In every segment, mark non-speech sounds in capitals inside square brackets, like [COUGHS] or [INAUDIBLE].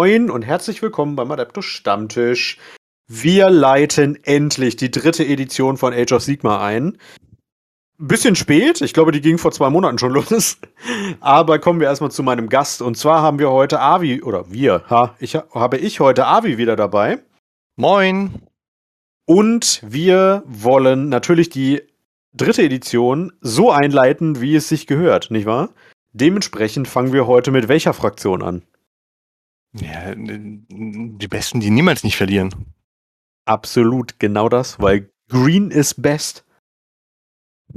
Moin und herzlich willkommen beim Adeptus Stammtisch. Wir leiten endlich die dritte Edition von Age of Sigma ein. Bisschen spät, ich glaube, die ging vor zwei Monaten schon [LAUGHS] los. Aber kommen wir erstmal zu meinem Gast. Und zwar haben wir heute Avi, oder wir, ha, ich, habe ich heute Avi wieder dabei. Moin. Und wir wollen natürlich die dritte Edition so einleiten, wie es sich gehört, nicht wahr? Dementsprechend fangen wir heute mit welcher Fraktion an? Ja, die Besten, die niemals nicht verlieren. Absolut, genau das, weil Green is best.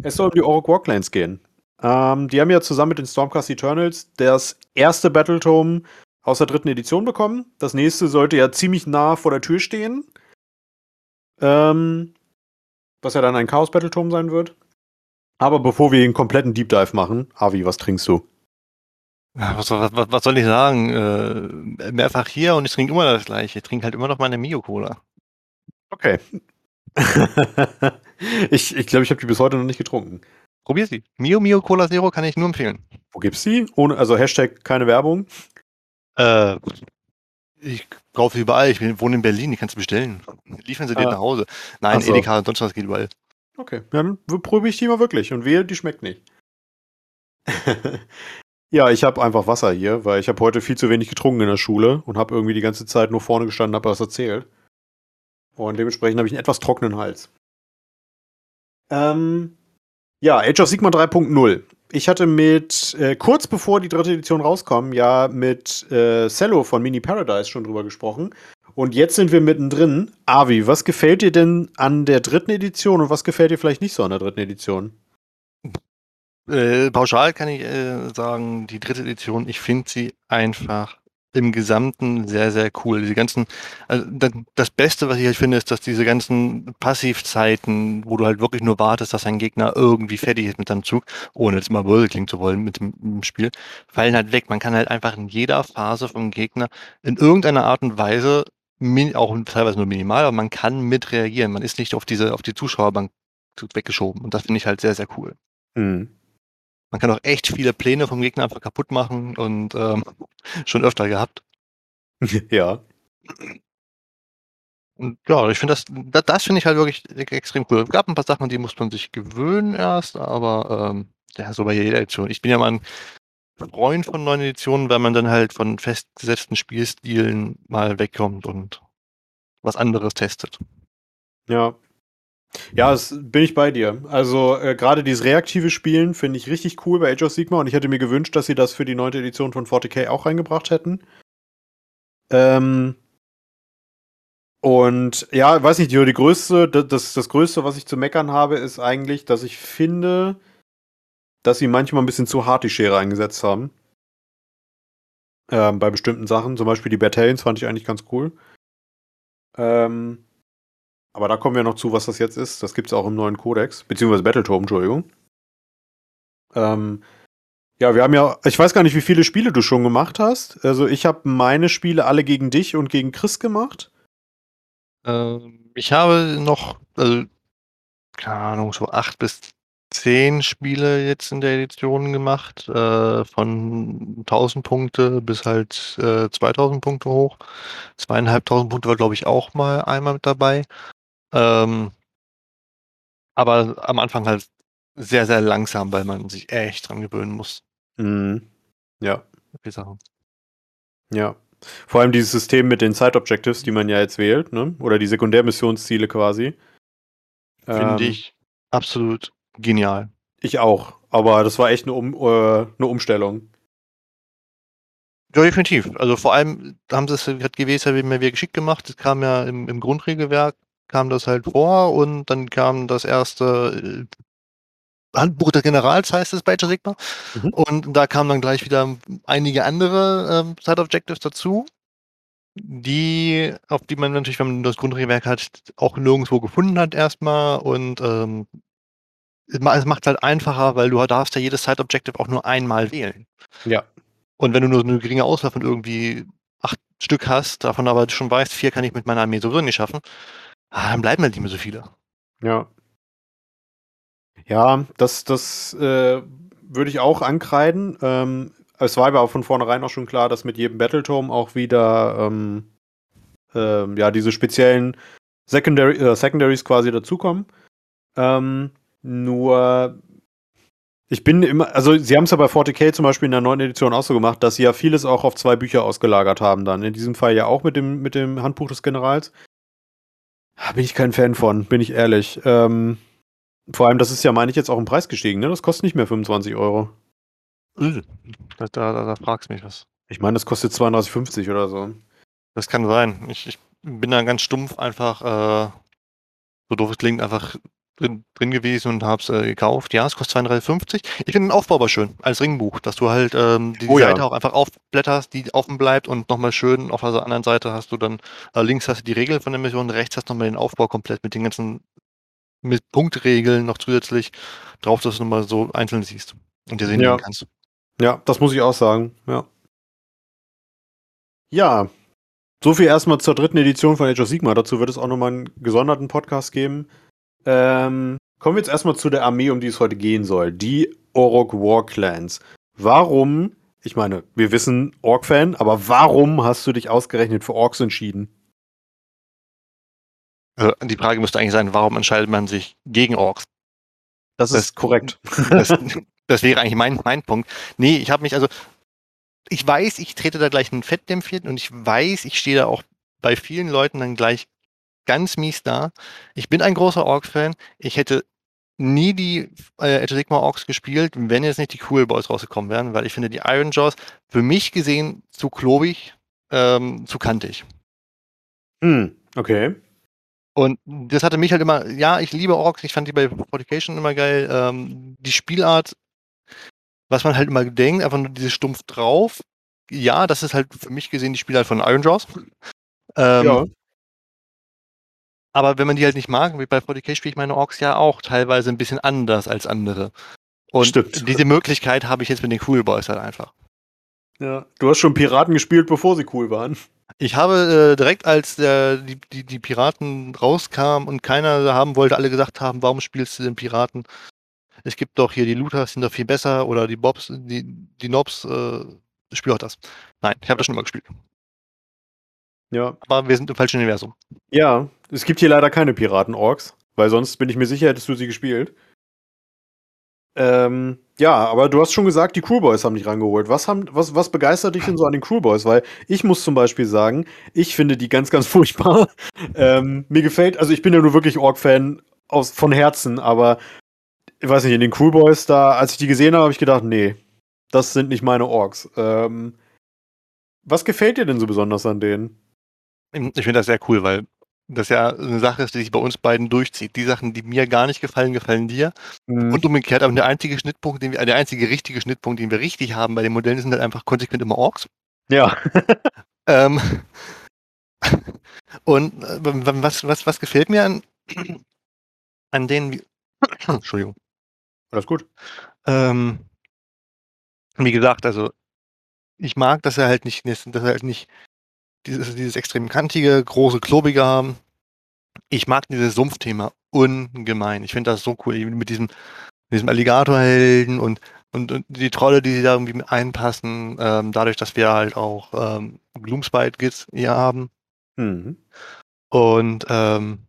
Es soll um die Orc Warclans gehen. Ähm, die haben ja zusammen mit den Stormcast Eternals das erste Battletome aus der dritten Edition bekommen. Das nächste sollte ja ziemlich nah vor der Tür stehen. Ähm, was ja dann ein Chaos Battletome sein wird. Aber bevor wir den kompletten Deep Dive machen, Avi, was trinkst du? Was, was, was, soll ich sagen? Äh, mehrfach hier und ich trinke immer das gleiche. Ich trinke halt immer noch meine Mio-Cola. Okay. [LAUGHS] ich ich glaube, ich habe die bis heute noch nicht getrunken. Probier sie. Mio Mio Cola Zero kann ich nur empfehlen. Wo gibt's die? Ohne, also Hashtag keine Werbung. Äh, ich kaufe überall. Ich wohne in Berlin, die kannst du bestellen. Liefern sie dir ah. nach Hause. Nein, so. Edeka und sonst was geht überall. Okay, ja, dann probiere ich die mal wirklich und wehe, die schmeckt nicht. [LAUGHS] Ja, ich habe einfach Wasser hier, weil ich habe heute viel zu wenig getrunken in der Schule und habe irgendwie die ganze Zeit nur vorne gestanden und habe was erzählt. Und dementsprechend habe ich einen etwas trockenen Hals. Ähm, ja, Age of Sigma 3.0. Ich hatte mit, äh, kurz bevor die dritte Edition rauskommt, ja mit äh, Cello von Mini Paradise schon drüber gesprochen. Und jetzt sind wir mittendrin. Avi, was gefällt dir denn an der dritten Edition und was gefällt dir vielleicht nicht so an der dritten Edition? Äh, pauschal kann ich äh, sagen, die dritte Edition, ich finde sie einfach im Gesamten sehr, sehr cool. Diese ganzen, also das Beste, was ich halt finde, ist, dass diese ganzen Passivzeiten, wo du halt wirklich nur wartest, dass ein Gegner irgendwie fertig ist mit seinem Zug, ohne jetzt mal böse klingen zu wollen mit dem Spiel, fallen halt weg. Man kann halt einfach in jeder Phase vom Gegner in irgendeiner Art und Weise, auch teilweise nur minimal, aber man kann mit reagieren. Man ist nicht auf diese, auf die Zuschauerbank weggeschoben. Und das finde ich halt sehr, sehr cool. Mhm. Man kann auch echt viele Pläne vom Gegner einfach kaputt machen und ähm, [LAUGHS] schon öfter gehabt. [LAUGHS] ja. Und ja, ich finde das, das, das finde ich halt wirklich extrem cool. Es gab ein paar Sachen, die muss man sich gewöhnen erst, aber ähm, ja, so bei jeder Edition. Ich bin ja mal ein Freund von neuen Editionen, weil man dann halt von festgesetzten Spielstilen mal wegkommt und was anderes testet. Ja, ja, das bin ich bei dir. Also äh, gerade dieses reaktive Spielen finde ich richtig cool bei Age of Sigma und ich hätte mir gewünscht, dass sie das für die neunte Edition von 40k auch reingebracht hätten. Ähm, und ja, weiß nicht, die, größte, das, das Größte, was ich zu meckern habe, ist eigentlich, dass ich finde, dass sie manchmal ein bisschen zu hart die Schere eingesetzt haben. Ähm, bei bestimmten Sachen. Zum Beispiel die Battalions fand ich eigentlich ganz cool. Ähm, aber da kommen wir noch zu, was das jetzt ist. Das gibt es auch im neuen Codex, beziehungsweise Battletome, Entschuldigung. Ähm, ja, wir haben ja, ich weiß gar nicht, wie viele Spiele du schon gemacht hast. Also ich habe meine Spiele alle gegen dich und gegen Chris gemacht. Ähm, ich habe noch, also, keine Ahnung, so acht bis zehn Spiele jetzt in der Edition gemacht, äh, von 1000 Punkte bis halt äh, 2000 Punkte hoch. Zweieinhalbtausend Punkte war, glaube ich, auch mal einmal mit dabei. Ähm, aber am Anfang halt sehr, sehr langsam, weil man sich echt dran gewöhnen muss. Mhm. Ja. Ja. Vor allem dieses System mit den Side-Objectives, die man ja jetzt wählt, ne? Oder die Sekundärmissionsziele quasi. Finde ähm, ich absolut genial. Ich auch. Aber das war echt eine, um, äh, eine Umstellung. Ja, definitiv. Also vor allem haben sie es hat gewesen, wie mir wir geschickt gemacht. Es kam ja im, im Grundregelwerk kam das halt vor und dann kam das erste äh, Handbuch der Generals heißt es bei Sigma. Mhm. Und da kamen dann gleich wieder einige andere ähm, Side Objectives dazu, die, auf die man natürlich, wenn man das Grundregelwerk hat, auch nirgendwo gefunden hat erstmal. Und ähm, es macht es halt einfacher, weil du darfst ja jedes Side Objective auch nur einmal wählen. Ja. Und wenn du nur eine geringe Auswahl von irgendwie acht Stück hast, davon aber schon weißt, vier kann ich mit meiner Armee sowieso nicht schaffen, ah, dann bleiben halt nicht mehr so viele. Ja. Ja, das, das äh, würde ich auch ankreiden. Ähm, Es war aber auch von vornherein auch schon klar, dass mit jedem Battletome auch wieder ähm, ähm, ja, diese speziellen Secondary, äh, Secondaries quasi dazukommen. Ähm, nur ich bin immer, also sie haben es ja bei 40k zum Beispiel in der neuen Edition auch so gemacht, dass sie ja vieles auch auf zwei Bücher ausgelagert haben dann. In diesem Fall ja auch mit dem, mit dem Handbuch des Generals. Bin ich kein Fan von, bin ich ehrlich. Ähm, vor allem, das ist ja, meine ich, jetzt auch im Preis gestiegen, ne? Das kostet nicht mehr 25 Euro. Da, da, da, da fragst du mich was. Ich meine, das kostet 32,50 oder so. Das kann sein. Ich, ich bin da ganz stumpf einfach, äh, so doof es klingt, einfach drin, drin gewesen und hab's äh, gekauft. Ja, es kostet 32,50. Ich finde den Aufbau aber schön, als Ringbuch, dass du halt ähm, die Oh ja. Seite auch einfach aufblätterst, die offen bleibt und nochmal schön auf der anderen Seite hast du dann, äh, links hast du die Regeln von der Mission, rechts hast du nochmal den Aufbau komplett mit den ganzen mit Punktregeln noch zusätzlich drauf, dass du nochmal so einzeln siehst und dir sehen Ja. kannst. Ja, das muss ich auch sagen, ja. Ja, so viel erstmal zur dritten Edition von Age of Sigma. Dazu wird es auch nochmal einen gesonderten Podcast geben. Ähm, kommen wir jetzt erstmal zu der Armee, um die es heute gehen soll. Die Orok War Clans. Warum, ich meine, wir wissen Ork-Fan, aber warum hast du dich ausgerechnet für Orks entschieden? Also, die Frage müsste eigentlich sein, warum entscheidet man sich gegen Orks? Das Das- ist korrekt. [LAUGHS] Das, das wäre eigentlich mein, mein Punkt. Nee, ich habe mich also, ich weiß, ich trete da gleich ein Fettdämpfchen und ich weiß, ich stehe da auch bei vielen Leuten dann gleich ganz mies da. Ich bin ein großer Ork-Fan. Ich hätte nie die äh, Age of Sigmar Orks gespielt, wenn jetzt nicht die Cool Boys rausgekommen wären, weil ich finde die Iron Jaws für mich gesehen zu klobig, ähm, zu kantig. Hm, okay. Und das hatte mich halt immer, ja, ich liebe Orks, ich fand die bei Fortification immer geil. Ähm, die Spielart, was man halt immer denkt, einfach nur dieses stumpf drauf. Ja, das ist halt für mich gesehen die Spielart von Iron Jaws. Ähm, ja. Aber wenn man die halt nicht mag, wie bei 40k spiele ich meine Orks ja auch teilweise ein bisschen anders als andere. Und Stimmt. diese Möglichkeit habe ich jetzt mit den Cool Boys halt einfach. ja. Du hast schon Piraten gespielt, bevor sie cool waren. Ich habe äh, direkt, als der, die, die, die Piraten rauskamen und keiner haben wollte, alle gesagt haben, warum spielst du den Piraten? Es gibt doch hier die Looters, sind doch viel besser oder die Bobs, die, die Nobs, äh, spiel auch das. Nein, ich habe das schon mal gespielt. Ja. Aber wir sind im falschen Universum. Ja, es gibt hier leider keine Piraten-Orks, weil sonst bin ich mir sicher, hättest du sie gespielt. Ähm, ja, aber du hast schon gesagt, die Crewboys haben dich rangeholt. Was, haben, was, was begeistert dich denn so an den Crewboys? Weil ich muss zum Beispiel sagen, ich finde die ganz, ganz [LAUGHS] furchtbar. ähm, mir gefällt, also ich bin ja nur wirklich Ork-Fan von Herzen, aber ich weiß nicht, in den Crewboys da, als ich die gesehen habe, habe ich gedacht, nee, das sind nicht meine Orks. Ähm, was gefällt dir denn so besonders an denen? Ich finde das sehr cool, weil das ja eine Sache ist, die sich bei uns beiden durchzieht. Die Sachen, die mir gar nicht gefallen, gefallen dir. Mhm. Und umgekehrt, aber der einzige Schnittpunkt, den wir, äh, der einzige richtige Schnittpunkt, den wir richtig haben bei den Modellen, sind halt einfach konsequent immer Orks. ja. [LAUGHS] Ähm, und äh, was, was, was gefällt mir an, an denen, wie- [COUGHS] Entschuldigung, Alles gut. ähm, wie gesagt, also ich mag, dass er halt nicht, dass er halt nicht dieses, dieses extrem kantige, große, klobige haben. Ich mag dieses Sumpfthema ungemein. Ich finde das so cool, mit diesem, diesem Alligatorhelden und, und, und die Trolle, die sie da irgendwie mit einpassen, ähm, dadurch, dass wir halt auch ähm, Gloomspite Gits hier haben. Mhm. Und ähm,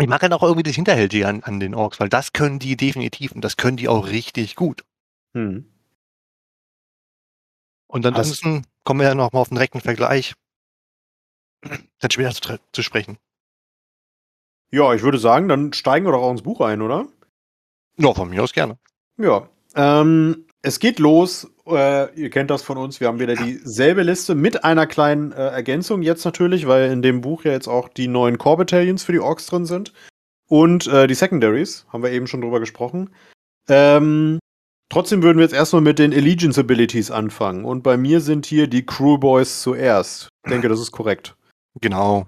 ich mag halt auch irgendwie das Hinterhältige an, an den Orks, weil das können die definitiv und das können die auch richtig gut. Mhm. Und ansonsten kommen wir ja noch mal auf den direkten Vergleich. Dann schwer zu, zu sprechen. Ja, ich würde sagen, dann steigen wir doch auch ins Buch ein, oder? Ja, von mir aus gerne. Ja. Ähm, es geht los. Äh, ihr kennt das von uns. Wir haben wieder dieselbe Liste mit einer kleinen äh, Ergänzung jetzt natürlich, weil in dem Buch ja jetzt auch die neuen Core Battalions für die Orks drin sind. Und äh, die Secondaries, haben wir eben schon drüber gesprochen. Ähm, trotzdem würden wir jetzt erstmal mit den Allegiance Abilities anfangen. Und bei mir sind hier die Crew Boys zuerst. Ich denke, das ist korrekt. Genau.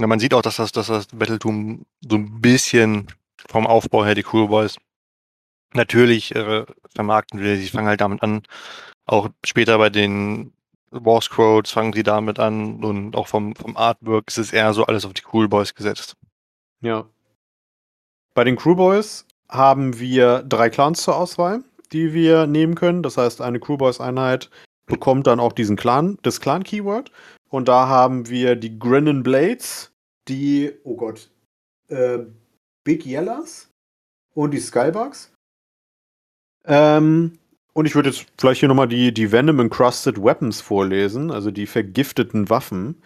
Ja, man sieht auch, dass das, dass das Battletum so ein bisschen vom Aufbau her die Cool Boys natürlich äh, vermarkten will. Sie fangen halt damit an. Auch später bei den War Scrolls fangen sie damit an und auch vom, vom Artwork ist es eher so alles auf die Cool Boys gesetzt. Ja. Bei den Crewboys haben wir drei Clans zur Auswahl. die wir nehmen können. Das heißt, eine Crewboys-Einheit bekommt dann auch diesen Clan, das Clan-Keyword. Und da haben wir die Grennan Blades, die, oh Gott, äh, Big Yellas und die Skybugs. Ähm, und ich würde jetzt vielleicht hier nochmal die, die Venom Encrusted Weapons vorlesen, also die vergifteten Waffen.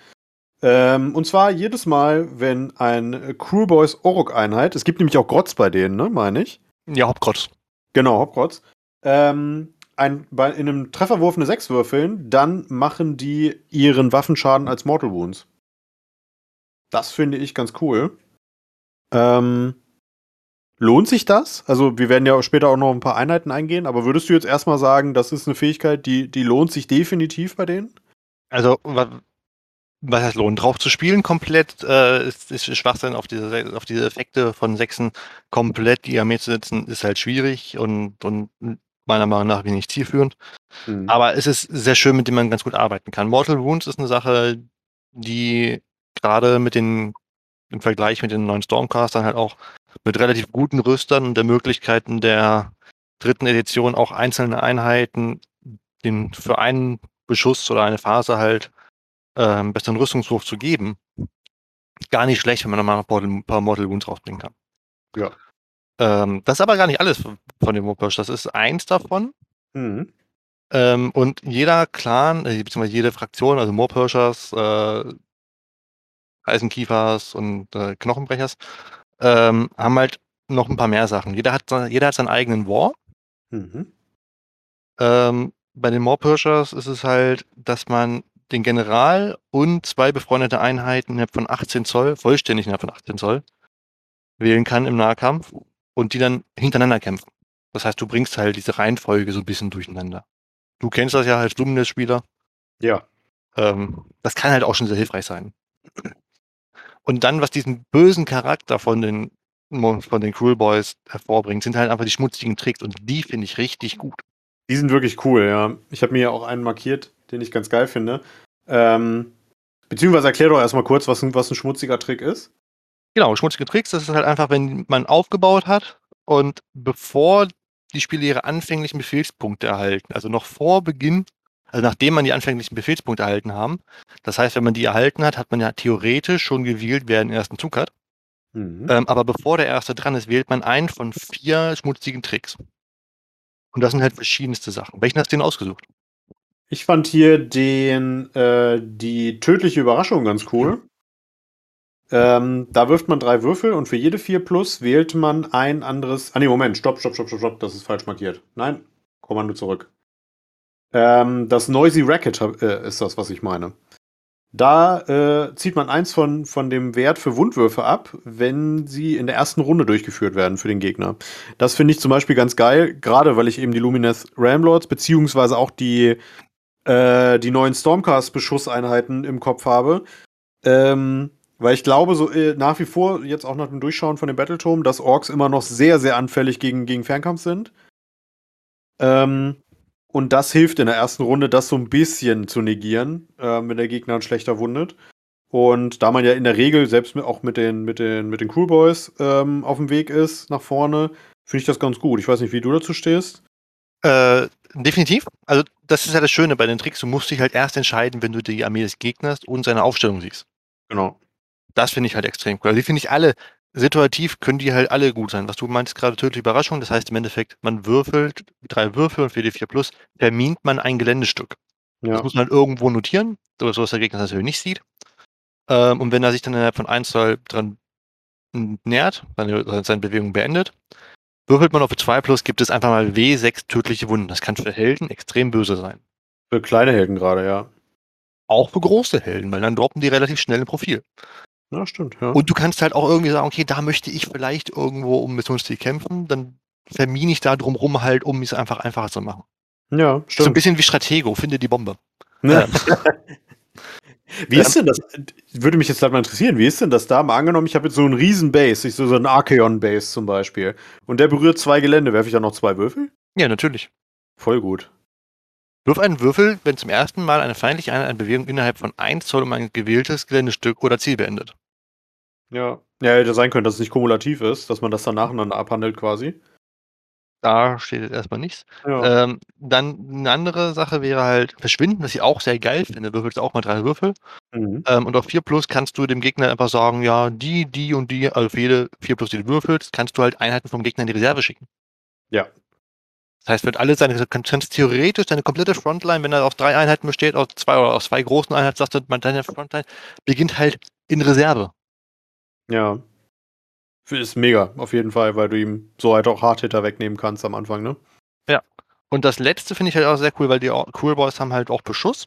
Ähm, und zwar jedes Mal, wenn ein Crewboys Orok-Einheit, es gibt nämlich auch Grotz bei denen, ne, meine ich. Ja, Hauptgrotz. Genau, Hauptgrotz. Ähm, ein, bei, in einem Trefferwurf eine 6 würfeln, dann machen die ihren Waffenschaden als Mortal Wounds. Das finde ich ganz cool. Ähm, lohnt sich das? Also, wir werden ja später auch noch ein paar Einheiten eingehen, aber würdest du jetzt erstmal sagen, das ist eine Fähigkeit, die, die lohnt sich definitiv bei denen? Also, was, heißt lohnt? Drauf zu spielen komplett äh, ist, ist Schwachsinn auf diese, auf diese Effekte von Sechsen komplett die Armee zu setzen, ist halt schwierig und, und meiner Meinung nach wenig zielführend. Mhm. Aber es ist sehr schön, mit dem man ganz gut arbeiten kann. Mortal Wounds ist eine Sache, die gerade mit den, im Vergleich mit den neuen Stormcastern halt auch mit relativ guten Rüstern und der Möglichkeiten der dritten Edition auch einzelne Einheiten den für einen Beschuss oder eine Phase halt ähm, besseren Rüstungswurf zu geben. Gar nicht schlecht, wenn man nochmal ein paar Mortal Wounds rausbringen kann. Ja. Ähm, das ist aber gar nicht alles von dem Moorpirsch. Das ist eins davon. Mhm. Ähm, und jeder Clan, äh, beziehungsweise jede Fraktion, also Moorpirschers, äh, Eisenkiefers und äh, Knochenbrechers, ähm, haben halt noch ein paar mehr Sachen. Jeder hat, jeder hat seinen eigenen War. Mhm. Ähm, bei den Moorpirschers ist es halt, dass man den General und zwei befreundete Einheiten innerhalb von 18 Zoll, vollständig innerhalb von 18 Zoll, wählen kann im Nahkampf und die dann hintereinander kämpfen. Das heißt, du bringst halt diese Reihenfolge so ein bisschen durcheinander. Du kennst das ja als Luminous-Spieler. Ja. Ähm, das kann halt auch schon sehr hilfreich sein. Und dann, was diesen bösen Charakter von den, von den Cruel Boys hervorbringt, sind halt einfach die schmutzigen Tricks und die finde ich richtig gut. Die sind wirklich cool, ja. Ich habe mir ja auch einen markiert, den ich ganz geil finde. Ähm, beziehungsweise erklär doch erstmal kurz, was ein, was ein schmutziger Trick ist. Genau, schmutzige Tricks, das ist halt einfach, wenn man aufgebaut hat und bevor die Spieler ihre anfänglichen Befehlspunkte erhalten, also noch vor Beginn, also nachdem man die anfänglichen Befehlspunkte erhalten haben, das heißt, wenn man die erhalten hat, hat man ja theoretisch schon gewählt, wer den ersten Zug hat. Mhm. Ähm, aber bevor der erste dran ist, wählt man einen von vier schmutzigen Tricks. Und das sind halt verschiedenste Sachen. Welchen hast du denn ausgesucht? Ich fand hier den, äh, die tödliche Überraschung ganz cool. Ähm, da wirft man drei Würfel und für jede 4 plus wählt man ein anderes. Ah, nee, Moment, stopp, stopp, stopp, stopp, stopp, das ist falsch markiert. Nein, Kommando zurück. Ähm, das Noisy Racket äh, ist das, was ich meine. Da äh, zieht man eins von, von dem Wert für Wundwürfe ab, wenn sie in der ersten Runde durchgeführt werden für den Gegner. Das finde ich zum Beispiel ganz geil, gerade weil ich eben die Lumineth Ramlords beziehungsweise auch die, äh, die neuen Stormcast-Beschusseinheiten im Kopf habe. Ähm, weil ich glaube, so äh, nach wie vor, jetzt auch nach dem Durchschauen von dem Battletome, dass Orks immer noch sehr, sehr anfällig gegen, gegen Fernkampf sind. Ähm, und das hilft in der ersten Runde, das so ein bisschen zu negieren, äh, wenn der Gegner ein schlechter wundet. Und da man ja in der Regel, selbst auch mit den, mit den, mit den Crewboys ähm, auf dem Weg ist nach vorne, finde ich das ganz gut. Ich weiß nicht, wie du dazu stehst. Äh, definitiv. Also, das ist ja das Schöne bei den Tricks. Du musst dich halt erst entscheiden, wenn du die Armee des Gegners und seine Aufstellung siehst. Genau das finde ich halt extrem cool. Also die finde ich alle, situativ können die halt alle gut sein. Was du meinst gerade, tödliche Überraschung, das heißt im Endeffekt, man würfelt drei Würfel und für die 4 plus vermint man ein Geländestück. Ja. Das muss man halt irgendwo notieren, so dass der Gegner das natürlich nicht sieht. Ähm, und wenn er sich dann innerhalb von 1 Zoll dran nähert, seine, seine Bewegung beendet, würfelt man auf 2 plus, gibt es einfach mal W6 tödliche Wunden. Das kann für Helden extrem böse sein. Für kleine Helden gerade, ja. Auch für große Helden, weil dann droppen die relativ schnell im Profil. Ja, stimmt, ja. Und du kannst halt auch irgendwie sagen, okay, da möchte ich vielleicht irgendwo um Missionsstil kämpfen, dann vermine ich da drumrum halt, um es einfach einfacher zu machen. Ja, stimmt. So ein bisschen wie Stratego, finde die Bombe. Ja. [LAUGHS] wie ist denn das? Würde mich jetzt halt mal interessieren, wie ist denn das da? Mal angenommen, ich habe jetzt so einen riesen Base, so, so einen Archeon-Base zum Beispiel. Und der berührt zwei Gelände, werfe ich dann noch zwei Würfel? Ja, natürlich. Voll gut. Wirf einen Würfel, wenn zum ersten Mal eine feindliche Einheit eine Bewegung innerhalb von 1 Zoll um ein gewähltes Geländestück oder Ziel beendet. Ja. Ja, hätte sein können, dass es nicht kumulativ ist, dass man das dann nacheinander abhandelt quasi. Da steht jetzt erstmal nichts. Ja. Ähm, dann eine andere Sache wäre halt Verschwinden, was ich auch sehr geil finde. Würfelst auch mal drei Würfel. Mhm. Ähm, und auf 4 plus kannst du dem Gegner einfach sagen, ja, die, die und die, also für jede 4 plus, die du würfelst, kannst du halt Einheiten vom Gegner in die Reserve schicken. Ja. Das heißt, wenn alle seine, du kannst theoretisch deine komplette Frontline, wenn er aus drei Einheiten besteht, aus zwei oder aus zwei großen Einheiten, sagst du, man, deine Frontline beginnt halt in Reserve. Ja. Ist mega, auf jeden Fall, weil du ihm so halt auch Hardhitter wegnehmen kannst am Anfang, ne? Und das letzte finde ich halt auch sehr cool, weil die Cool Boys haben halt auch Beschuss.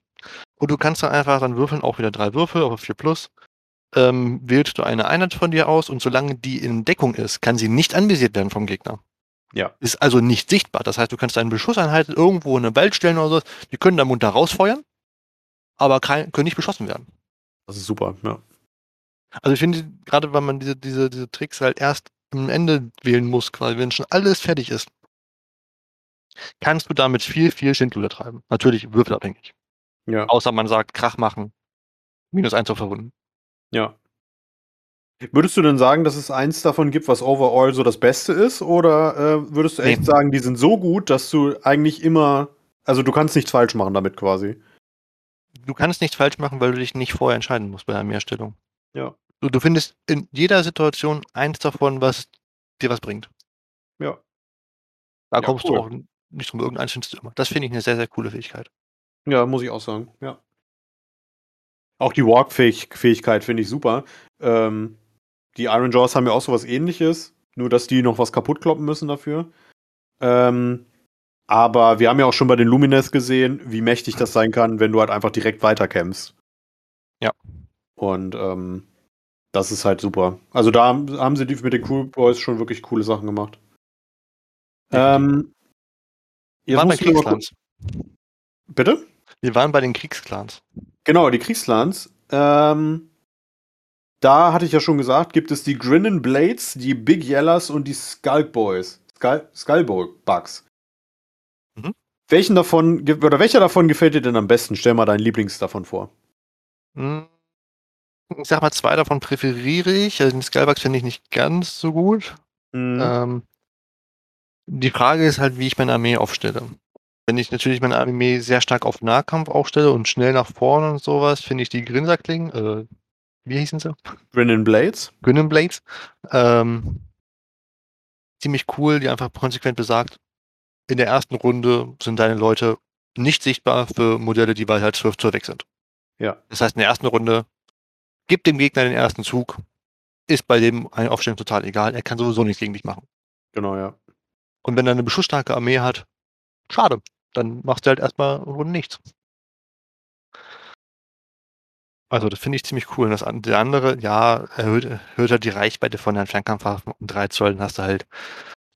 Und du kannst dann einfach dann würfeln, auch wieder drei Würfel, aber 4 plus. Ähm, wählst du eine Einheit von dir aus und solange die in Deckung ist, kann sie nicht anvisiert werden vom Gegner. Ja. Ist also nicht sichtbar. Das heißt, du kannst deine Beschusseinheiten irgendwo in eine Welt stellen oder so, die können dann munter rausfeuern, aber kein, können nicht beschossen werden. Das ist super, ja. Also ich finde, gerade wenn man diese, diese, diese Tricks halt erst am Ende wählen muss, quasi, wenn schon alles fertig ist, kannst du damit viel, viel Schindluder treiben. Natürlich würfelabhängig. Ja. Außer man sagt, Krach machen, minus eins auf verwunden. Ja. Würdest du denn sagen, dass es eins davon gibt, was overall so das Beste ist? Oder äh, würdest du echt Nee. sagen, die sind so gut, dass du eigentlich immer, also du kannst nichts falsch machen damit quasi? Du kannst nichts falsch machen, weil du dich nicht vorher entscheiden musst bei einer Mehrstellung. Ja. Du, du findest in jeder Situation eins davon, was dir was bringt. Ja. Da Ja, kommst cool. du auch nicht drum, irgendeins findest du immer. Das finde ich eine sehr, sehr coole Fähigkeit. Ja, muss ich auch sagen, ja. Auch die Walk-Fähigkeit finde ich super. Ähm, die Iron Jaws haben ja auch sowas ähnliches, nur dass die noch was kaputt kloppen müssen dafür. Ähm, aber wir haben ja auch schon bei den Lumines gesehen, wie mächtig das sein kann, wenn du halt einfach direkt weiterkämpfst. Ja. Und ähm, das ist halt super. Also da haben sie mit den Cool Boys schon wirklich coole Sachen gemacht. Ähm, Wir waren bei Kriegsclans. Bitte? Wir waren bei den Kriegsclans. Genau, die Kriegslands. Ähm, da hatte ich ja schon gesagt, gibt es die Grinning Blades, die Big Yellers und die Skulk Boys. Skull, Skullbugs. Mhm. Welchen davon, oder welcher davon gefällt dir denn am besten? Stell mal deinen Lieblings davon vor. Hm, Ich sag mal, zwei davon präferiere ich. Also den Skullbugs finde ich nicht ganz so gut. Mhm. Ähm, die Frage ist halt, wie ich meine Armee aufstelle. Wenn ich natürlich meine Armee sehr stark auf Nahkampf aufstelle und schnell nach vorne und sowas, finde ich die Grinserklingen, äh, wie hießen sie? Grinning Blades. Grinning Blades, ähm, ziemlich cool, die einfach konsequent besagt, in der ersten Runde sind deine Leute nicht sichtbar für Modelle, die bei halt 12 Zoll weg sind. Ja. Das heißt, in der ersten Runde gib dem Gegner den ersten Zug, ist bei dem eine Aufstellung total egal, er kann sowieso nichts gegen dich machen. Genau, ja. Und wenn er eine beschussstarke Armee hat, schade. Dann machst du halt erstmal Runden nichts. Also, das finde ich ziemlich cool. Und das, der andere, ja, erhöht, erhöht halt die Reichweite von deinen Fernkampfwaffen um 3 Zoll. Dann hast du halt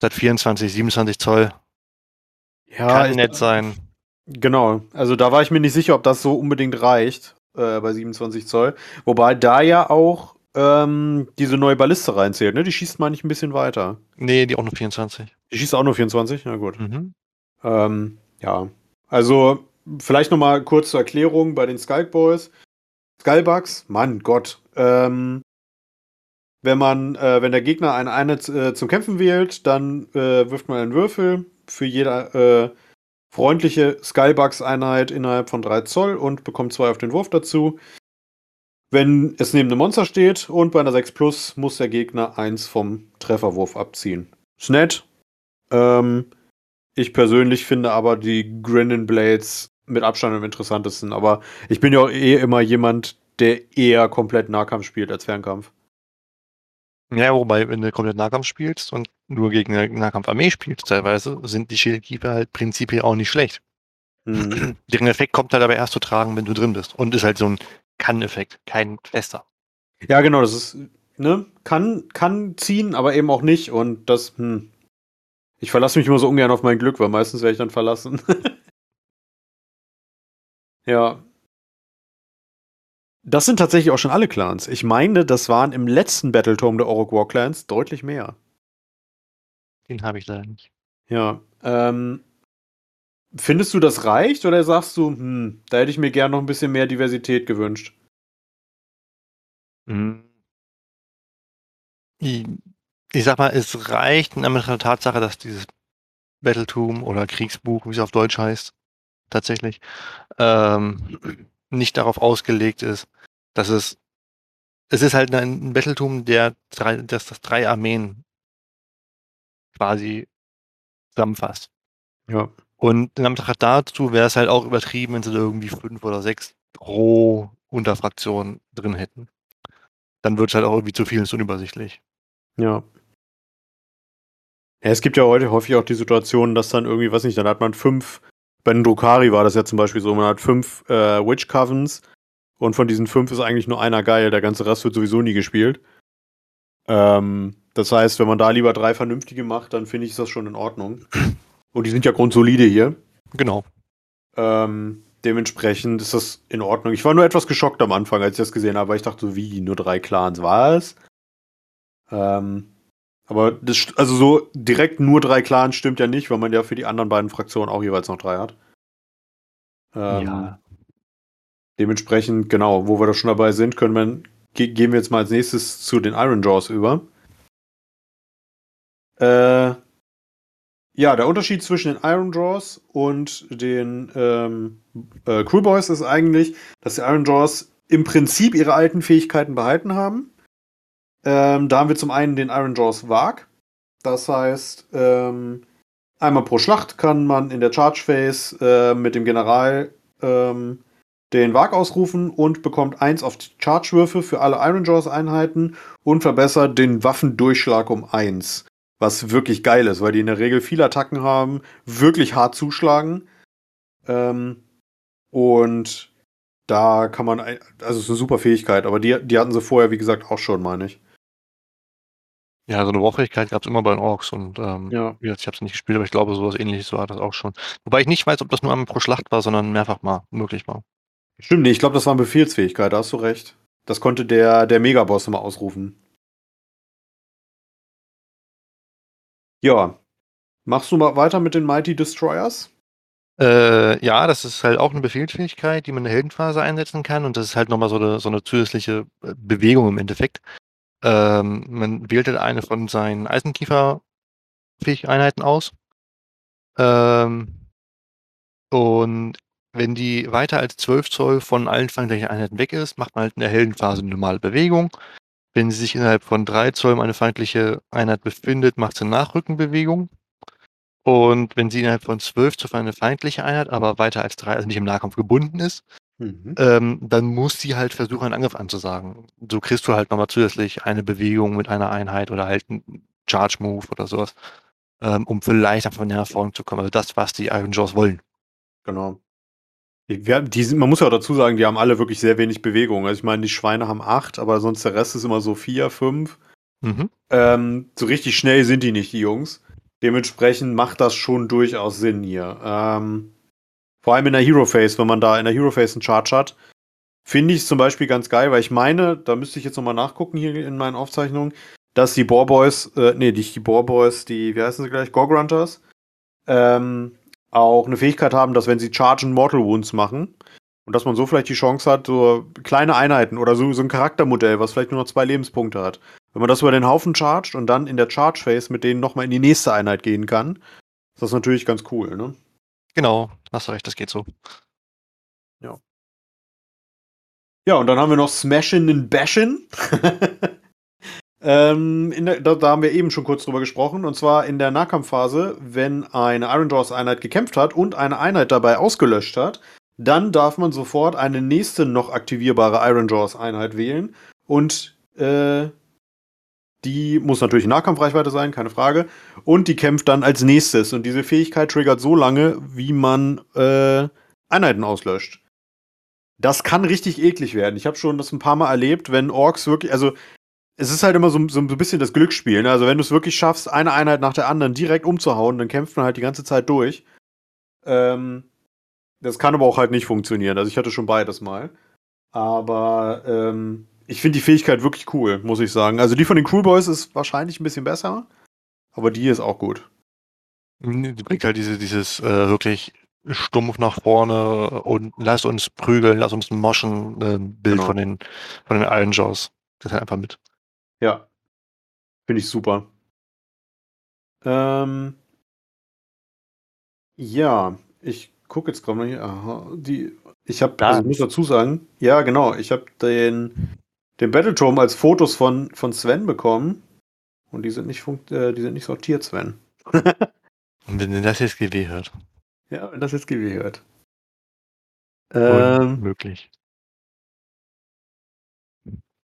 statt 24, 27 Zoll. Ja, Kann nett sein. Genau. Also da war ich mir nicht sicher, ob das so unbedingt reicht äh, bei 27 Zoll. Wobei da ja auch ähm, diese neue Balliste reinzählt, ne? Die schießt mal nicht ein bisschen weiter. Nee, die auch nur 24. Die schießt auch nur 24? Na gut. Mhm. Ähm, ja. Also, vielleicht noch mal kurz zur Erklärung bei den Skulk Boys. Skullbugs, Mann, Gott. Ähm, wenn man, äh, wenn der Gegner eine Einheit äh, zum Kämpfen wählt, dann äh, wirft man einen Würfel für jede äh, freundliche Skullbugs-Einheit innerhalb von 3 Zoll und bekommt zwei auf den Wurf dazu. Wenn es neben einem Monster steht und bei einer 6 Plus muss der Gegner eins vom Trefferwurf abziehen. Ist nett. Ähm, ich persönlich finde aber die Grinning Blades mit Abstand am interessantesten. Aber ich bin ja auch eh immer jemand, der eher komplett Nahkampf spielt als Fernkampf. Ja, wobei, wenn du komplett Nahkampf spielst und nur gegen eine Nahkampfarmee spielst, teilweise, sind die Schildkeeper halt prinzipiell auch nicht schlecht. Mhm. [CLEARS THROAT] Deren Effekt kommt halt aber erst zu tragen, wenn du drin bist. Und ist halt so ein Kann-Effekt, kein fester. ja, genau, das ist, ne, kann, kann ziehen, aber eben auch nicht. Und das, hm. Ich verlasse mich immer so ungern auf mein Glück, weil meistens werde ich dann verlassen. [LAUGHS] ja. Das sind tatsächlich auch schon alle Clans. Ich meine, das waren im letzten Battletome der Orc War Clans deutlich mehr. Den habe ich leider nicht. Ja. Ähm, findest du, das reicht oder sagst du, hm, da hätte ich mir gern noch ein bisschen mehr Diversität gewünscht? Mhm. Ich, ich sag mal, es reicht in der Tatsache, dass dieses Battletum oder Kriegsbuch, wie es auf Deutsch heißt, tatsächlich, ähm, nicht darauf ausgelegt ist, dass es es ist halt ein Battletum, der drei, das, das drei Armeen quasi zusammenfasst. Ja. Und in Anbetracht dazu wäre es halt auch übertrieben, wenn sie da irgendwie fünf oder sechs Roh-Unterfraktionen drin hätten. Dann wird es halt auch irgendwie zu viel und unübersichtlich. Ja. ja. Es gibt ja heute häufig auch die Situation, dass dann irgendwie, weiß nicht, dann hat man fünf, bei den Drukari war das ja zum Beispiel so, man hat fünf äh, Witch Covens und von diesen fünf ist eigentlich nur einer geil, der ganze Rest wird sowieso nie gespielt. Ähm, das heißt, wenn man da lieber drei vernünftige macht, dann finde ich ist das schon in Ordnung. Und die sind ja grundsolide hier. Genau. Ähm, dementsprechend ist das in Ordnung. Ich war nur etwas geschockt am Anfang, als ich das gesehen habe, weil ich dachte so, wie, nur drei Clans war es? Ähm, aber das, also so direkt nur drei Clans stimmt ja nicht, weil man ja für die anderen beiden Fraktionen auch jeweils noch drei hat. Ähm, ja. Dementsprechend, genau, wo wir da schon dabei sind, können wir, ge gehen wir jetzt mal als nächstes zu den Iron Jaws über. Äh, ja, der Unterschied zwischen den Iron Jaws und den ähm, äh, Crew Boys ist eigentlich, dass die Iron Jaws im Prinzip ihre alten Fähigkeiten behalten haben. Ähm, da haben wir zum einen den Iron Jaws Wag. Das heißt, ähm, einmal pro Schlacht kann man in der Charge Phase äh, mit dem General ähm, den Wag ausrufen und bekommt eins auf die Charge-Würfe für alle Iron Jaws Einheiten und verbessert den Waffendurchschlag um eins. Was wirklich geil ist, weil die in der Regel viele Attacken haben, wirklich hart zuschlagen. Ähm, und da kann man, also es ist eine super Fähigkeit, aber die, die hatten sie vorher, wie gesagt, auch schon, meine ich. Ja, so eine Wurffähigkeit gab es immer bei den Orks und ähm, ja. ich habe es nicht gespielt, aber ich glaube, sowas ähnliches war das auch schon. Wobei ich nicht weiß, ob das nur einmal pro Schlacht war, sondern mehrfach mal möglich war. Stimmt nicht, ich glaube, das war eine Befehlsfähigkeit, da hast du recht. Das konnte der, der Megaboss immer ausrufen. Ja. Machst du mal weiter mit den Mighty Destroyers? Äh, ja, das ist halt auch eine Befehlsfähigkeit, die man in der Heldenphase einsetzen kann. Und das ist halt nochmal so eine, so eine zusätzliche äh, Bewegung im Endeffekt. Ähm, man wählt eine von seinen Eisenkiefer-Einheiten aus. Ähm, und wenn die weiter als 12 Zoll von allen feindlichen Einheiten weg ist, macht man halt in der Heldenphase eine normale Bewegung. Wenn sie sich innerhalb von 3 Zoll um eine feindliche Einheit befindet, macht sie eine Nachrückenbewegung. Und wenn sie innerhalb von 12 Zoll eine feindliche Einheit, aber weiter als 3, also nicht im Nahkampf gebunden ist, mhm. ähm, dann muss sie halt versuchen, einen Angriff anzusagen. So kriegst du halt nochmal zusätzlich eine Bewegung mit einer Einheit oder halt einen Charge-Move oder sowas, ähm, um vielleicht einfach näher vorn zu kommen. Also das, was die Iron Jaws wollen. Genau. Wir, die sind, man muss ja auch dazu sagen, die haben alle wirklich sehr wenig Bewegung. Also ich meine, die Schweine haben acht, aber sonst der Rest ist immer so vier, fünf. Mhm. Ähm, so richtig schnell sind die nicht, die Jungs. Dementsprechend macht das schon durchaus Sinn hier. Ähm, vor allem in der Hero Phase, wenn man da in der Hero Phase einen Charge hat, finde ich es zum Beispiel ganz geil, weil ich meine, da müsste ich jetzt nochmal nachgucken hier in meinen Aufzeichnungen, dass die Boar Boys, äh, nee, nicht die Boar Boys, die, wie heißen sie gleich, Gorgrunters, ähm, auch eine Fähigkeit haben, dass wenn sie Chargen Mortal Wounds machen und dass man so vielleicht die Chance hat, so kleine Einheiten oder so, so ein Charaktermodell, was vielleicht nur noch zwei Lebenspunkte hat. Wenn man das über den Haufen chargt und dann in der Charge Phase mit denen nochmal in die nächste Einheit gehen kann, ist das natürlich ganz cool, ne? Genau, hast du recht, das geht so. Ja. Ja, und dann haben wir noch Smashin' and Bashin'. [LAUGHS] Ähm, der, da, da, haben wir eben schon kurz drüber gesprochen. Und zwar in der Nahkampfphase, wenn eine Iron Jaws Einheit gekämpft hat und eine Einheit dabei ausgelöscht hat, dann darf man sofort eine nächste noch aktivierbare Iron Jaws Einheit wählen. Und äh, die muss natürlich in Nahkampfreichweite sein, keine Frage. Und die kämpft dann als nächstes. Und diese Fähigkeit triggert so lange, wie man äh, Einheiten auslöscht. Das kann richtig eklig werden. Ich habe schon das ein paar Mal erlebt, wenn Orks wirklich, also es ist halt immer so, so ein bisschen das Glücksspiel. Ne? Also wenn du es wirklich schaffst, eine Einheit nach der anderen direkt umzuhauen, dann kämpft man halt die ganze Zeit durch. Ähm, das kann aber auch halt nicht funktionieren. Also ich hatte schon beides mal. Aber ähm, ich finde die Fähigkeit wirklich cool, muss ich sagen. Also die von den Crewboys ist wahrscheinlich ein bisschen besser, aber die ist auch gut. Die bringt halt diese, dieses äh, wirklich stumpf nach vorne und lass uns prügeln, lass uns moschen äh, Bild genau. von den von den Jaws. Das halt einfach mit. Ja. Finde ich super. Ähm, Ja, ich gucke jetzt gerade mal hier. Aha, die, ich habe, Da. also ich muss dazu sagen, ja genau, ich habe den, den Battleturm als Fotos von, von Sven bekommen und die sind nicht, funkt, äh, die sind nicht sortiert, Sven. [LAUGHS] Und wenn ihr das jetzt GW hört. Ja, wenn das jetzt GW hört. Ähm, Unmöglich.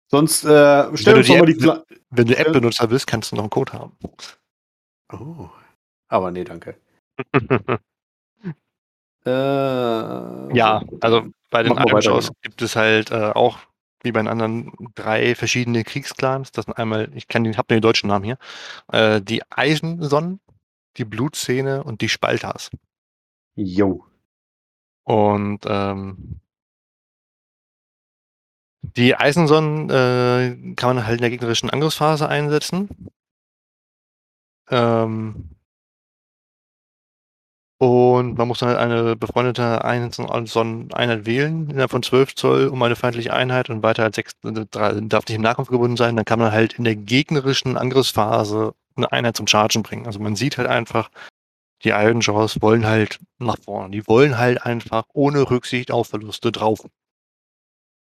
sonst äh, stell du uns die doch mal die App- Kla Wenn du. App-Benutzer bist, kannst du noch einen Code haben. Oh. Aber nee, danke. [LAUGHS] Äh, ja, also bei den Jaws genau. gibt es halt äh, auch, wie bei den anderen, drei verschiedene Kriegsclans. Das sind einmal, ich kann den, hab den deutschen Namen hier, äh, die Eisensonnen, die Blutszene und die Spalters. Jo. Und ähm, die Eisensonnen äh, kann man halt in der gegnerischen Angriffsphase einsetzen. Ähm, und man muss dann halt eine befreundete Eisensonnen-Einheit wählen, innerhalb von 12 Zoll, um eine feindliche Einheit und weiter als 6, äh, drei- darf nicht im Nahkampf gebunden sein. Dann kann man halt in der gegnerischen Angriffsphase eine Einheit zum Chargen bringen. Also man sieht halt einfach, die Iron Jaws wollen halt nach vorne. Die wollen halt einfach ohne Rücksicht auf Verluste drauf.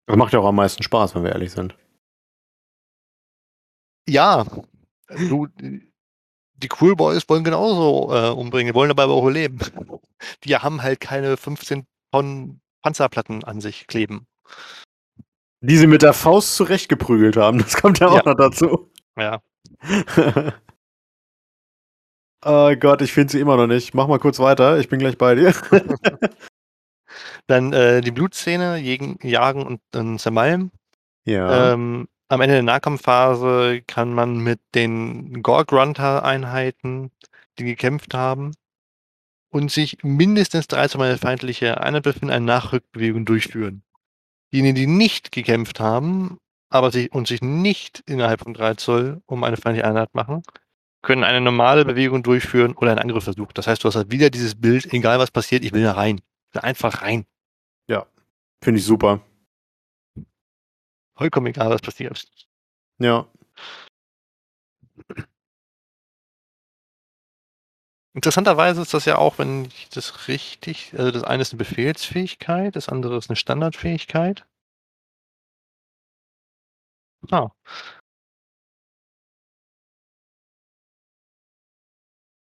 Das macht ja auch am meisten Spaß, wenn wir ehrlich sind. Ja, du, die Cool Boys wollen genauso äh, umbringen, die wollen dabei aber auch überleben. Die haben halt keine 15 Tonnen Panzerplatten an sich kleben. Die sie mit der Faust zurechtgeprügelt haben, [LAUGHS] das kommt ja auch Ja. noch dazu. Ja. [LAUGHS] oh Gott, ich finde sie immer noch nicht. Mach mal kurz weiter, ich bin gleich bei dir. [LAUGHS] Dann äh, die Blutszene, Jagen und, und Zermalmen. ja. Ähm, am Ende der Nahkampfphase kann man mit den Gore-Grunter-Einheiten, die gekämpft haben, und sich mindestens 13 Mal feindliche Einheit befinden, eine Nachrückbewegung durchführen. Diejenigen, die nicht gekämpft haben, aber sich und sich nicht innerhalb von 3 Zoll um eine feindliche Einheit machen, können eine normale Bewegung durchführen oder einen Angriffsversuch. Das heißt, du hast halt wieder dieses Bild, egal was passiert, ich will da rein. Ich will einfach rein. Finde ich super. Vollkommen egal, was passiert. Ja. Interessanterweise ist das ja auch, wenn ich das richtig, also das eine ist eine Befehlsfähigkeit, das andere ist eine Standardfähigkeit. Ah.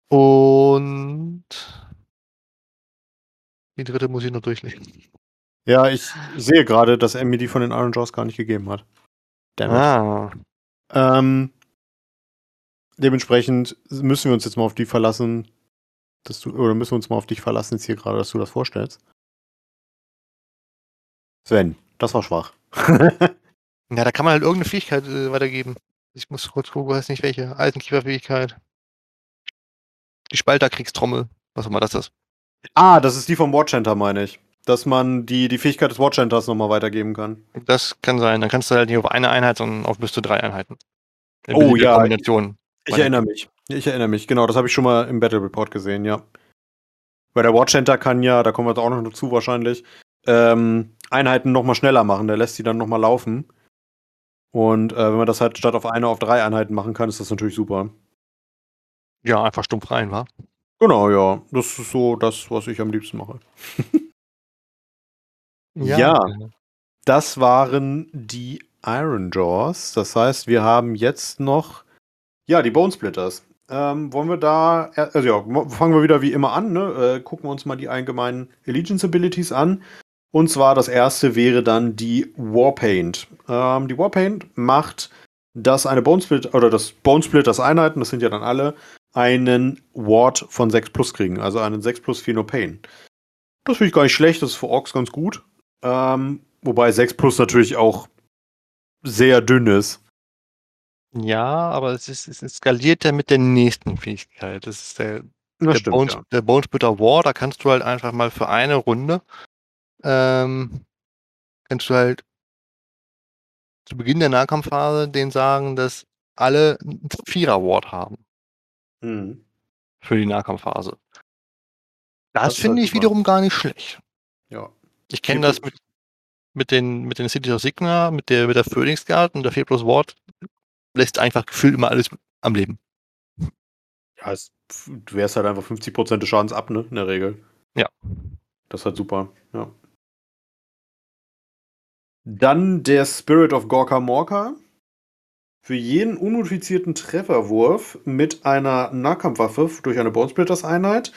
Und die dritte muss ich noch durchlesen. Ja, ich sehe gerade, dass er mir die von den Iron Jaws gar nicht gegeben hat. Damn. Ah, Ähm, dementsprechend müssen wir uns jetzt mal auf die verlassen, dass du, oder müssen wir uns mal auf dich verlassen jetzt hier gerade, dass du das vorstellst. Sven, das war schwach. [LAUGHS] ja, da kann man halt irgendeine Fähigkeit äh, weitergeben. Ich muss kurz gucken, weiß nicht welche. Eisenkieferfähigkeit. Die Spalterkriegstrommel, was auch immer das ist. ah, das ist die vom Watchhunter, meine ich. Dass man die, die Fähigkeit des Watchhunters nochmal weitergeben kann. Das kann sein. Dann kannst du halt nicht auf eine Einheit, sondern auf bis zu drei Einheiten. In Oh, ja. Kombination. Ich erinnere mich. Ich erinnere mich, genau, das habe ich schon mal im Battle Report gesehen, ja. Weil der Watchhunter kann ja, da kommen wir jetzt auch noch dazu wahrscheinlich, ähm, Einheiten nochmal schneller machen. Der lässt sie dann nochmal laufen. Und äh, wenn man das halt statt auf eine auf drei Einheiten machen kann, ist das natürlich super. Ja, einfach stumpf rein, wa? Genau, ja. Das ist so das, was ich am liebsten mache. [LAUGHS] Ja. Das waren die Iron Jaws. Das heißt, wir haben jetzt noch, ja, die Bone Splitters. Ähm, wollen wir da, also ja, fangen wir wieder wie immer an, ne? Äh, gucken wir uns mal die allgemeinen Allegiance Abilities an. Und zwar das erste wäre dann die Warpaint. Ähm, die Warpaint macht, dass eine Bone Split oder das Bone Splitters Einheiten, das sind ja dann alle, einen Ward von 6 plus kriegen, also einen 6 plus 4 No Pain. Das finde ich gar nicht schlecht, das ist für Orks ganz gut. Ähm, wobei 6 plus natürlich auch sehr dünn ist. Ja, aber es, ist, es skaliert ja mit der nächsten Fähigkeit. Das ist der, Das der, Bones, der Bonesplitter War. Da kannst du halt einfach mal für eine Runde ähm, kannst du halt zu Beginn der Nahkampfphase denen sagen, dass alle einen Vierer-Ward haben Mhm. für die Nahkampfphase. Das Das finde ich wiederum gar nicht schlecht. Ja. Ich kenne das mit, mit den, mit den Cities of Sigma, mit der, mit der Phoenix Guard und der 4 plus Ward lässt einfach gefühlt immer alles am Leben. Ja, es, du wärst halt einfach 50% des Schadens ab, ne? In der Regel. Ja. Das ist halt super, ja. Dann der Spirit of Gorka Morka. Für jeden unmodifizierten Trefferwurf mit einer Nahkampfwaffe durch eine Bonesplitters-Einheit,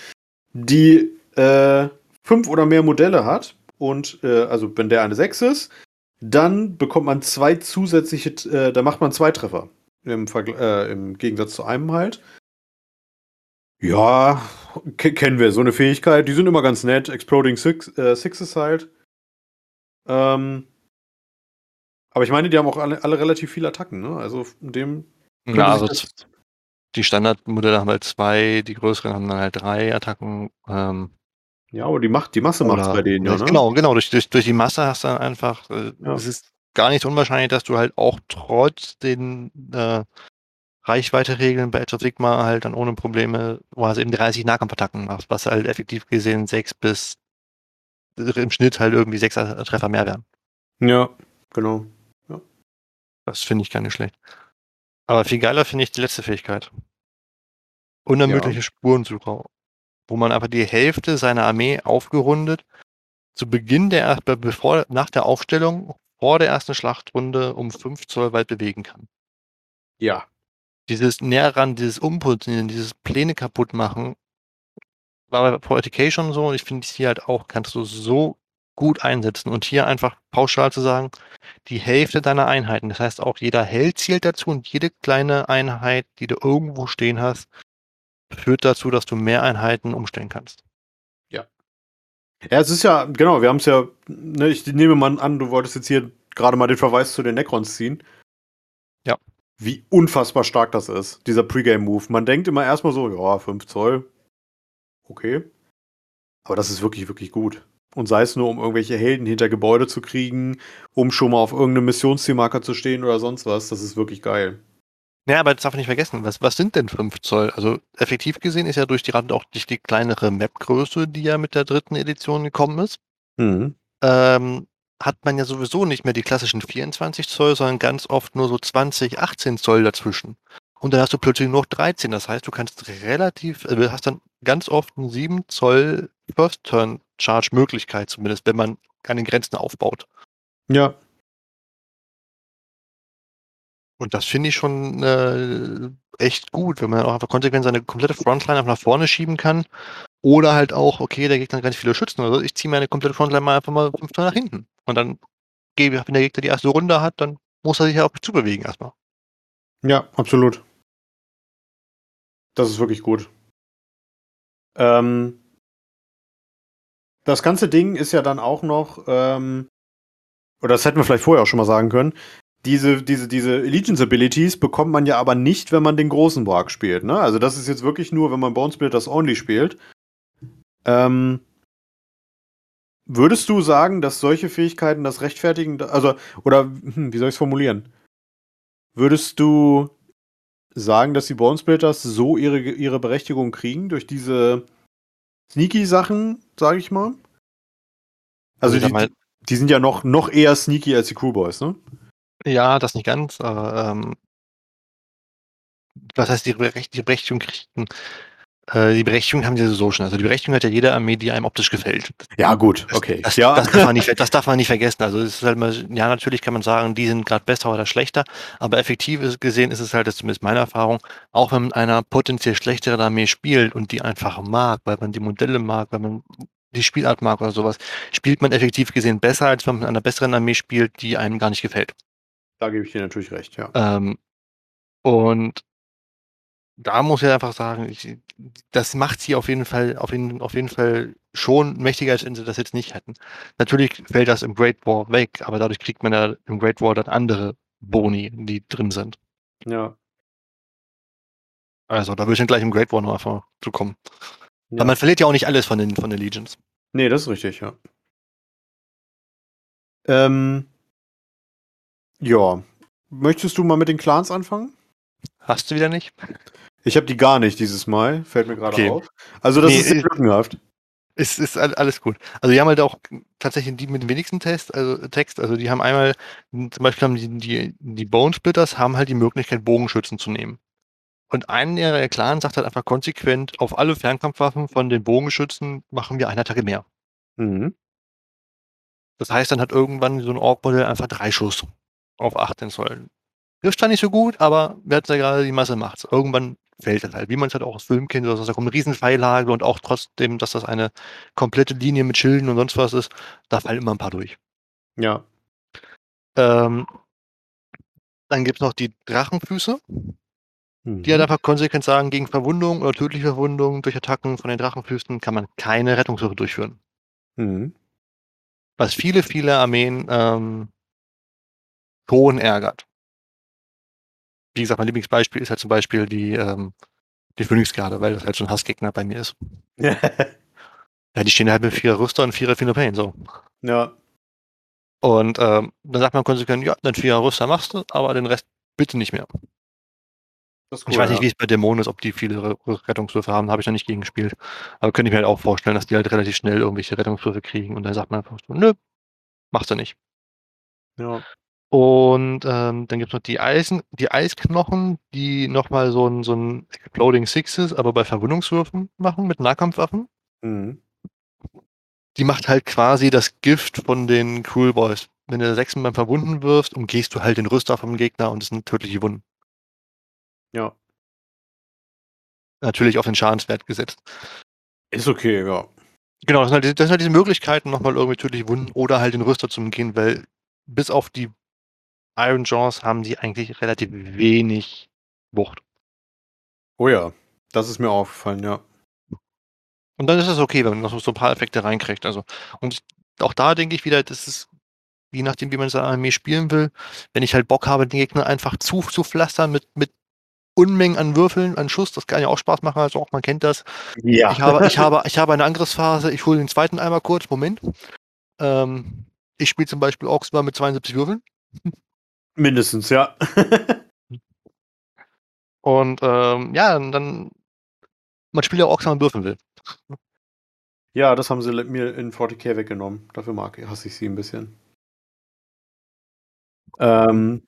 die äh, fünf oder mehr Modelle hat, und äh, also wenn der eine 6 ist, dann bekommt man zwei zusätzliche, äh, da macht man zwei Treffer. Im, äh, Im Gegensatz zu einem halt. Ja, kennen wir so eine Fähigkeit. Die sind immer ganz nett. Exploding Six, äh, Sixes halt. Ähm, aber ich meine, die haben auch alle, alle relativ viele Attacken, ne? Also in dem. Ja, also die Standardmodelle haben halt zwei, die größeren haben dann halt drei Attacken. Ähm, ja, aber die, Macht, die Masse macht es bei denen ja, ne? Genau, genau. Durch, durch, durch die Masse hast du dann einfach. Äh, ja. Es ist gar nicht unwahrscheinlich, dass du halt auch trotz den äh, Reichweite-Regeln bei Edge of Sigma halt dann ohne Probleme quasi eben 30 Nahkampfattacken machst, was halt effektiv gesehen sechs bis im Schnitt halt irgendwie sechs Treffer mehr werden. Ja, genau. Ja. Das finde ich gar nicht schlecht. Aber viel geiler finde ich die letzte Fähigkeit. Unermüdliche ja. Spurensucher, wo man einfach die Hälfte seiner Armee aufgerundet zu Beginn der, bevor, nach der Aufstellung vor der ersten Schlachtrunde um 5 Zoll weit bewegen kann. Ja, dieses Näherran, dieses Umputzen, dieses Pläne kaputt machen, war bei Poetic schon so und ich finde es hier halt auch, kannst du so gut einsetzen. Und hier einfach pauschal zu sagen, die Hälfte deiner Einheiten, das heißt auch jeder Held zählt dazu und jede kleine Einheit, die du irgendwo stehen hast, führt dazu, dass du mehr Einheiten umstellen kannst. Ja. Ja, es ist ja, genau, wir haben es ja, ne, ich nehme mal an, du wolltest jetzt hier gerade mal den Verweis zu den Necrons ziehen. Ja wie unfassbar stark das ist, dieser Pre-Game-Move. Man denkt immer erstmal so, ja, 5 Zoll, okay. Aber das ist wirklich, wirklich gut. Und sei es nur, um irgendwelche Helden hinter Gebäude zu kriegen, um schon mal auf irgendeinem Missionszielmarker zu stehen oder sonst was, das ist wirklich geil. Ja, aber das darf man nicht vergessen. Was, was sind denn 5 Zoll? Also effektiv gesehen ist ja durch die Rand auch durch die kleinere Map-Größe, die ja mit der dritten Edition gekommen ist, mhm. ähm, hat man ja sowieso nicht mehr die klassischen 24 Zoll, sondern ganz oft nur so 20, 18 Zoll dazwischen. Und dann hast du plötzlich nur noch 13. Das heißt, du kannst relativ, äh, hast dann ganz oft einen 7 Zoll First Turn Charge Möglichkeit, zumindest, wenn man an den Grenzen aufbaut. Ja. Und das finde ich schon äh, echt gut, wenn man auch einfach konsequent seine komplette Frontline einfach nach vorne schieben kann oder halt auch, okay, der Gegner hat nicht viele Schützen oder. Ich ziehe meine komplette Frontline mal einfach mal fünf nach hinten. Und dann, wenn der Gegner die erste Runde hat, dann muss er sich ja auch zubewegen erstmal. Ja, absolut. Das ist wirklich gut. Ähm, das ganze Ding ist ja dann auch noch, ähm, oder das hätten wir vielleicht vorher auch schon mal sagen können, diese, diese, diese Allegiance Abilities bekommt man ja aber nicht, wenn man den großen Borg spielt. Ne? Also das ist jetzt wirklich nur, wenn man Bone Splitters Only spielt. Ähm, würdest du sagen, dass solche Fähigkeiten das rechtfertigen, also, oder hm, wie soll ich es formulieren? Würdest du sagen, dass die Bonesplitters so ihre, ihre Berechtigung kriegen durch diese Sneaky-Sachen, sage ich mal? Also, also die, die, sind ja noch, noch eher sneaky als die Crewboys, ne? Ja, das nicht ganz, aber ähm, was heißt die, Berechtigung kriegen? Äh, die Berechtigung haben sie so schon. Also die Berechtigung hat ja jede Armee, die einem optisch gefällt. Ja, gut, okay. Das, ja. das, darf, man nicht, [LAUGHS] das darf man nicht vergessen. Also es ist halt mal, ja, natürlich kann man sagen, die sind gerade besser oder schlechter, aber effektiv gesehen ist es halt, das ist zumindest meine Erfahrung, auch wenn man einer potenziell schlechteren Armee spielt und die einfach mag, weil man die Modelle mag, weil man die Spielart mag oder sowas, spielt man effektiv gesehen besser, als wenn man mit einer besseren Armee spielt, die einem gar nicht gefällt. Da gebe ich dir natürlich recht, ja. Ähm, und da muss ich einfach sagen, ich, das macht sie auf jeden Fall, auf jeden, auf jeden Fall schon mächtiger, als wenn sie das jetzt nicht hätten. Natürlich fällt das im Great War weg, aber dadurch kriegt man ja im Great War dann andere Boni, die drin sind. Ja. Also, da würde ich dann gleich im Great War noch einfach zu kommen. Ja. Aber man verliert ja auch nicht alles von den, von den Legions. Nee, das ist richtig, ja. Ähm, ja. Möchtest du mal mit den Clans anfangen? Hast du wieder nicht? Ich habe die gar nicht dieses Mal, fällt mir gerade okay. auf. Also das nee, ist lückenhaft. Es ist alles gut. Also die haben halt auch tatsächlich die mit dem wenigsten Test, also Text. Also die haben einmal, zum Beispiel haben die, die, die Bone Splitters haben halt die Möglichkeit, Bogenschützen zu nehmen. Und einer der Clan sagt halt einfach konsequent, auf alle Fernkampfwaffen von den Bogenschützen machen wir eine Attacke mehr. Mhm. Das heißt, dann hat irgendwann so ein Ork-Modell einfach drei Schuss auf 18 Zoll. Trifft zwar nicht so gut, aber wer hat ja gerade die Masse macht's. Irgendwann fällt das halt, wie man es halt auch aus Filmen kennt, also da kommt eine riesen Pfeillage und auch trotzdem, dass das eine komplette Linie mit Schilden und sonst was ist, da fallen immer ein paar durch. Ja. Ähm, dann gibt es noch die Drachenfüße, Mhm. die halt einfach konsequent sagen, gegen Verwundung oder tödliche Verwundung durch Attacken von den Drachenfüßen kann man keine Rettungswürfe durchführen. Mhm. Was viele, viele Armeen ähm, schon ärgert. Wie gesagt, mein Lieblingsbeispiel ist halt zum Beispiel die, ähm, die Phönixgarde, weil das halt so ein Hassgegner bei mir ist. [LAUGHS] Ja, die stehen halt mit vierer Rüster und vierer Pain, so. ja. Und ähm, dann sagt man konsequent, ja, dann vierer Rüster machst du, aber den Rest bitte nicht mehr. Ist ich cool, weiß nicht, ja. wie es bei Dämonen ist, ob die viele Re- Rettungswürfe haben, habe ich noch nicht gegen gespielt. Aber könnte ich mir halt auch vorstellen, dass die halt relativ schnell irgendwelche Rettungswürfe kriegen und dann sagt man einfach so, nö, machst du nicht. Ja. Und ähm, dann gibt es noch die Eisen, die Eisknochen, die nochmal so ein, so ein Exploding Sixes, aber bei Verwundungswürfen machen mit Nahkampfwaffen. Mhm. Die macht halt quasi das Gift von den Cruel Boys. Wenn du Sechsen beim Verwunden wirfst, umgehst du halt den Rüster vom Gegner und es sind tödliche Wunden. Ja. Natürlich auf den Schadenswert gesetzt. Ist okay, ja. Genau, das sind halt, diese- das sind halt diese Möglichkeiten, nochmal irgendwie tödliche Wunden oder halt den Rüster zu umgehen, weil bis auf die Iron Jaws haben die eigentlich relativ wenig Wucht. Oh ja. Das ist mir aufgefallen, ja. Und dann ist es okay, wenn man noch so ein paar Effekte reinkriegt. Also, und auch da denke ich wieder, das ist, je nachdem, wie man seine Armee spielen will, wenn ich halt Bock habe, den Gegner einfach zu, zu pflastern mit, mit Unmengen an Würfeln, an Schuss, das kann ja auch Spaß machen, also auch man kennt das. Ja. Ich habe, ich habe, [LAUGHS] ich habe eine Angriffsphase, ich hole den zweiten einmal kurz, Moment. Ähm, ich spiele zum Beispiel Orks mal mit 72 Würfeln. Mindestens, ja. [LAUGHS] Und ähm, ja, dann, man spielt ja Orks, wenn man würfeln will. ja, das haben sie mir in 40k weggenommen. Dafür mag hasse ich sie ein bisschen. Ähm,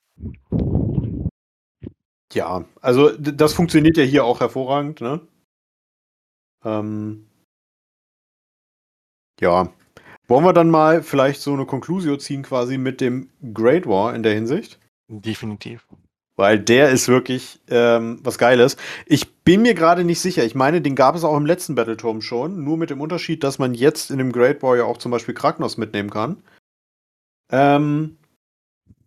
ja, also das funktioniert ja hier auch hervorragend, ne? Ähm, ja. Wollen wir dann mal vielleicht so eine Konklusio ziehen quasi mit dem Great War in der Hinsicht? Definitiv. Weil der ist wirklich ähm, was Geiles. Ich bin mir gerade nicht sicher. Ich meine, den gab es auch im letzten Battleturm schon. Nur mit dem Unterschied, dass man jetzt in dem Great War ja auch zum Beispiel Kragnos mitnehmen kann. Ähm,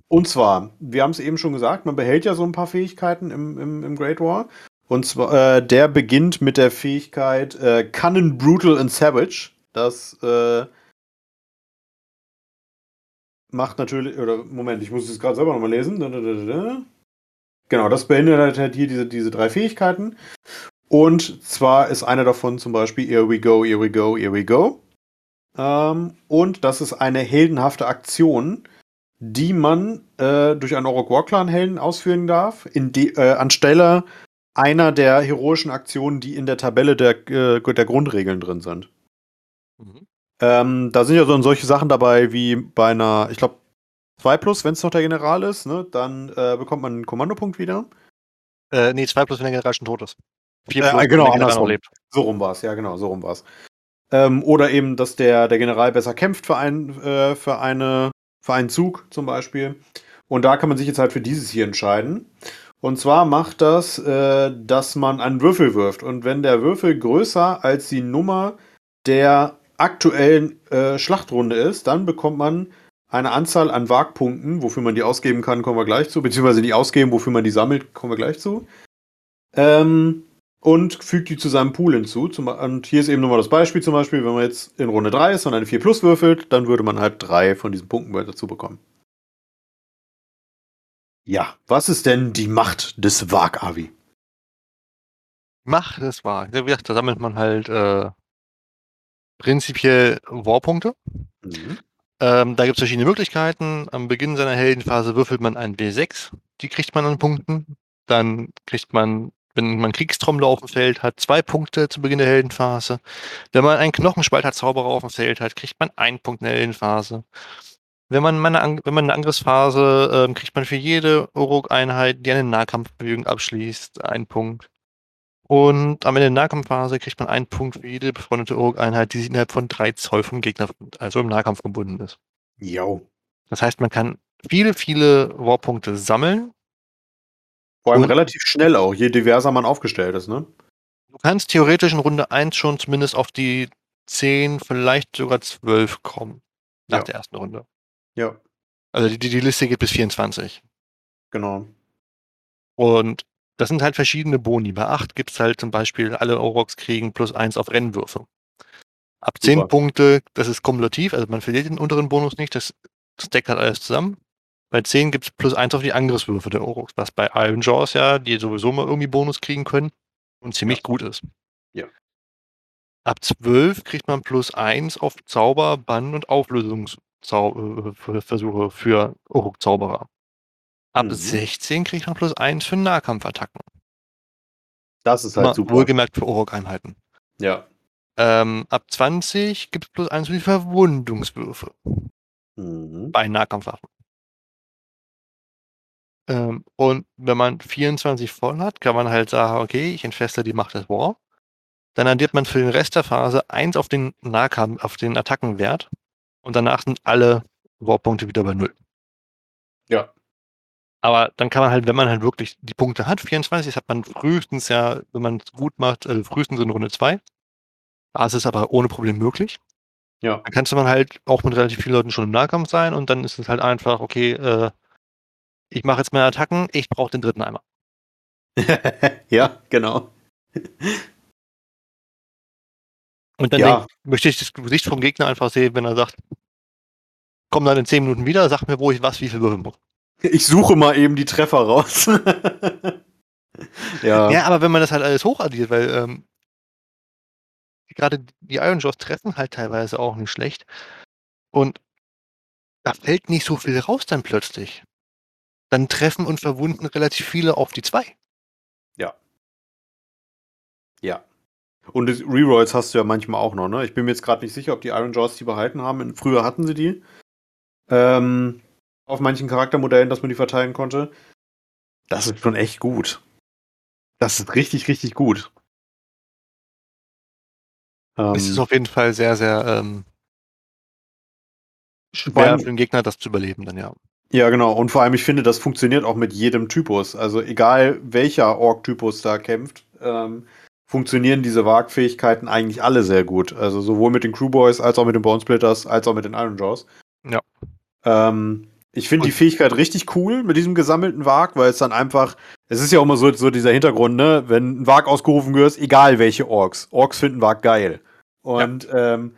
und zwar, wir haben es eben schon gesagt, man behält ja so ein paar Fähigkeiten im, im, im Great War. Und zwar, äh, der beginnt mit der Fähigkeit äh, Cunning, Brutal and Savage. Das äh, macht natürlich, oder Moment, ich muss es gerade selber nochmal lesen. Genau, das beinhaltet halt hier diese, diese drei Fähigkeiten. Und zwar ist eine davon zum Beispiel Here we go, here we go, here we go. Ähm, und das ist eine heldenhafte Aktion, die man äh, durch einen Orok War Clan Helden ausführen darf, die, äh, anstelle einer der heroischen Aktionen, die in der Tabelle der, äh, der Grundregeln drin sind. Mhm. Ähm, da sind ja so solche Sachen dabei wie bei einer, ich glaube, 2 plus, wenn es noch der General ist, ne? dann äh, bekommt man einen Kommandopunkt wieder. Äh, nee, 2 plus, wenn der General schon tot ist. 4 Äh, plus, genau, wenn der General noch andersrum. lebt. So rum war es, ja, genau, so rum war es. Ähm, oder eben, dass der, der General besser kämpft für, ein, äh, für, eine, für einen Zug zum Beispiel. Und da kann man sich jetzt halt für dieses hier entscheiden. Und zwar macht das, äh, dass man einen Würfel wirft. Und wenn der Würfel größer als die Nummer der aktuellen äh, Schlachtrunde ist, dann bekommt man eine Anzahl an Wagpunkten, wofür man die ausgeben kann, kommen wir gleich zu. Beziehungsweise die ausgeben, wofür man die sammelt, kommen wir gleich zu. Ähm, und fügt die zu seinem Pool hinzu. Zum, und hier ist eben nochmal das Beispiel zum Beispiel, wenn man jetzt in Runde 3 ist und eine 4 plus würfelt, dann würde man halt drei von diesen Punkten dazu bekommen. Ja, was ist denn die Macht des Wag-Avi? Mach das wahr. Wie gesagt, da sammelt man halt äh, prinzipiell Warpunkte. Mhm. Ähm, da gibt es verschiedene Möglichkeiten. Am Beginn seiner Heldenphase würfelt man einen W6. Die kriegt man an Punkten. Dann kriegt man, wenn man Kriegstrommler auf dem Feld hat, zwei Punkte zu Beginn der Heldenphase. Wenn man einen Knochenspalter-Zauberer auf dem Feld hat, kriegt man einen Punkt in der Heldenphase. wenn man, meine, Ang- wenn man eine Angriffsphase, ähm, kriegt man für jede Uruk-Einheit, die eine Nahkampfbewegung abschließt, einen Punkt. Und am Ende der Nahkampfphase kriegt man einen Punkt für jede befreundete Uruk-Einheit, die sich innerhalb von drei Zoll vom Gegner, also im Nahkampf gebunden ist. Jo. Das heißt, man kann viele, viele Warpunkte sammeln. Vor allem relativ schnell auch, je diverser man aufgestellt ist, ne? Du kannst theoretisch in Runde 1 schon zumindest auf die 10, vielleicht sogar 12 kommen. Nach Ja. der ersten Runde. Ja, Also die, die die Liste geht bis 24. genau. Und das sind halt verschiedene Boni. Bei 8 gibt es halt zum Beispiel, alle Oroks kriegen plus 1 auf Rennwürfe. Ab 10 Super. Punkte, das ist kumulativ, also man verliert den unteren Bonus nicht, das, das deckt halt alles zusammen. Bei 10 gibt es plus 1 auf die Angriffswürfe der Oroks, was bei Iron Jaws ja, die sowieso mal irgendwie Bonus kriegen können und ziemlich Ja. gut ist. Ja. Ab 12 kriegt man plus 1 auf Zauber, Bann und Auflösungsversuche für Oruk-Zauberer. Ab Mhm. 16 kriegt man plus 1 für Nahkampfattacken. Das ist halt Mal super. Wohlgemerkt für Orok-Einheiten. Ja. Ähm, ab 20 gibt es plus 1 für die Verwundungswürfe Mhm. bei Nahkampfwaffen. Ähm, und wenn man 24 voll hat, kann man halt sagen, okay, ich entfeste die Macht des War. Dann addiert man für den Rest der Phase 1 auf den Nahkampf, auf den Attackenwert und danach sind alle Warpunkte wieder bei 0. Ja. Aber dann kann man halt, wenn man halt wirklich die Punkte hat, 24, das hat man frühestens ja, wenn man es gut macht, also frühestens in Runde 2. Da ist es aber ohne Problem möglich. Ja. Dann kannst du man halt auch mit relativ vielen Leuten schon im Nahkampf sein und dann ist es halt einfach, okay, äh, ich mache jetzt meine Attacken, ich brauche den dritten Eimer. [LAUGHS] ja, genau. Und dann Ja. denk, möchte ich das Gesicht vom Gegner einfach sehen, wenn er sagt, komm dann in 10 Minuten wieder, sag mir, wo ich was, wie viel würfeln muss. Ich suche mal eben die Treffer raus. [LAUGHS] ja. Ja, aber wenn man das halt alles hochaddiert, weil ähm, gerade die Iron Jaws treffen halt teilweise auch nicht schlecht. Und da fällt nicht so viel raus dann plötzlich. Dann treffen und verwunden relativ viele auf die zwei. Ja. Und das Rerolls hast du ja manchmal auch noch, ne? Ich bin mir jetzt gerade nicht sicher, ob die Iron Jaws die behalten haben. Früher hatten sie die. Ähm, auf manchen Charaktermodellen, dass man die verteilen konnte. Das ist schon echt gut. Das ist richtig, richtig gut. Ähm, Es ist auf jeden Fall sehr, sehr ähm, schwer für den Gegner, das zu überleben dann, ja. ja, genau. Und vor allem, ich finde, das funktioniert auch mit jedem Typus. Also egal welcher Ork-Typus da kämpft, ähm, funktionieren diese Wagfähigkeiten eigentlich alle sehr gut. Also sowohl mit den Crewboys als auch mit den Bonesplitters als auch mit den Iron Jaws. Ja. Ähm, ich finde die Fähigkeit richtig cool mit diesem gesammelten Wag, weil es dann einfach, es ist ja auch immer so, so dieser Hintergrund, ne? Wenn ein Wag ausgerufen wird, egal welche Orks. Orks finden Wag geil. Und ähm,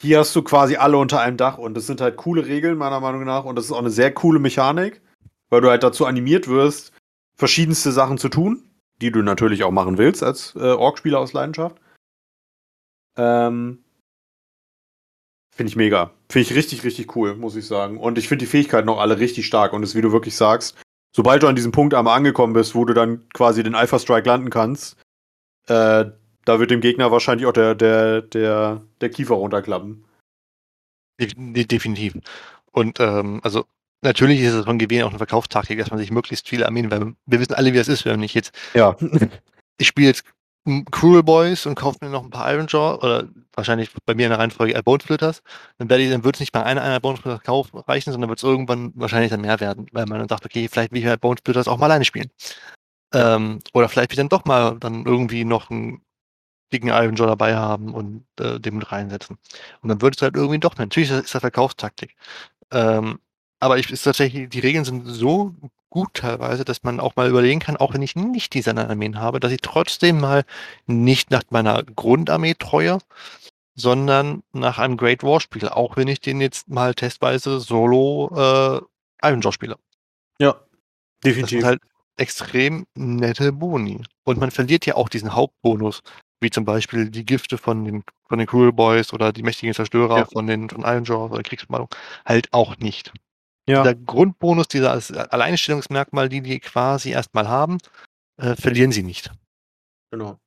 hier hast du quasi alle unter einem Dach und das sind halt coole Regeln, meiner Meinung nach. Und das ist auch eine sehr coole Mechanik, weil du halt dazu animiert wirst, verschiedenste Sachen zu tun, die du natürlich auch machen willst als äh, Ork-Spieler aus Leidenschaft. Ähm, Finde ich mega. Finde ich richtig, richtig cool, muss ich sagen. Und ich finde die Fähigkeiten auch alle richtig stark. Und es, wie du wirklich sagst, sobald du an diesem Punkt einmal angekommen bist, wo du dann quasi den Alpha Strike landen kannst, äh, da wird dem Gegner wahrscheinlich auch der, der, der, der Kiefer runterklappen. De de definitiv. Und ähm, also natürlich ist es von GW auch eine Verkaufstaktik, dass man sich möglichst viele Armeen, weil wir wissen alle, wie das ist, wenn ich jetzt, Ja. ich spiele jetzt Cruel Boys und kaufe mir noch ein paar Iron Jaw oder wahrscheinlich bei mir in der Reihenfolge Bone Splitters, dann werde ich, dann wird es nicht bei einer einer Bone Splitters kaufen reichen, sondern wird es irgendwann wahrscheinlich dann mehr werden, weil man dann sagt, okay, vielleicht will ich halt Bone Splitters auch mal alleine spielen. Ähm, oder vielleicht will ich dann doch mal dann irgendwie noch einen dicken Iron Jaw dabei haben und äh, den mit reinsetzen. Und dann wird es halt irgendwie doch, natürlich ist das Verkaufstaktik. Ähm, aber ich ist tatsächlich, die Regeln sind so gut teilweise, dass man auch mal überlegen kann, auch wenn ich nicht diese Armeen habe, dass ich trotzdem mal nicht nach meiner Grundarmee treue, sondern nach einem Great War spiele, auch wenn ich den jetzt mal testweise solo äh, Iron Jaw spiele. Ja. Das Definitiv. sind halt extrem nette Boni. Und man verliert ja auch diesen Hauptbonus, wie zum Beispiel die Gifte von den, von den Cruel Boys oder die mächtigen Zerstörer Ja. von den von Iron Jaws oder Kriegsmalung, halt auch nicht. Ja. Der Grundbonus, dieser Alleinstellungsmerkmal, die die quasi erstmal haben, äh, verlieren sie nicht. Genau.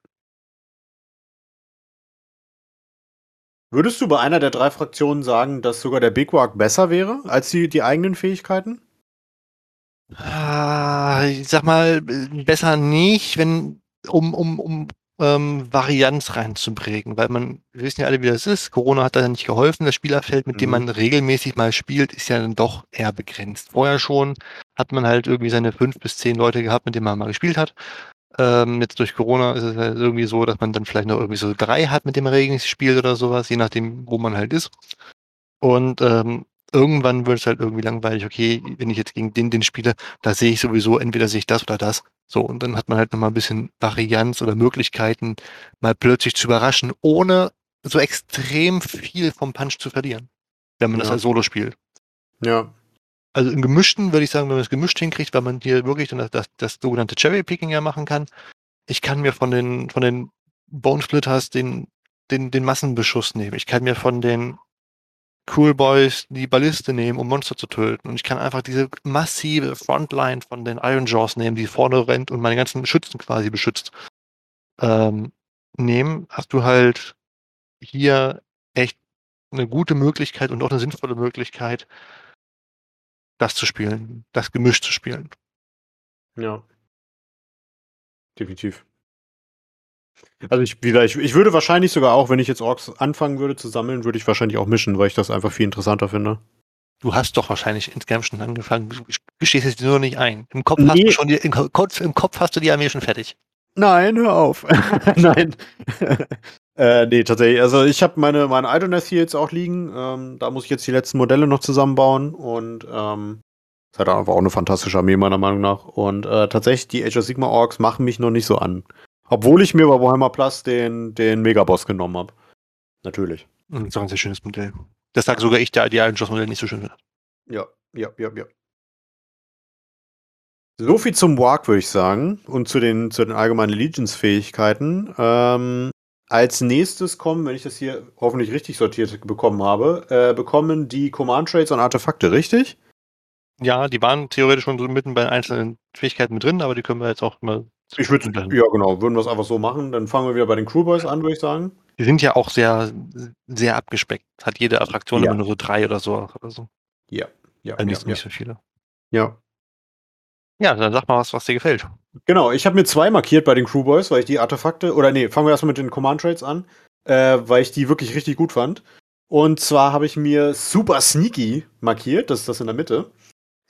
Würdest du bei einer der drei Fraktionen sagen, dass sogar der Big Walk besser wäre als die, die eigenen Fähigkeiten? Ah, ich sag mal, besser nicht, wenn, um, um, um ähm, Varianz reinzubringen, weil man, wir wissen ja alle, wie das ist. Corona hat da nicht geholfen. Das Spielerfeld, mit dem Mhm. man regelmäßig mal spielt, ist ja dann doch eher begrenzt. Vorher schon hat man halt irgendwie seine fünf bis zehn Leute gehabt, mit denen man mal gespielt hat. Ähm, jetzt durch Corona ist es halt irgendwie so, dass man dann vielleicht noch irgendwie so drei hat, mit dem man regelmäßig spielt oder sowas, je nachdem, wo man halt ist. Und ähm, irgendwann wird es halt irgendwie langweilig, okay, wenn ich jetzt gegen den, den spiele, da sehe ich sowieso, entweder sehe ich das oder das. So, und dann hat man halt nochmal ein bisschen Varianz oder Möglichkeiten, mal plötzlich zu überraschen, ohne so extrem viel vom Punch zu verlieren, wenn man das Ja. als Solo spielt. Ja. Also im Gemischten würde ich sagen, wenn man es gemischt hinkriegt, weil man hier wirklich dann das, das, das sogenannte Cherry-Picking ja machen kann. Ich kann mir von den, von den Bone Splitters den, den, den Massenbeschuss nehmen. Ich kann mir von den Cool Boys die Balliste nehmen, um Monster zu töten. Und ich kann einfach diese massive Frontline von den Iron Jaws nehmen, die vorne rennt und meine ganzen Schützen quasi beschützt. Ähm, nehmen, hast du halt hier echt eine gute Möglichkeit und auch eine sinnvolle Möglichkeit, das zu spielen, das gemischt zu spielen. Ja. Definitiv. Also ich, wie gesagt, ich, ich würde wahrscheinlich sogar auch, wenn ich jetzt Orks anfangen würde zu sammeln, würde ich wahrscheinlich auch mischen, weil ich das einfach viel interessanter finde. Du hast doch wahrscheinlich insgesamt schon angefangen. Du gestehst es dir nur nicht ein. Im Kopf, hast Nee. du schon die, im, Kopf, Im Kopf hast du die Armee schon fertig. Nein, hör auf. [LAUGHS] Nein. [LAUGHS] äh, nee, tatsächlich. Also ich habe meine, meine Idoneth hier jetzt auch liegen. Ähm, da muss ich jetzt die letzten Modelle noch zusammenbauen und ähm, ist halt einfach auch eine fantastische Armee, meiner Meinung nach. Und äh, tatsächlich, die Age of Sigma Orks machen mich noch nicht so an. Obwohl ich mir bei Warhammer Plus den, den Megaboss genommen habe. Natürlich. Das ist auch ein sehr schönes Modell. Das sage sogar ich, der die Iron Jaws Modell nicht so schön finde. Ja, ja, ja, ja. So viel zum Warg, würde ich sagen. Und zu den, zu den allgemeinen Legions-Fähigkeiten. Ähm, als nächstes kommen, wenn ich das hier hoffentlich richtig sortiert bekommen habe, äh, bekommen die Command Trades und Artefakte, richtig? Ja, die waren theoretisch schon so mitten bei einzelnen Fähigkeiten mit drin, aber die können wir jetzt auch mal. Ich würde, Dann- ja genau, würden wir es einfach so machen. Dann fangen wir wieder bei den Crewboys an, würde ich sagen. Die sind ja auch sehr, sehr abgespeckt. Hat jede Attraktion Ja. immer nur so drei oder so. Oder so. Ja, ja, Also nicht, ja, nicht so viele. ja. Ja, dann sag mal was, was dir gefällt. Genau, ich habe mir zwei markiert bei den Crewboys, weil ich die Artefakte, oder nee, fangen wir erstmal mit den Command Trades an, äh, weil ich die wirklich richtig gut fand. Und zwar habe ich mir Super Sneaky markiert, das ist das in der Mitte.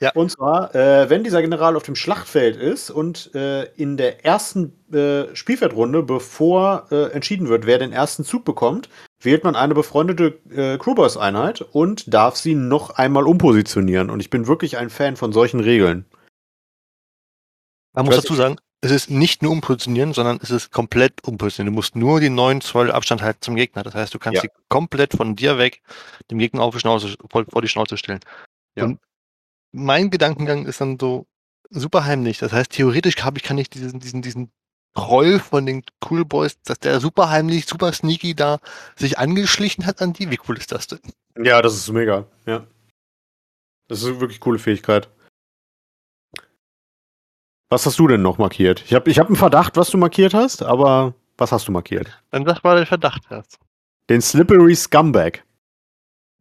Ja. Und zwar, äh, wenn dieser General auf dem Schlachtfeld ist und äh, in der ersten äh, Spielfeldrunde, bevor äh, entschieden wird, wer den ersten Zug bekommt, wählt man eine befreundete äh, Crewboys-Einheit und darf sie noch einmal umpositionieren. Und ich bin wirklich ein Fan von solchen Regeln. Man Ich muss dazu sagen, es ist nicht nur umpositionieren, sondern es ist komplett umpositionieren. Du musst nur die 9 Zoll Abstand halten zum Gegner. Das heißt, du kannst Ja. sie komplett von dir weg dem Gegner auf die Schnauze, vor, vor die Schnauze stellen. Ja. Und mein Gedankengang ist dann so super heimlich. Das heißt, theoretisch habe ich, kann ich diesen, diesen, diesen Troll von den Cool Boys, dass der super heimlich, super sneaky da sich angeschlichen hat an die. Wie cool ist das denn? Ja, das ist mega, ja. Das ist eine wirklich coole Fähigkeit. Was hast du denn noch markiert? Ich habe ich hab einen Verdacht, was du markiert hast, aber was hast du markiert? Dann sag mal den Verdacht erst. Den Slippery Scumbag.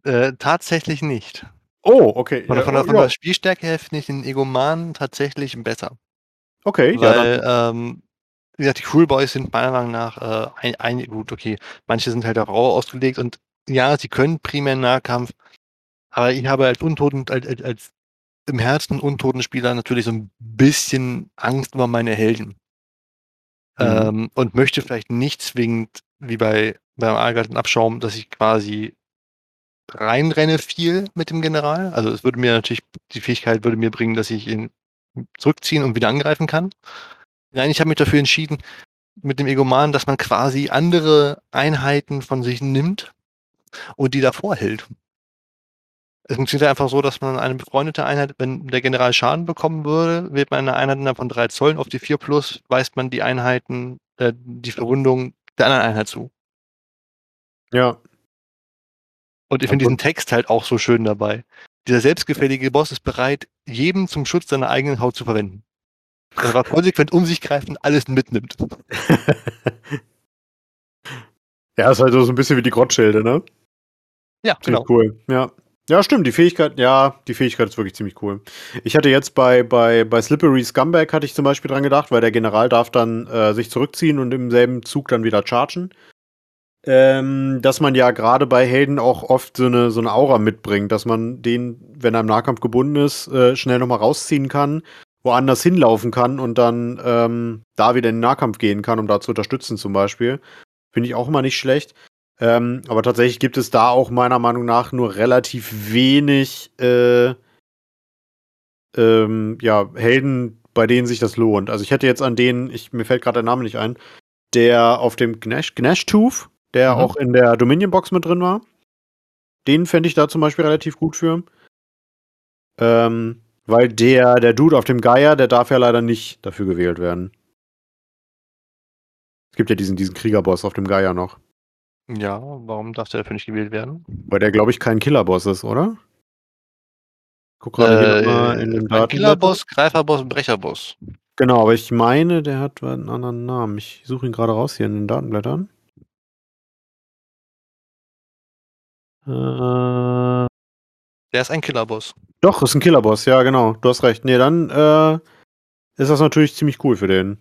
Äh, tatsächlich nicht. Oh, okay. Von, der- von, ja, der, von ja. der Spielstärke her finde ich den Egoman tatsächlich besser. Okay, ja, Weil, dann, ähm, wie gesagt, die Cool Boys sind meiner Meinung nach äh, ein, ein, gut, okay, manche sind halt auf Rau ausgelegt und ja, sie können primär Nahkampf, aber ich habe als Untoten, als, als, als im Herzen untoten Spieler natürlich so ein bisschen Angst über meine Helden. Mhm. Ähm, und möchte vielleicht nicht zwingend, wie bei beim Allgarten Abschaum, dass ich quasi reinrenne viel mit dem General. Also es würde mir natürlich, die Fähigkeit würde mir bringen, dass ich ihn zurückziehen und wieder angreifen kann. Nein, ich habe mich dafür entschieden, mit dem Egoman, dass man quasi andere Einheiten von sich nimmt und die davor hält. Es funktioniert einfach so, dass man eine befreundete Einheit, wenn der General Schaden bekommen würde, wählt man eine Einheit von drei Zollen auf die 4 plus, weist man die Einheiten, äh, die Verwundung der anderen Einheit zu. ja. Und ich finde diesen Text halt auch so schön dabei. Dieser selbstgefällige Boss ist bereit, jedem zum Schutz seiner eigenen Haut zu verwenden. Er war konsequent um sich greift und alles mitnimmt. [LAUGHS] Ja, ist halt so ein bisschen wie die Grottschilde, ne? Ja, Ziemlich genau. cool. Ja. Ja, stimmt, die Fähigkeit, ja, die Fähigkeit ist wirklich ziemlich cool. Ich hatte jetzt bei, bei, bei Slippery Scumbag hatte ich zum Beispiel dran gedacht, weil der General darf dann äh, sich zurückziehen und im selben Zug dann wieder chargen. Ähm, dass man ja gerade bei Helden auch oft so eine, so eine Aura mitbringt, dass man den, wenn er im Nahkampf gebunden ist, äh, schnell nochmal rausziehen kann, woanders hinlaufen kann und dann ähm, da wieder in den Nahkampf gehen kann, um da zu unterstützen zum Beispiel. Finde ich auch immer nicht schlecht. Ähm, aber tatsächlich gibt es da auch meiner Meinung nach nur relativ wenig äh, ähm, ja, Helden, bei denen sich das lohnt. Also ich hätte jetzt an denen, ich, mir fällt gerade der Name nicht ein, der auf dem Gnash, Gnash-Tooth, der Mhm. auch in der Dominion-Box mit drin war. Den fände ich da zum Beispiel relativ gut für. Ähm, weil der, der Dude auf dem Geier, der darf ja leider nicht dafür gewählt werden. Es gibt ja diesen, diesen Kriegerboss auf dem Geier noch. Ja, warum darf der dafür nicht gewählt werden? Weil der, glaube ich, kein Killerboss ist, oder? Guck gerade hier nochmal in den Daten. Killerboss, Greiferboss, Brecherboss. Genau, aber ich meine, der hat einen anderen Namen. Ich suche ihn gerade raus hier in den Datenblättern. Äh, Der ist ein Killerboss. doch, ist ein Killerboss, ja, genau. Du hast recht. Nee, dann äh, ist das natürlich ziemlich cool für den.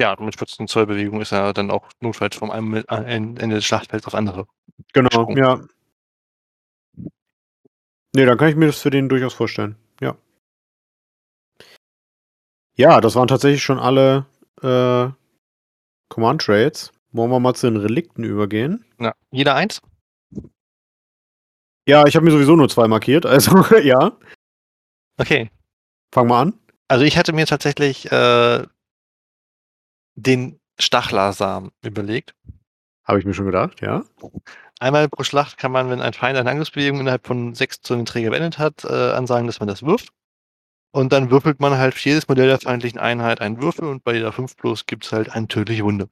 Ja, mit 14 Zoll Bewegung ist er dann auch notfalls vom einem äh, Ende des Schlachtfelds auf andere. Genau, Sprung. ja. Nee, dann kann ich mir das für den durchaus vorstellen. Ja. Ja, das waren tatsächlich schon alle äh, Command Trades. Wollen wir mal zu den Relikten übergehen? Ja, jeder eins? Ja, ich habe mir sowieso nur zwei markiert, also [LAUGHS] ja. Okay. Fang mal an. Also ich hatte mir tatsächlich äh, den Stachlersamen überlegt. Habe ich mir schon gedacht, ja. Einmal pro Schlacht kann man, wenn ein Feind eine Angriffsbewegung innerhalb von sechs zu den Träger beendet hat, äh, ansagen, dass man das wirft. Und dann würfelt man halt für jedes Modell der feindlichen Einheit einen Würfel und bei jeder 5 plus gibt es halt eine tödliche Wunde.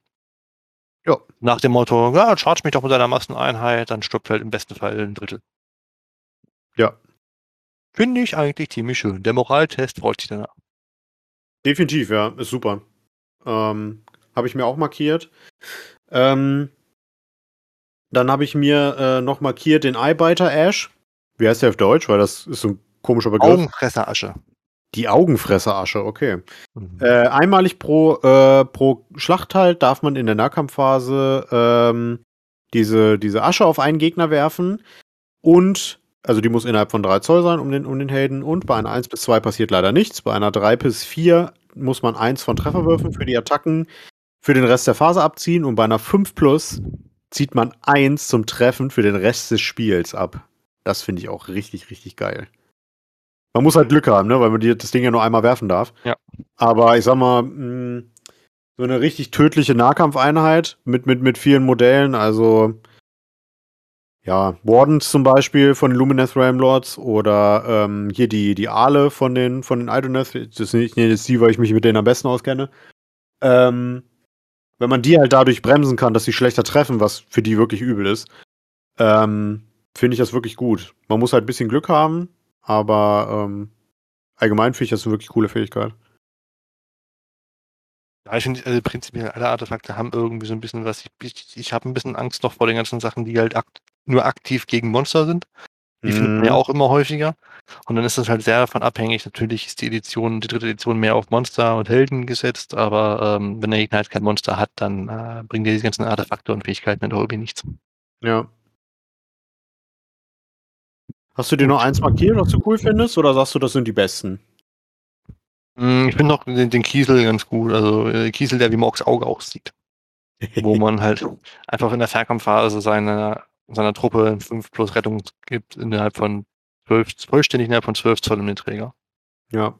Ja. Nach dem Motto, ja, charge mich doch mit deiner Masseneinheit, dann stirbt halt im besten Fall ein Drittel. Ja. Finde ich eigentlich ziemlich schön. Der Moraltest freut sich danach. Definitiv, ja. Ist super. Ähm, habe ich mir auch markiert. Ähm, dann habe ich mir äh, noch markiert den Eyebiter Ash. Wie heißt der auf Deutsch? Weil das ist so ein komischer Begriff. Augenfresserasche. Die Augenfresserasche, okay. Mhm. Äh, einmalig pro, äh, pro Schlacht halt darf man in der Nahkampfphase ähm, diese, diese Asche auf einen Gegner werfen. Und, also die muss innerhalb von 3 Zoll sein um den, um den Helden. Und bei einer 1 bis 2 passiert leider nichts. Bei einer 3 bis 4 muss man 1 von Trefferwürfen für die Attacken für den Rest der Phase abziehen. Und bei einer 5 plus zieht man 1 zum Treffen für den Rest des Spiels ab. Das finde ich auch richtig, richtig geil. Man muss halt Glück haben, ne? weil man die, das Ding ja nur einmal werfen darf. Ja. Aber ich sag mal, mh, so eine richtig tödliche Nahkampfeinheit mit, mit, mit vielen Modellen, also ja, Wardens zum Beispiel von den Lumineth Realm Lords oder ähm, hier die, die Aale von den, von den Idoneth, das ich nenne jetzt die, weil ich mich mit denen am besten auskenne. Ähm, wenn man die halt dadurch bremsen kann, dass sie schlechter treffen, was für die wirklich übel ist, ähm, finde ich das wirklich gut. Man muss halt ein bisschen Glück haben, aber ähm, allgemein finde ich das eine wirklich coole Fähigkeit. Ja, ich finde, also prinzipiell alle Artefakte haben irgendwie so ein bisschen was. Ich, ich, ich habe ein bisschen Angst noch vor den ganzen Sachen, die halt akt nur aktiv gegen Monster sind. Die findet man ja Mhm. auch immer häufiger. Und dann ist das halt sehr davon abhängig. Natürlich ist die Edition, die dritte Edition mehr auf Monster und Helden gesetzt, aber ähm, wenn der Gegner halt kein Monster hat, dann äh, bringen dir die ganzen Artefakte und Fähigkeiten halt auch irgendwie nichts. Ja. Hast du dir noch eins markiert, was du cool findest, oder sagst du, das sind die besten? Mm, Ich finde noch den, den Kiesel ganz gut. Also äh, Kiesel, der wie Morgs Auge aussieht. wo man halt [LAUGHS] einfach in der Fernkampfphase seiner, seiner Truppe ein 5 plus Rettung gibt innerhalb von 12, vollständig innerhalb von 12 Zoll um den Träger. ja.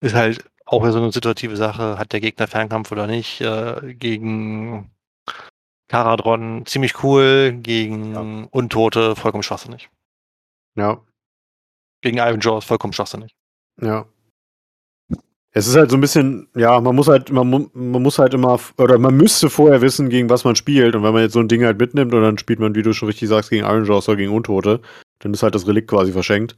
Ist halt auch wieder so eine situative Sache, hat der Gegner Fernkampf oder nicht, äh, gegen Karadron ziemlich cool, gegen Untote vollkommen schwachsinnig. Ja. Gegen Iron Jaws vollkommen schwachsinnig. Ja. Es ist halt so ein bisschen, ja, man muss halt, man, man muss halt immer, oder man müsste vorher wissen, gegen was man spielt. Und wenn man jetzt so ein Ding halt mitnimmt und dann spielt man, wie du schon richtig sagst, gegen Iron Jaws oder gegen Untote, dann ist halt das Relikt quasi verschenkt.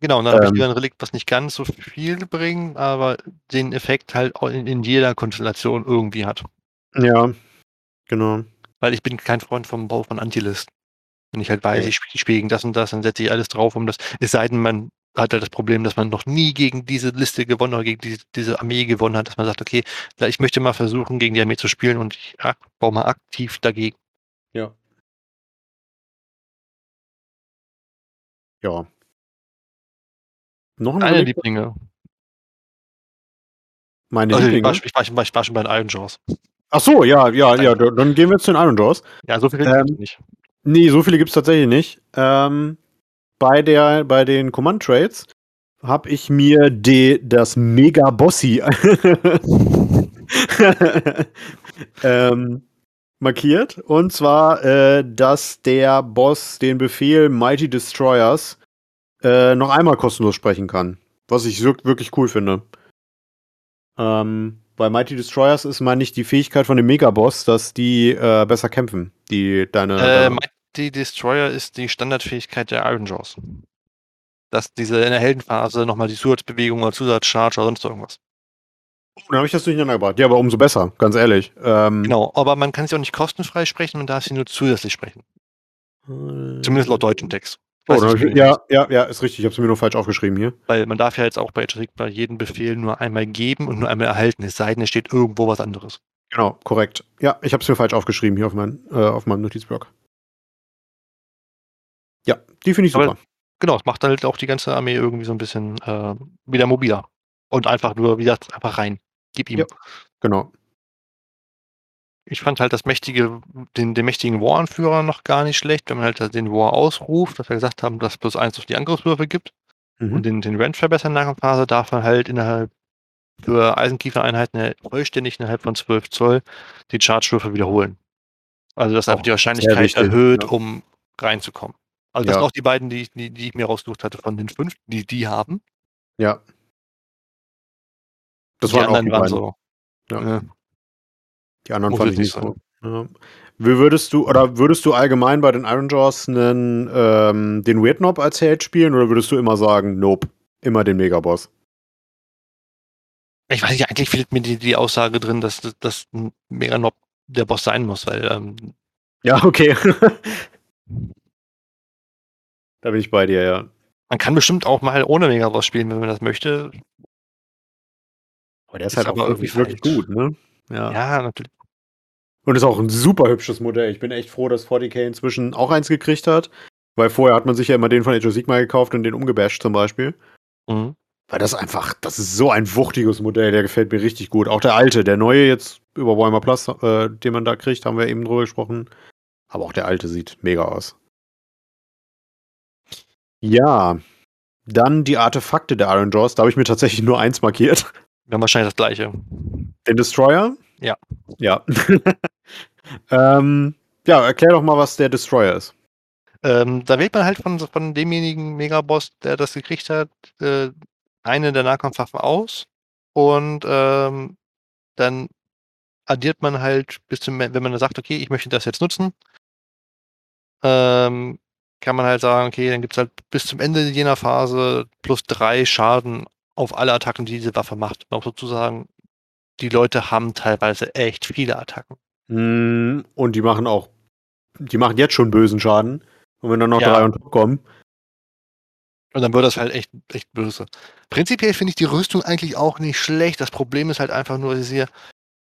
Genau, und dann habe ich Ähm. lieber ein Relikt, was nicht ganz so viel bringt, aber den Effekt halt in, in jeder Konstellation irgendwie hat. Ja, Genau. Weil ich bin kein Freund vom Bau von Antilist. Wenn ich halt weiß, ich spiele spiel gegen das und das, dann setze ich alles drauf, um das. Es sei denn, man hat halt das Problem, dass man noch nie gegen diese Liste gewonnen oder gegen diese, diese Armee gewonnen hat, dass man sagt, okay, ich möchte mal versuchen, gegen die Armee zu spielen und ich baue mal aktiv dagegen. Ja. Ja. Noch ein Deine Lieblinge. Meine Also, ich, Lieblinge. war, schon- ich, war, schon- ich war schon bei den Iron Jaws. Ach so, ja, ja, ja. da- Dann gehen wir jetzt zu den Iron Jaws. Ja, so viel Ähm, gibt's nicht. Nee, so viele gibt's tatsächlich nicht. Ähm, bei, der, bei den Command Trades habe ich mir die, das Mega Bossy [LAUGHS] ähm, markiert. Und zwar, äh, dass der Boss den Befehl Mighty Destroyers äh, noch einmal kostenlos sprechen kann. Was ich wirk- wirklich cool finde. Ähm, bei Mighty Destroyers ist, meine ich, die Fähigkeit von dem Megaboss, dass die äh, besser kämpfen. Die deine. Äh, deine Mighty Destroyer ist die Standardfähigkeit der Iron Jaws. Dass diese in der Heldenphase nochmal die Zusatzbewegung oder Zusatzcharge oder sonst irgendwas. Dann habe ich das durcheinander gebracht. Ja, aber umso besser, ganz ehrlich. Ähm, Genau, aber man kann sie auch nicht kostenfrei sprechen, man darf sie nur zusätzlich sprechen. Zumindest laut deutschen Text. Oh, ich, ja, ja, ja, ist richtig. Ich habe es mir nur falsch aufgeschrieben hier. Weil man darf ja jetzt auch bei Sigmar jeden Befehl nur einmal geben und nur einmal erhalten, es sei denn, es steht irgendwo was anderes. Genau, korrekt. Ja, ich habe es mir falsch aufgeschrieben hier auf, mein, äh, auf meinem Notizblock. Ja, die finde ich Aber- super. Genau, es macht halt auch die ganze Armee irgendwie so ein bisschen äh, wieder mobiler. Und einfach nur, wie gesagt, einfach rein. Gib ihm. Ja. Genau. Ich fand halt das mächtige, den, den mächtigen War-Anführer noch gar nicht schlecht, wenn man halt den War ausruft, dass wir gesagt haben, dass es plus eins auf die Angriffswürfe gibt. Mhm. Und den, den Range verbessern nach der Phase darf man halt innerhalb für Eisenkiefer-Einheiten vollständig innerhalb von 12 Zoll die Charge-Würfe wiederholen. Also das Auch einfach die Wahrscheinlichkeit wichtig, erhöht, ja. um reinzukommen. Also das Ja. sind auch die beiden, die, ich- die, die ich mir rausgesucht hatte von den fünf, die die haben. Ja. Das die waren auch anderen die waren so. Ja. Äh, Die anderen Muss fand ich nicht so. Ja. Wie würdest du, oder würdest du allgemein bei den Iron Jaws einen, ähm, den Weird Knob als Held spielen oder würdest du immer sagen, nope, immer den Megaboss? ich weiß nicht, eigentlich fehlt mir die, die Aussage drin, dass das ein Meganob der Boss sein muss, weil ähm, Ja, okay. [LAUGHS] da bin ich bei dir, ja. man kann bestimmt auch mal ohne Megaboss spielen, wenn man das möchte. Aber der ist, Ist halt aber auch irgendwie wirklich, gut, ne? Ja. Ja, natürlich. Und ist auch ein super hübsches Modell. Ich bin echt froh, dass 40k inzwischen auch eins gekriegt hat. Weil vorher hat man sich ja immer den von Age of Sigmar gekauft und den umgebasht zum Beispiel. Mhm. Weil das einfach, das ist so ein wuchtiges Modell, der gefällt mir richtig gut. Auch der alte, der neue jetzt über Warhammer Plus, äh, den man da kriegt, haben wir eben drüber gesprochen. Aber auch der alte sieht mega aus. Ja, dann die Artefakte der Iron Jaws. Da habe ich mir tatsächlich nur eins markiert. Wir haben wahrscheinlich das gleiche. Den Destroyer? Ja. Ja. [LAUGHS] ähm, ja, erklär doch mal, was der Destroyer ist. Ähm, da wählt man halt von, von demjenigen Megaboss, der das gekriegt hat, äh, eine der Nahkampfwaffen aus und ähm, dann addiert man halt bis zum, wenn man dann sagt, okay, ich möchte das jetzt nutzen, ähm, kann man halt sagen, okay, dann gibt es halt bis zum Ende jener Phase plus drei Schaden auf alle Attacken, die diese Waffe macht. Um auch sozusagen, die Leute haben teilweise echt viele Attacken. Mm, Und die machen auch, die machen jetzt schon bösen Schaden. Und wenn dann noch Ja. drei top kommen. Und dann wird das halt echt, echt böse. Prinzipiell finde ich die Rüstung eigentlich auch nicht schlecht. Das Problem ist halt einfach nur, dass hier,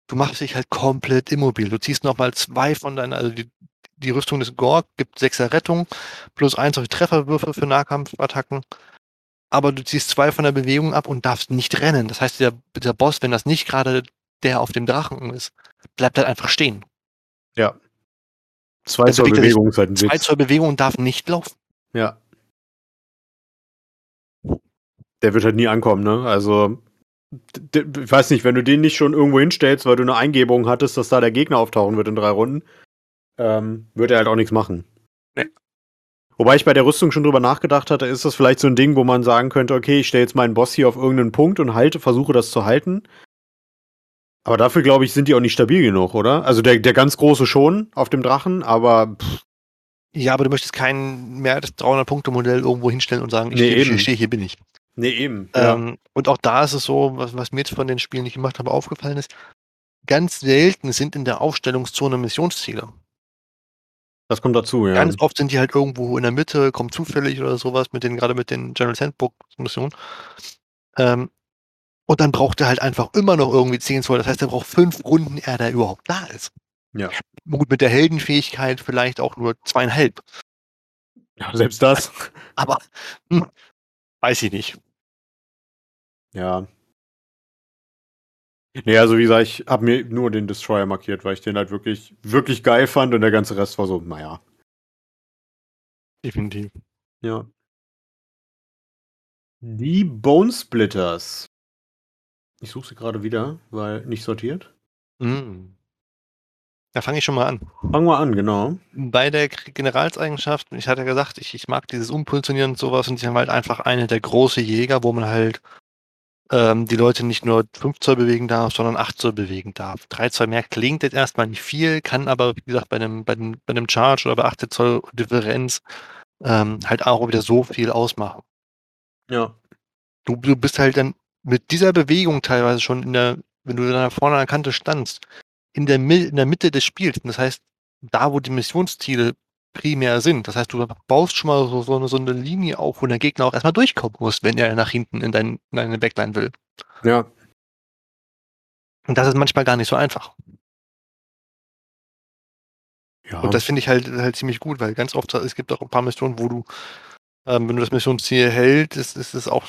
du machst dich halt komplett immobil. Du ziehst nochmal zwei von deinen, also die, die Rüstung des Gorg gibt sechser Rettung, plus eins auf die Trefferwürfe für Nahkampfattacken. Aber du ziehst zwei von der Bewegung ab und darfst nicht rennen. Das heißt, der, der Boss, wenn das nicht gerade der auf dem Drachen ist, bleibt halt einfach stehen. Ja. Zwei zur Bewegung ist halt ein Zwei Witz. zur Bewegung und darf nicht laufen. Ja. Der wird halt nie ankommen, ne? Also, ich weiß nicht, wenn du den nicht schon irgendwo hinstellst, weil du eine Eingebung hattest, dass da der Gegner auftauchen wird in drei Runden, ähm, wird er halt auch nichts machen. Nee. Wobei ich bei der Rüstung schon drüber nachgedacht hatte, ist das vielleicht so ein Ding, wo man sagen könnte, okay, ich stelle jetzt meinen Boss hier auf irgendeinen Punkt und halte, versuche das zu halten. Aber dafür, glaube ich, sind die auch nicht stabil genug, oder? Also der, der ganz große schon auf dem Drachen, aber pff, Ja, aber du möchtest kein mehr als 300-Punkte-Modell irgendwo hinstellen und sagen, ich Nee, stehe steh, hier bin ich. nee, eben. Ähm, und auch da ist es so, was, was mir jetzt von den Spielen, die ich gemacht habe, aufgefallen ist, ganz selten sind in der Aufstellungszone Missionsziele. Das kommt dazu, ja. Ganz oft sind die halt irgendwo in der Mitte, kommen zufällig oder sowas, mit den, gerade mit den General Handbook-Missionen. Ähm, und dann braucht er halt einfach immer noch irgendwie 10 Zoll. Das heißt, er braucht fünf Runden, ehe er überhaupt da ist. Ja. Gut, mit der Heldenfähigkeit vielleicht auch nur zweieinhalb. ja selbst das. Aber hm, weiß ich nicht. Ja. Nee, also wie gesagt, ich habe mir nur den Destroyer markiert, weil ich den halt wirklich, wirklich geil fand und der ganze Rest war so, naja. Definitiv. Ja. Die Bone Splitters. Ich suche sie gerade wieder, weil nicht sortiert. Mm. Da fange ich schon mal an. Fangen wir an, genau. Bei der Generalseigenschaft, ich hatte ja gesagt, ich, ich mag dieses Umpositionieren und sowas und sie haben halt einfach eine der große Jäger, wo man halt ähm, die Leute nicht nur 5 Zoll bewegen darf, sondern 8 Zoll bewegen darf. 3 Zoll mehr klingt jetzt erstmal nicht viel, kann aber, wie gesagt, bei einem, bei einem, bei einem Charge oder bei 8 Zoll Differenz ähm, halt auch wieder so viel ausmachen. Ja. Du, du bist halt dann mit dieser Bewegung teilweise schon in der, wenn du da vorne an der Kante standst, in der, in der Mitte des Spiels. Das heißt, da, wo die Missionsziele primär sind. Das heißt, du baust schon mal so, so, eine, so eine Linie auf, wo der Gegner auch erstmal durchkommen muss, wenn er nach hinten in, dein, in deine Backline will. Ja. Und das ist manchmal gar nicht so einfach. Ja. Und das finde ich halt, halt ziemlich gut, weil ganz oft, es gibt auch ein paar Missionen, wo du, ähm, wenn du das Missionsziel hältst, ist, ist es auch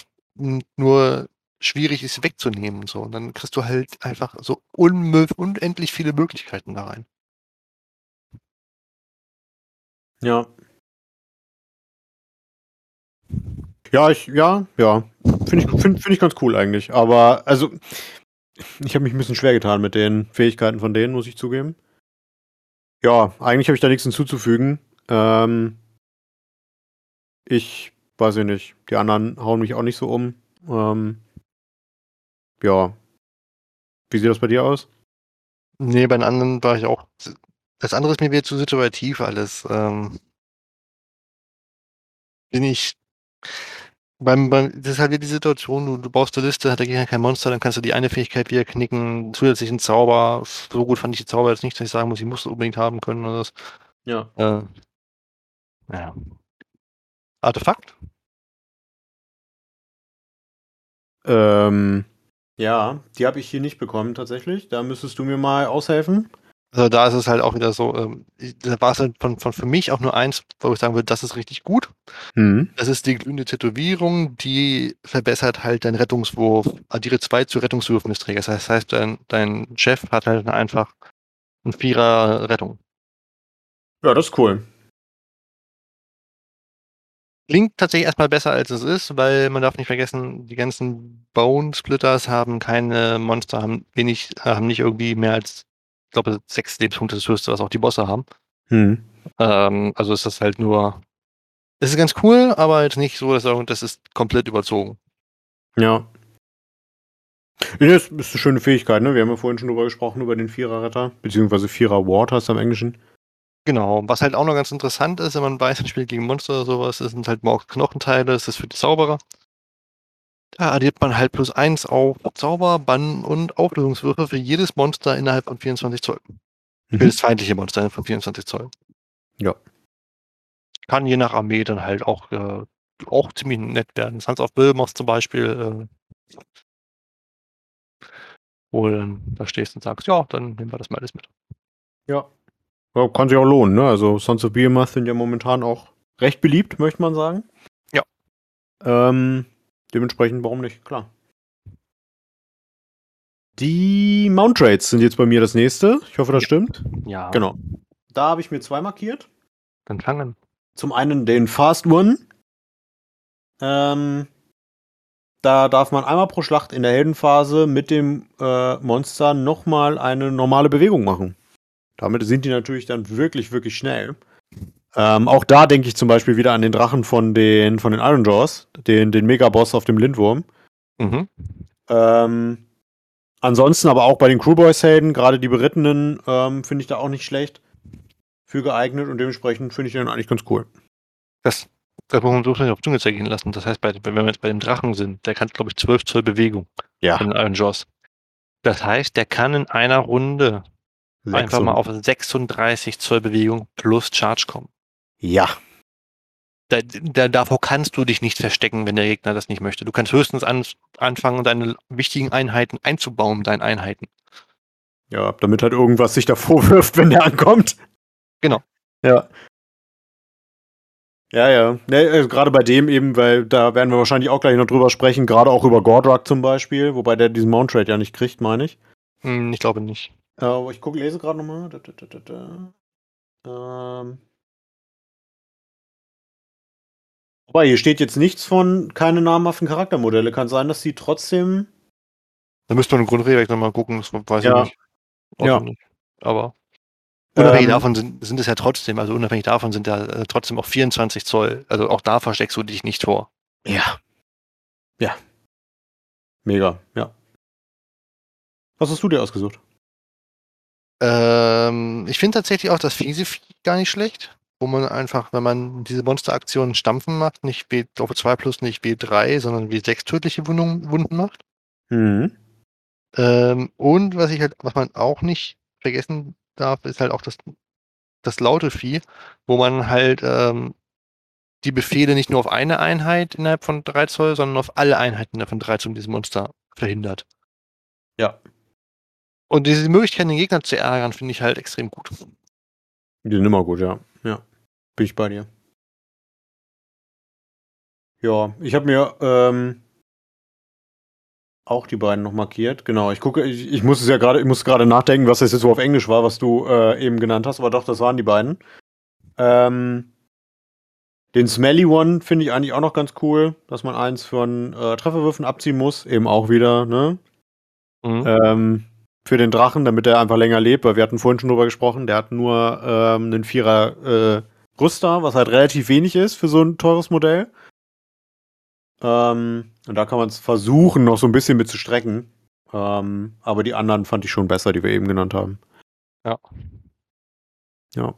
nur schwierig, es wegzunehmen und so. Und dann kriegst du halt einfach so unendlich viele Möglichkeiten da rein. Ja. Ja, ich, ja, ja. Finde ich, find, find ich ganz cool eigentlich. Aber, also, ich habe mich ein bisschen schwer getan mit den Fähigkeiten von denen, muss ich zugeben. Ja, eigentlich habe ich da nichts hinzuzufügen. Ähm, ich weiß ich nicht. Die anderen hauen mich auch nicht so um. Ähm, ja. Wie sieht das bei dir aus? Nee, bei den anderen war ich auch. Das andere ist mir wieder zu situativ alles. Ähm, bin ich. Beim, beim, das ist halt wieder die Situation, du, du baust eine Liste, hat der Gegner kein Monster, dann kannst du die eine Fähigkeit wieder knicken, zusätzlichen Zauber. So gut fand ich die Zauber jetzt nicht, dass ich sagen muss, ich muss unbedingt haben können oder das. Ja. Äh, ja. Artefakt? Ähm, ja, die habe ich hier nicht bekommen tatsächlich. Da müsstest du mir mal aushelfen. Also da ist es halt auch wieder so, ähm, da war es halt von, von für mich auch nur eins, wo ich sagen würde, das ist richtig gut. Hm. Das ist die glühende Tätowierung, die verbessert halt deinen Rettungswurf, addiere zwei zu Rettungswürfen des Trägers. Das heißt, dein, dein Chef hat halt einfach ein Vierer Rettung. Ja, das ist cool. Klingt tatsächlich erstmal besser als es ist, weil man darf nicht vergessen, die ganzen Bone Splitters haben keine Monster, haben wenig, äh, haben nicht irgendwie mehr als, ich glaube, sechs Lebenspunkte das höchste, was auch die Bosse haben. Hm. Ähm, also ist das halt nur. Es ist ganz cool, aber jetzt nicht so, dass das ist komplett überzogen. Ja. Nee, das ist eine schöne Fähigkeit, ne? Wir haben ja vorhin schon drüber gesprochen, über den Vierer-Retter, beziehungsweise Vierer-Ward heißt im Englischen. Genau. Was halt auch noch ganz interessant ist, wenn man weiß, man spielt gegen Monster oder sowas, das sind halt Morgs Knochenteile, das ist für die Zauberer. Da addiert man halt plus eins auf Zauber, Bann und Auflösungswürfe für jedes Monster innerhalb von 24 Zoll. Für Mhm. das feindliche Monster innerhalb von 24 Zoll. Ja. Kann je nach Armee dann halt auch, äh, auch ziemlich nett werden. Sons of Bilmos zum Beispiel, äh, wo du dann da stehst und sagst, ja, dann nehmen wir das mal alles mit. Ja. ja. Kann sich auch lohnen, ne? Also Sons of Behemoth sind ja momentan auch recht beliebt, möchte man sagen. Ja. Ähm, dementsprechend, warum nicht? Klar. Die Mount Trades sind jetzt bei mir das nächste. Ich hoffe, das stimmt. Ja. Genau. Da habe ich mir zwei markiert. Dann fangen. Zum einen den Fast One. Ähm, da darf man einmal pro Schlacht in der Heldenphase mit dem äh, Monster nochmal eine normale Bewegung machen. Damit sind die natürlich dann wirklich, wirklich schnell. Ähm, auch da denke ich zum Beispiel wieder an den Drachen von den, von den Iron Jaws, den, den Megaboss auf dem Lindwurm. Mhm. Ähm, ansonsten aber auch bei den Crewboys-Helden, gerade die Berittenen, ähm, finde ich da auch nicht schlecht für geeignet und dementsprechend finde ich den eigentlich ganz cool. Das, das muss man so auf Zunge zergehen lassen. Das heißt, bei, wenn wir jetzt bei dem Drachen sind, der kann, glaube ich, 12 Zoll Bewegung Ja. von den Iron Jaws. Das heißt, der kann in einer Runde einfach mal auf 36 Zoll Bewegung plus Charge kommen. Ja. Da, da, davor kannst du dich nicht verstecken, wenn der Gegner das nicht möchte. Du kannst höchstens an, anfangen, deine wichtigen Einheiten einzubauen, deine Einheiten. Ja, damit halt irgendwas sich davor [LAUGHS] wirft, wenn der ankommt. Genau. Ja. Ja, ja. Ne, also gerade bei dem eben, weil da werden wir wahrscheinlich auch gleich noch drüber sprechen, gerade auch über Gordrak zum Beispiel, wobei der diesen Mount Trade ja nicht kriegt, meine ich. Hm, ich glaube nicht. Äh, aber ich gucke, lese gerade nochmal. Ähm. Wobei, hier steht jetzt nichts von keine namhaften Charaktermodelle. Kann sein, dass sie trotzdem. Da müsste man im Grundregelwerk nochmal gucken, das weiß Ja. ich nicht. Auch Ja. nicht. Aber unabhängig Ähm, davon sind, sind es ja trotzdem, also unabhängig davon sind da äh, trotzdem auch 24 Zoll. Also auch da versteckst du dich nicht vor. Ja. Ja. Mega, ja. Was hast du dir ausgesucht? Ähm, ich finde tatsächlich auch das fiese Vieh gar nicht schlecht, wo man einfach, wenn man diese Monsteraktionen stampfen macht, nicht W auf 2 plus, nicht W3, sondern W6 tödliche Wundungen, Wunden macht. Mhm. Ähm, und was ich halt, was man auch nicht vergessen darf, ist halt auch das, das laute Vieh, wo man halt ähm, die Befehle nicht nur auf eine Einheit innerhalb von 3 Zoll, sondern auf alle Einheiten innerhalb von 3 Zoll dieses Monster verhindert. Ja. Und diese Möglichkeit, den Gegner zu ärgern, finde ich halt extrem gut. Die sind immer gut, ja. Ja. Bin ich bei dir. Ja, ich habe mir ähm, auch die beiden noch markiert. Genau, ich gucke, ich, ich muss es ja gerade, ich muss gerade nachdenken, was das jetzt so auf Englisch war, was du äh, eben genannt hast, aber doch, das waren die beiden. Ähm, den Smelly One finde ich eigentlich auch noch ganz cool, dass man eins von äh, Trefferwürfen abziehen muss. Eben auch wieder, ne? Mhm. Ähm, für den Drachen, damit er einfach länger lebt, weil wir hatten vorhin schon drüber gesprochen, der hat nur ähm, einen Vierer äh, Rüster, was halt relativ wenig ist für so ein teures Modell. Ähm, und da kann man es versuchen, noch so ein bisschen mit zu strecken. Ähm, aber die anderen fand ich schon besser, die wir eben genannt haben. Ja. Ja.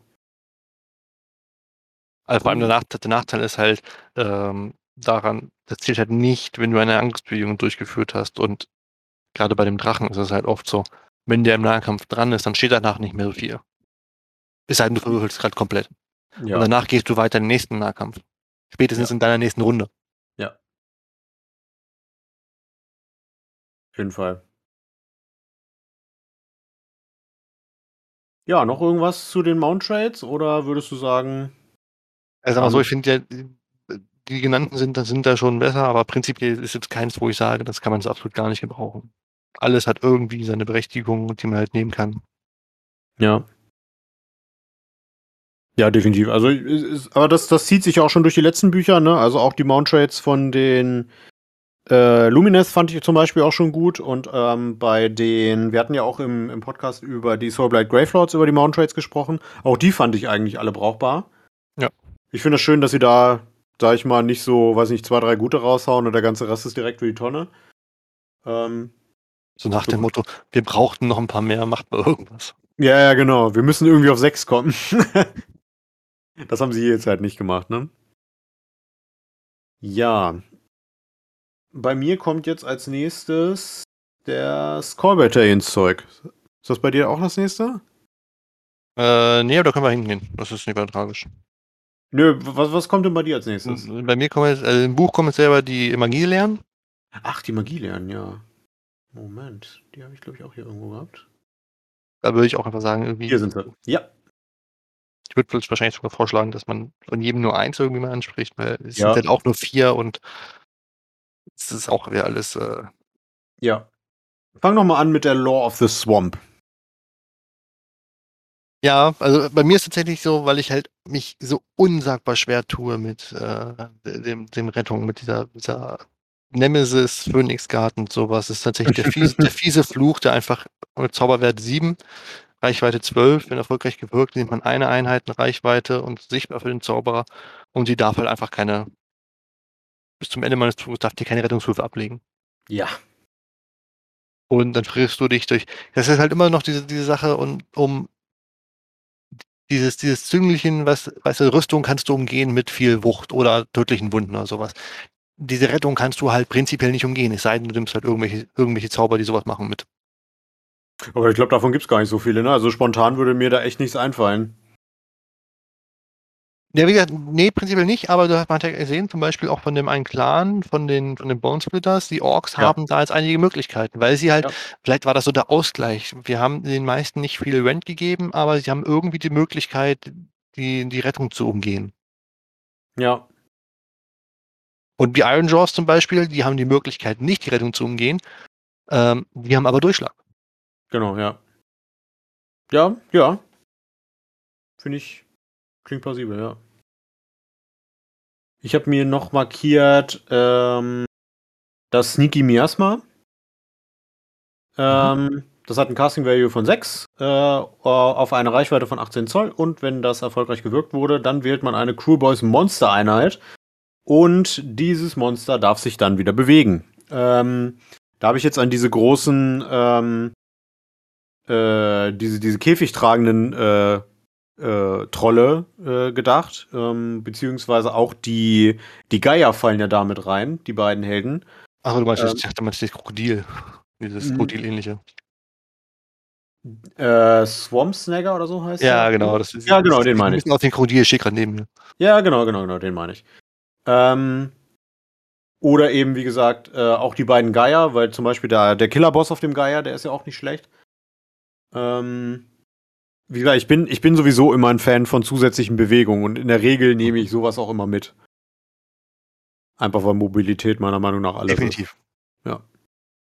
Also vor allem der, Nach der Nachteil ist halt ähm, daran, das zählt halt nicht, wenn du eine Angriffsbewegung durchgeführt hast. Und gerade bei dem Drachen ist es halt oft so, wenn der im Nahkampf dran ist, dann steht danach nicht mehr so viel. Es sei denn, du verwürfelst gerade komplett. Ja. Und danach gehst du weiter in den nächsten Nahkampf. Spätestens Ja. in deiner nächsten Runde. Auf jeden Fall. Ja, noch irgendwas zu den Mount Trades oder würdest du sagen, Also sag mal so, ich finde ja, die- genannten sind, da- sind da schon besser, aber prinzipiell ist jetzt keins, wo ich sage, das kann man so absolut gar nicht gebrauchen. Alles hat irgendwie seine Berechtigung, die man halt nehmen kann. Ja. Ja, definitiv. Also, ist, aber das, das zieht sich auch schon durch die letzten Bücher, ne? Also auch die Mount Trades von den äh, Lumines fand ich zum Beispiel auch schon gut. Und ähm, bei den, wir hatten ja auch im, im Podcast über die Soulblight Gravelords, über die Mount Trades gesprochen. Auch die fand ich eigentlich alle brauchbar. Ja. Ich finde es schön, dass sie da, sag ich mal, nicht so, weiß nicht, zwei, drei gute raushauen und der ganze Rest ist direkt für die Tonne. Ähm, So nach So dem. Motto, wir brauchten noch ein paar mehr, macht mal irgendwas. Ja, ja, genau. Wir müssen irgendwie auf sechs kommen. [LAUGHS] das haben sie jetzt halt nicht gemacht, ne? Ja. Bei mir kommt jetzt als nächstes der Skull Battalions Zeug. Ist das bei dir auch das nächste? Äh, nee, aber da können wir hingehen. Das ist nicht mehr tragisch. Nö, was, was kommt denn bei dir als nächstes? Bei mir kommen jetzt, also im Buch kommen jetzt selber die Magie lernen. Ach, die Magie lernen, ja. Moment, die habe ich glaube ich auch hier irgendwo gehabt. Da würde ich auch einfach sagen, irgendwie, Hier sind sie. Ja. Ich würde wahrscheinlich sogar vorschlagen, dass man von jedem nur eins irgendwie mal anspricht, weil es Ja. sind dann auch nur vier und es ist auch wieder alles, äh, Ja. Fang noch mal an mit der Law of the Swamp. Ja, also bei mir ist tatsächlich so, weil ich halt mich so unsagbar schwer tue mit äh, dem, dem Rettung, mit dieser, dieser Nemesis, Phönixgarten und sowas. Das ist tatsächlich der fiese, [LAUGHS] der fiese Fluch, der einfach mit Zauberwert 7, Reichweite 12, wenn erfolgreich gewirkt, nimmt man eine Einheit in Reichweite und sichtbar für den Zauberer und die darf halt einfach keine, bis zum Ende meines Zuges darf die keine Rettungswürfe ablegen. Ja. Und dann frisst du dich durch. Das ist halt immer noch diese, diese Sache, und um dieses, dieses Züngelchen, was, weißt du, Rüstung kannst du umgehen mit viel Wucht oder tödlichen Wunden oder sowas. Diese Rettung kannst du halt prinzipiell nicht umgehen, es sei denn, du nimmst halt irgendwelche, irgendwelche Zauber, die sowas machen mit. Aber ich glaube, davon gibt es gar nicht so viele, ne? Also spontan würde mir da echt nichts einfallen. Ja, wie gesagt, nee, prinzipiell nicht, aber du hast man ja gesehen, zum Beispiel auch von dem einen Clan, von den, von den Bone Splitters, die Orks Ja. haben da jetzt einige Möglichkeiten, weil sie halt, Ja. vielleicht war das so der Ausgleich. Wir haben den meisten nicht viel Rent gegeben, aber sie haben irgendwie die Möglichkeit, die, die Rettung zu umgehen. Ja. Und die Iron Jaws zum Beispiel, die haben die Möglichkeit, nicht die Rettung zu umgehen, ähm, die haben aber Durchschlag. Genau, ja. Ja, ja. Finde ich. Klingt plausibel, ja. Ich habe mir noch markiert ähm, das Sneaky Miasma. Ähm, Das hat ein Casting Value von 6 äh, auf eine Reichweite von 18 Zoll und wenn das erfolgreich gewirkt wurde, dann wählt man eine Crew Boys Monster Einheit und dieses Monster darf sich dann wieder bewegen. Ähm, da habe ich jetzt an diese großen ähm, äh, diese, diese käfigtragenden äh, äh, Trolle äh, gedacht, ähm, beziehungsweise auch die, die Geier fallen ja damit rein, die beiden Helden. Ach, du meinst, Ähm. ich dachte, meinst das Krokodil. Dieses. Krokodil-ähnliche. Äh, Swamp Snagger oder so heißt Ja, der? genau. Das ist, Ja, genau, das den meine ein ich. Aus dem Krokodil steht gerade neben mir. Ja, genau, genau, genau, den meine ich. Ähm, oder eben, wie gesagt, äh, auch die beiden Geier, weil zum Beispiel der, der Killerboss auf dem Geier, der ist ja auch nicht schlecht. Ähm, wie gesagt, ich bin, ich bin sowieso immer ein Fan von zusätzlichen Bewegungen und in der Regel nehme ich sowas auch immer mit. Einfach weil Mobilität meiner Meinung nach alles ist. Definitiv. Ja.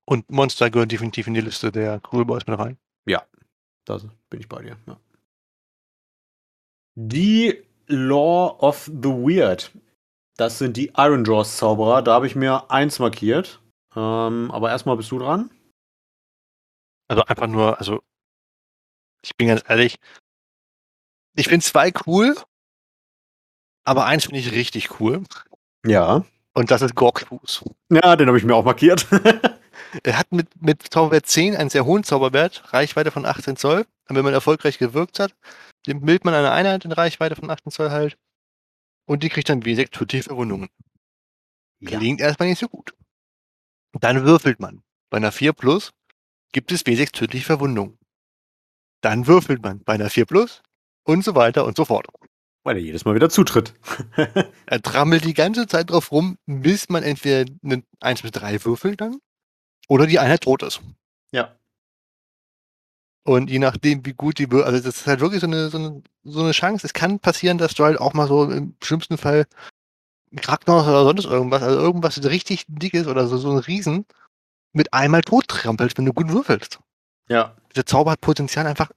Und Monster gehören definitiv in die Liste der Cool Boys mit rein. Da bin ich bei dir. Ja. Die Law of the Weird. Das sind die Iron Jaws Zauberer. Da habe ich mir eins markiert. Ähm, aber erstmal bist du dran. Also einfach nur, also ich bin ganz ehrlich, ich finde zwei cool, aber eins finde ich richtig cool. Ja. Und das ist Gorkfuß. Ja, den habe ich mir auch markiert. [LAUGHS] Er hat mit, mit Zauberwert 10 einen sehr hohen Zauberwert, Reichweite von 18 Zoll. Und wenn man erfolgreich gewirkt hat, nimmt bildet man eine Einheit in Reichweite von 18 Zoll halt. Und die kriegt dann W6 tödliche Verwundungen. Klingt erstmal nicht so gut. Dann würfelt man. Bei einer 4 Plus gibt es W6 tödliche Verwundungen. Dann würfelt man bei einer 4 Plus und so weiter und so fort. Weil er jedes Mal wieder zutritt. [LAUGHS] Er trammelt die ganze Zeit drauf rum, bis man entweder eine 1 bis 3 würfelt dann oder die Einheit tot ist. ja. Und je nachdem, wie gut die, wir- also das ist halt wirklich so eine, so eine, so eine Chance. Es kann passieren, dass du halt auch mal so im schlimmsten Fall Krankenhaus oder sonst irgendwas, also irgendwas richtig dickes oder so, so ein Riesen mit einmal tot trampelst, wenn du gut würfelst. Ja. Der Zauber hat Potenzial, einfach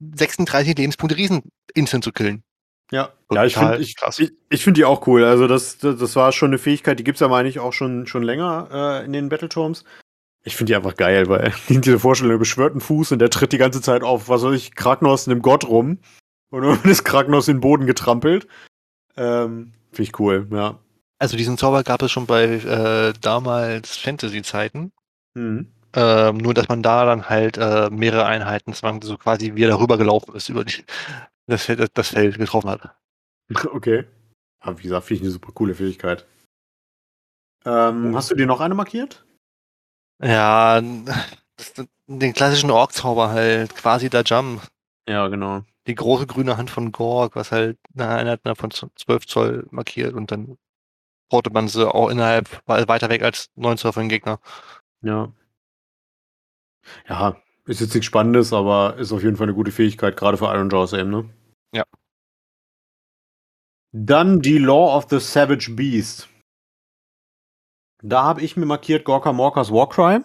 36 Lebenspunkte Riesen instant zu killen. Ja. Ja, ich finde ich, krass. ich, ich find die auch cool. Also, das, das, das war schon eine Fähigkeit, die gibt es ja, meine ich, auch schon, schon länger äh, in den Battletomes. Ich finde die einfach geil, weil [LAUGHS] diese Vorstellung, der beschwört einen Fuß und der tritt die ganze Zeit auf, was weiß ich, Kraknos in einem Gott rum. Und dann [LAUGHS] ist Kraknos in den Boden getrampelt. Ähm, finde ich cool, ja. Also diesen Zauber gab es schon bei äh, damals Fantasy-Zeiten. Mhm. Ähm, nur, dass man da dann halt äh, mehrere Einheiten, man so quasi wie er darüber gelaufen ist, über die, das, Feld- das Feld getroffen hat. [LAUGHS] Okay. Aber wie gesagt, finde ich eine super coole Fähigkeit. Ähm, hast du dir noch eine markiert? Ja, das, den klassischen Ork-Zauber halt, quasi der Jump. Ja, genau. Die große grüne Hand von Gorg, was halt eine Einheit von 12 Zoll markiert und dann portet man sie auch innerhalb, weiter weg als 9 Zoll von den Gegner. Ja. Ja, ist jetzt nichts Spannendes, aber ist auf jeden Fall eine gute Fähigkeit, gerade für Iron Jaws eben, ne? Ja. Dann die Law of the Savage Beast. Da habe ich mir markiert Gorka Morkas Warcry.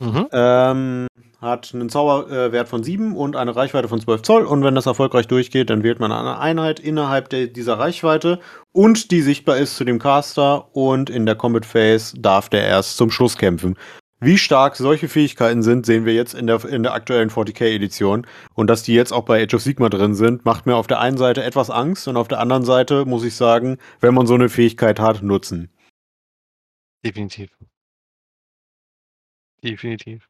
Mhm. Ähm, hat einen Zauberwert von 7 und eine Reichweite von 12 Zoll. Und wenn das erfolgreich durchgeht, dann wählt man eine Einheit innerhalb der, dieser Reichweite und die sichtbar ist zu dem Caster. Und in der Combat Phase darf der erst zum Schluss kämpfen. Wie stark solche Fähigkeiten sind, sehen wir jetzt in der, in der aktuellen 40k-Edition. Und dass die jetzt auch bei Age of Sigma drin sind, macht mir auf der einen Seite etwas Angst und auf der anderen Seite muss ich sagen, wenn man so eine Fähigkeit hat, nutzen. Definitiv. Definitiv.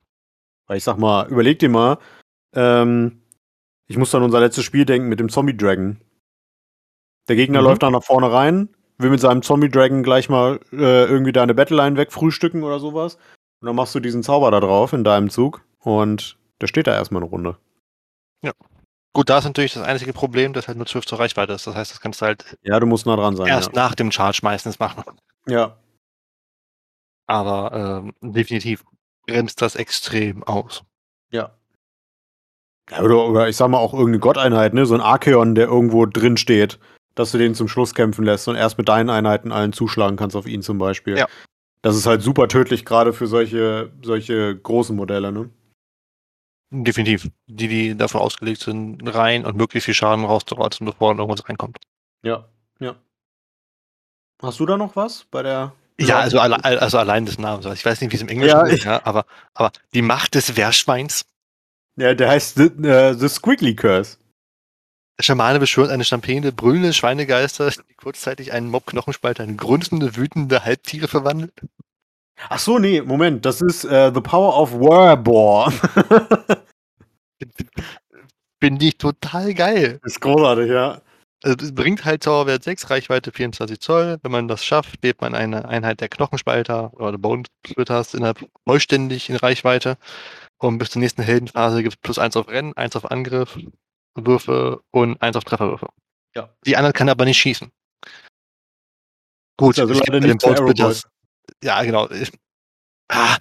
Weil ich sag mal, überleg dir mal, ähm, ich muss an unser letztes Spiel denken mit dem Zombie Dragon. Der Gegner Mhm. läuft da nach vorne rein, will mit seinem Zombie Dragon gleich mal äh, irgendwie deine Battleline wegfrühstücken oder sowas. Und dann machst du diesen Zauber da drauf in deinem Zug und Der steht da erstmal eine Runde. Gut, da ist natürlich das einzige Problem, dass halt nur 12 zur Reichweite ist. Das heißt, das kannst du halt Ja, du musst nah dran sein. erst nach dem Charge meistens machen. ja. ja. Aber ähm, definitiv bremst das extrem aus. Ja. ja oder, oder ich sag mal auch irgendeine Gotteinheit, ne? So ein Archeon, der irgendwo drin steht, dass du den zum Schluss kämpfen lässt und erst mit deinen Einheiten allen zuschlagen kannst auf ihn zum Beispiel. Ja. Das ist halt super tödlich, gerade für solche, solche großen Modelle, ne? Definitiv. Die, die davon ausgelegt sind, rein und möglichst viel Schaden rauszureißen, bevor irgendwas reinkommt. Ja, ja. Hast du da noch was bei der? Ja, also, alle, also allein des Namens. Ich weiß nicht, wie es im Englischen Ja, ist, ja, aber, aber die Macht des Wehrschweins. Ja, der heißt The, äh, The Squiggly Curse. Der Schamane beschwört eine stampede, brüllende Schweinegeister, die kurzzeitig einen Mob-Knochenspalter in grunzende, wütende Halbtiere verwandelt. Ach so, nee, Moment, das ist äh, The Power of Werbor. Finde [LAUGHS] ich total geil. ist großartig, ja. Also es bringt halt Zauberwert 6, Reichweite 24 Zoll. Wenn man das schafft, wählt man eine Einheit der Knochenspalter oder Bone Splitters innerhalb vollständig in Reichweite. Und bis zur nächsten Heldenphase gibt es plus 1 auf Rennen, 1 auf Angriff, Würfe und 1 auf Trefferwürfe. Ja. Die anderen kann aber nicht schießen. Gut, Also es leider nicht bei Bone Arrow Splitters- Ja, genau. Ich, ah,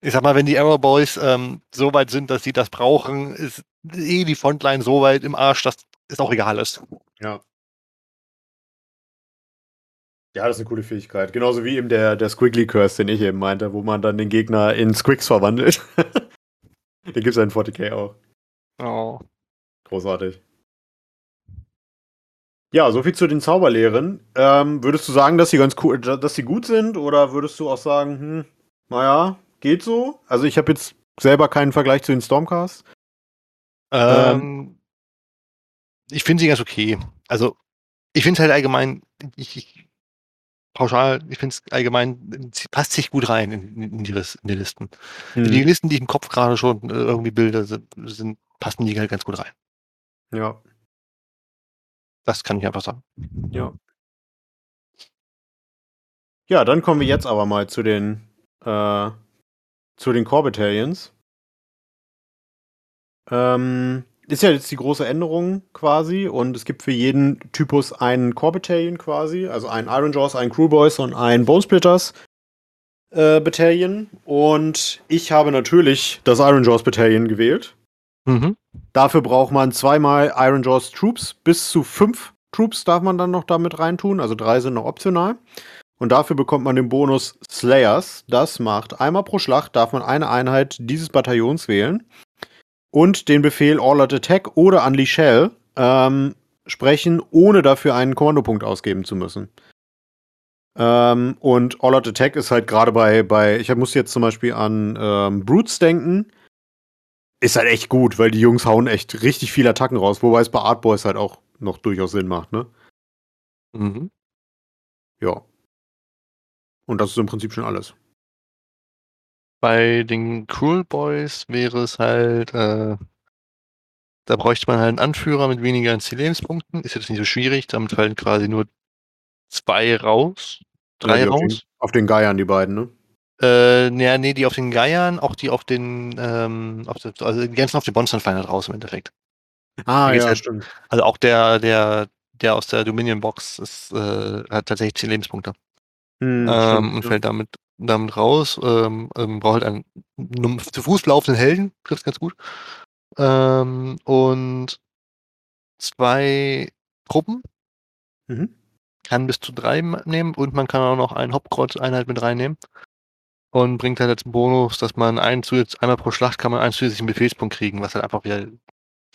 ich sag mal, wenn die Arrow Boys ähm, so weit sind, dass sie das brauchen, ist eh die Frontline so weit im Arsch, dass es auch egal ist. Ja. Ja, das ist eine coole Fähigkeit. Genauso wie eben der, der Squiggly Curse, den ich eben meinte, wo man dann den Gegner in Squigs verwandelt. [LAUGHS] den gibt es ja in 40k auch. Oh. Großartig. Ja, soviel zu den Zauberlehren. Ähm, würdest du sagen, dass sie ganz cool, dass sie gut sind, oder würdest du auch sagen, hm, naja, geht so? Also ich habe jetzt selber keinen Vergleich zu den Stormcasts. Ähm, ich finde sie ganz okay. Also, ich finde es halt allgemein, ich, ich, pauschal, ich finde es allgemein, sie passt sich gut rein in, in, die, in die Listen. Hm, Die Listen, die ich im Kopf gerade schon äh, irgendwie bilde, sind, sind, passen die halt ganz gut rein. Ja, Das kann ich einfach sagen. ja. Ja, dann kommen wir jetzt aber mal zu den äh, zu den Core Battalions. Ähm, ist ja jetzt die große Änderung quasi und es gibt für jeden Typus einen Core Battalion quasi, also einen Iron Jaws, einen Crew Boys und einen Bone Splitters äh, Battalion und ich habe natürlich das Iron Jaws Battalion gewählt. Mhm. Dafür braucht man zweimal Iron Jaws Troops. Bis zu fünf Troops darf man dann noch damit reintun. Also drei sind noch optional. Und dafür bekommt man den Bonus Slayers. Das macht einmal pro Schlacht darf man eine Einheit dieses Bataillons wählen. Und den Befehl All Out Attack oder Unleash Hell ähm, sprechen, ohne dafür einen Kommandopunkt ausgeben zu müssen. Ähm, und All Out Attack ist halt gerade bei, bei, ich muss jetzt zum Beispiel an ähm, Brutes denken ist halt echt gut, weil die Jungs hauen echt richtig viele Attacken raus, wobei es bei Art Boys halt auch noch durchaus Sinn macht, ne? Mhm. Ja. Und das ist im Prinzip schon alles. Bei den Cruel Boys wäre es halt, äh, da bräuchte man halt einen Anführer mit weniger Lebenspunkten. Ist jetzt nicht so schwierig, damit fallen quasi nur zwei raus, drei Ja, die auf den, raus. auf den Geiern, die beiden, ne? Äh, nee, nee, die auf den Geiern, auch die auf den, ähm, auf der, also die ganzen auf den Monstern fallen halt raus im Endeffekt. Ah, Da ja, halt- stimmt. Also auch der, der, der aus der Dominion Box ist, äh, hat tatsächlich 10 Lebenspunkte. Hm, ähm, stimmt, und ja. fällt damit, damit raus. Ähm, ähm, braucht halt einen num- zu Fuß laufenden Helden, trifft ganz gut. Ähm, und zwei Truppen, Mhm. kann bis zu drei nehmen und man kann auch noch einen Hauptkreuz-Einheit mit reinnehmen. Und bringt halt als Bonus, dass man einen zusätzlich, einmal pro Schlacht kann man einen zusätzlichen Befehlspunkt kriegen, was halt einfach wieder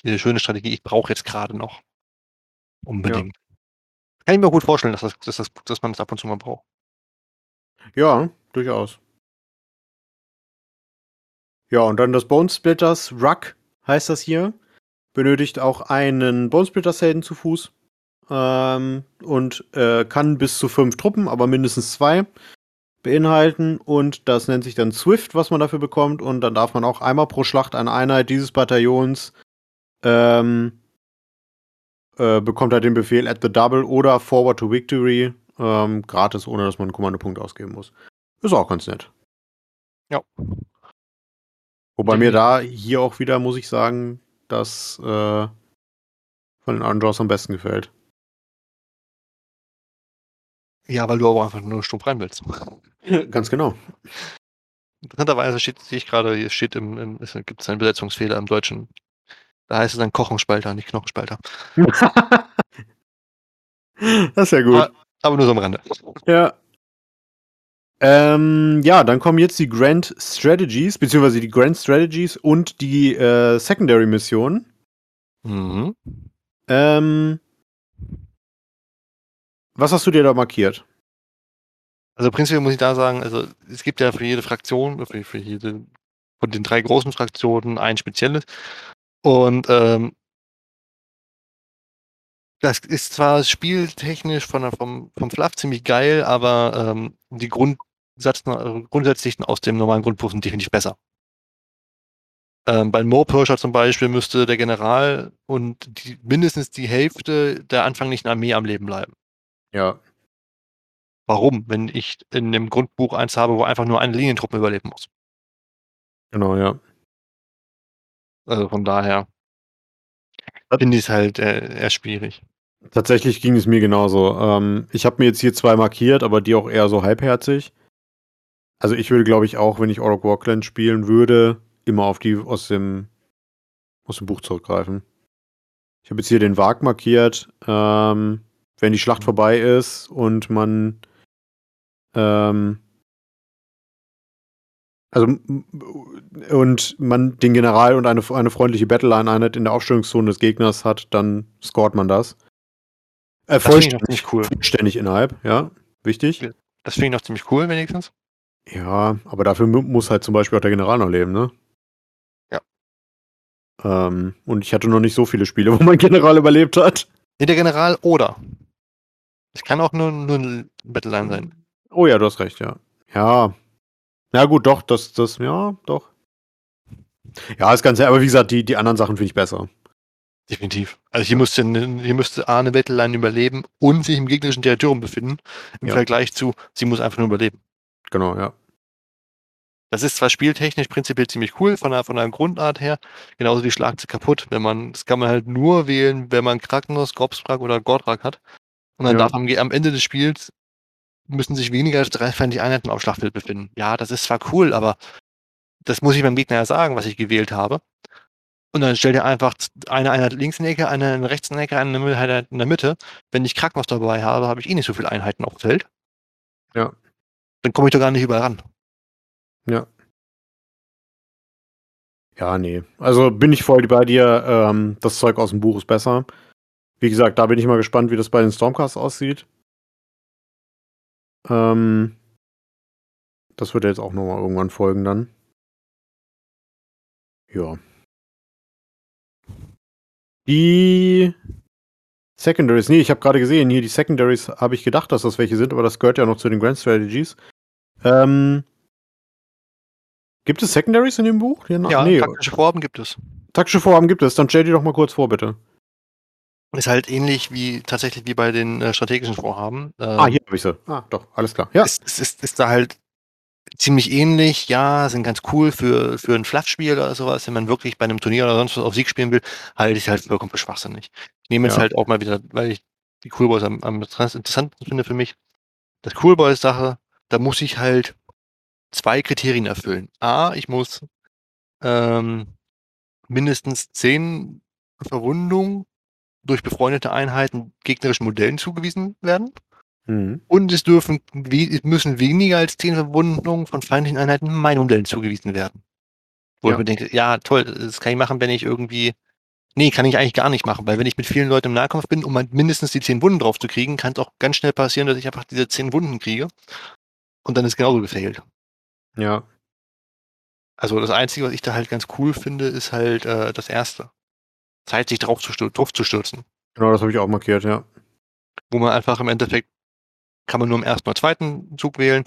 diese schöne Strategie, ich brauche jetzt gerade noch. Unbedingt. Kann ich mir gut vorstellen, dass, das, dass, das, dass man das ab und zu mal braucht. Ja, durchaus. Ja, und dann das Bone Splitters Ruck heißt das hier. Benötigt auch einen Bone Splitters Helden zu Fuß. Ähm, und äh, kann bis zu fünf Truppen, aber mindestens zwei beinhalten. Und das nennt sich dann Swift, was man dafür bekommt. Und dann darf man auch einmal pro Schlacht eine Einheit dieses Bataillons ähm, äh, bekommt halt den Befehl at the double oder forward to victory ähm, gratis, ohne dass man einen Kommandopunkt ausgeben muss. Ist auch ganz nett. Ja. Wobei mir da hier auch wieder, muss ich sagen, das äh, von den Jaws am besten gefällt. Ja, weil du aber einfach nur stumpf rein willst. [LAUGHS] Ganz genau. Interessanterweise steht, sehe ich gerade, hier steht im, im es gibt es einen Besetzungsfehler im Deutschen. Da heißt es dann Kochenspalter, nicht Knochenspalter. [LAUGHS] das ist ja gut. Aber, aber nur so am Rande. Ja. Ähm, ja, dann kommen jetzt die Grand Strategies, beziehungsweise die Grand Strategies und die äh, Secondary Missionen. Mhm. Ähm, was hast du dir da markiert? Also prinzipiell muss ich da sagen, also es gibt ja für jede Fraktion, für, für jede von den drei großen Fraktionen ein spezielles. Und ähm, das ist zwar spieltechnisch von, vom, vom Fluff ziemlich geil, aber ähm, die Grundsatz, grundsätzlichen aus dem normalen Grundbuch sind definitiv besser. Ähm, bei Moorpirscher zum Beispiel müsste der General und die, mindestens die Hälfte der anfänglichen Armee am Leben bleiben. Ja. Warum, wenn ich in dem Grundbuch eins habe, wo einfach nur eine Linientruppe überleben muss? Genau, ja. Also von daher finde ich es halt äh, eher schwierig. Tatsächlich ging es mir genauso. Ähm, ich habe mir jetzt hier zwei markiert, aber die auch eher so halbherzig. Also ich würde, glaube ich, auch, wenn ich Orc Warclan spielen würde, immer auf die aus dem, aus dem Buch zurückgreifen. Ich habe jetzt hier den Wag markiert. Ähm, wenn die Schlacht vorbei ist und man ähm, also und man den General und eine, eine freundliche Battleline-Einheit in der Aufstellungszone des Gegners hat, dann scoret man das. Äh, Das finde ich noch vollständig, ziemlich cool. vollständig innerhalb, ja. Wichtig. Das finde ich noch ziemlich cool, wenigstens. Ja, aber dafür mu- muss halt zum Beispiel auch der General noch leben, ne? Ja. Ähm, und ich hatte noch nicht so viele Spiele, [LAUGHS] wo mein General überlebt hat. Nee, der General oder. Es kann auch nur, nur ein Battleline sein. Oh ja, du hast recht, ja. Ja. Ja, gut, doch, das, das, ja, doch. Ja, ist ganz, aber wie gesagt, die, die anderen Sachen finde ich besser. Definitiv. Also hier müsste, hier müsste A eine Battleline überleben und sich im gegnerischen Territorium befinden, im Ja. Vergleich zu, sie muss einfach nur überleben. Genau, ja. Das ist zwar spieltechnisch prinzipiell ziemlich cool, von der, von der Grundart her, genauso wie Schlag sie kaputt. Wenn man, das kann man halt nur wählen, wenn man Kragnos, Gobsprak oder Gordrak hat. Und dann Ja. darf am, am Ende des Spiels müssen sich weniger als drei feindliche Einheiten auf Schlachtfeld befinden. Ja, das ist zwar cool, aber das muss ich beim Gegner ja sagen, was ich gewählt habe. Und dann stellt er einfach eine Einheit links in der Ecke, eine in der rechts in der Ecke, eine in der Mitte- in der Mitte. Wenn ich Kragnos dabei habe, habe ich eh nicht so viele Einheiten auf dem Feld. Ja. Dann komme ich doch gar nicht überall ran. Ja. Ja, nee. Also bin ich voll bei dir. Ähm, das Zeug aus dem Buch ist besser. Wie gesagt, da bin ich mal gespannt, wie das bei den Stormcasts aussieht. Ähm, das wird jetzt auch nochmal irgendwann folgen dann. Ja. Die Secondaries, nee, ich habe gerade gesehen, hier die Secondaries habe ich gedacht, dass das welche sind, aber das gehört ja noch zu den Grand Strategies. Ähm, gibt es Secondaries in dem Buch? Ja, Ja, nee, taktische Vorhaben gibt es. taktische Vorhaben gibt es. Dann stell die doch mal kurz vor, bitte. Ist halt ähnlich wie tatsächlich wie bei den äh, strategischen Vorhaben. Ähm, Ah, hier habe ich sie. Ah, doch, alles klar. Ja, ist, ist, ist, ist da halt ziemlich ähnlich. Ja, sind ganz cool für, für ein Fluffspiel oder sowas. Wenn man wirklich bei einem Turnier oder sonst was auf Sieg spielen will, halte ich halt vollkommen für schwachsinnig. Ich nehme jetzt Ja. halt auch mal wieder, weil ich die Cool Boys am, am interessantesten finde für mich. Das Cool Boys Sache, da muss ich halt zwei Kriterien erfüllen. A, ich muss ähm, mindestens zehn Verwundungen durch befreundete Einheiten gegnerischen Modellen zugewiesen werden. mhm. Und es dürfen, es müssen weniger als zehn Verwundungen von feindlichen Einheiten meinen Modellen zugewiesen werden. Wo Ja. ich mir denke, ja, toll, das kann ich machen, wenn ich irgendwie. Nee, kann ich eigentlich gar nicht machen, weil wenn ich mit vielen Leuten im Nahkampf bin, um halt mindestens die zehn Wunden drauf zu kriegen, kann es auch ganz schnell passieren, dass ich einfach diese zehn Wunden kriege. Und dann ist genauso gefailt. ja, Also das Einzige, was ich da halt ganz cool finde, ist halt äh, das Erste. Zeit, sich drauf zu, drauf zu stürzen. genau, das habe ich auch markiert, ja. wo man einfach im Endeffekt kann man nur im ersten oder zweiten Zug wählen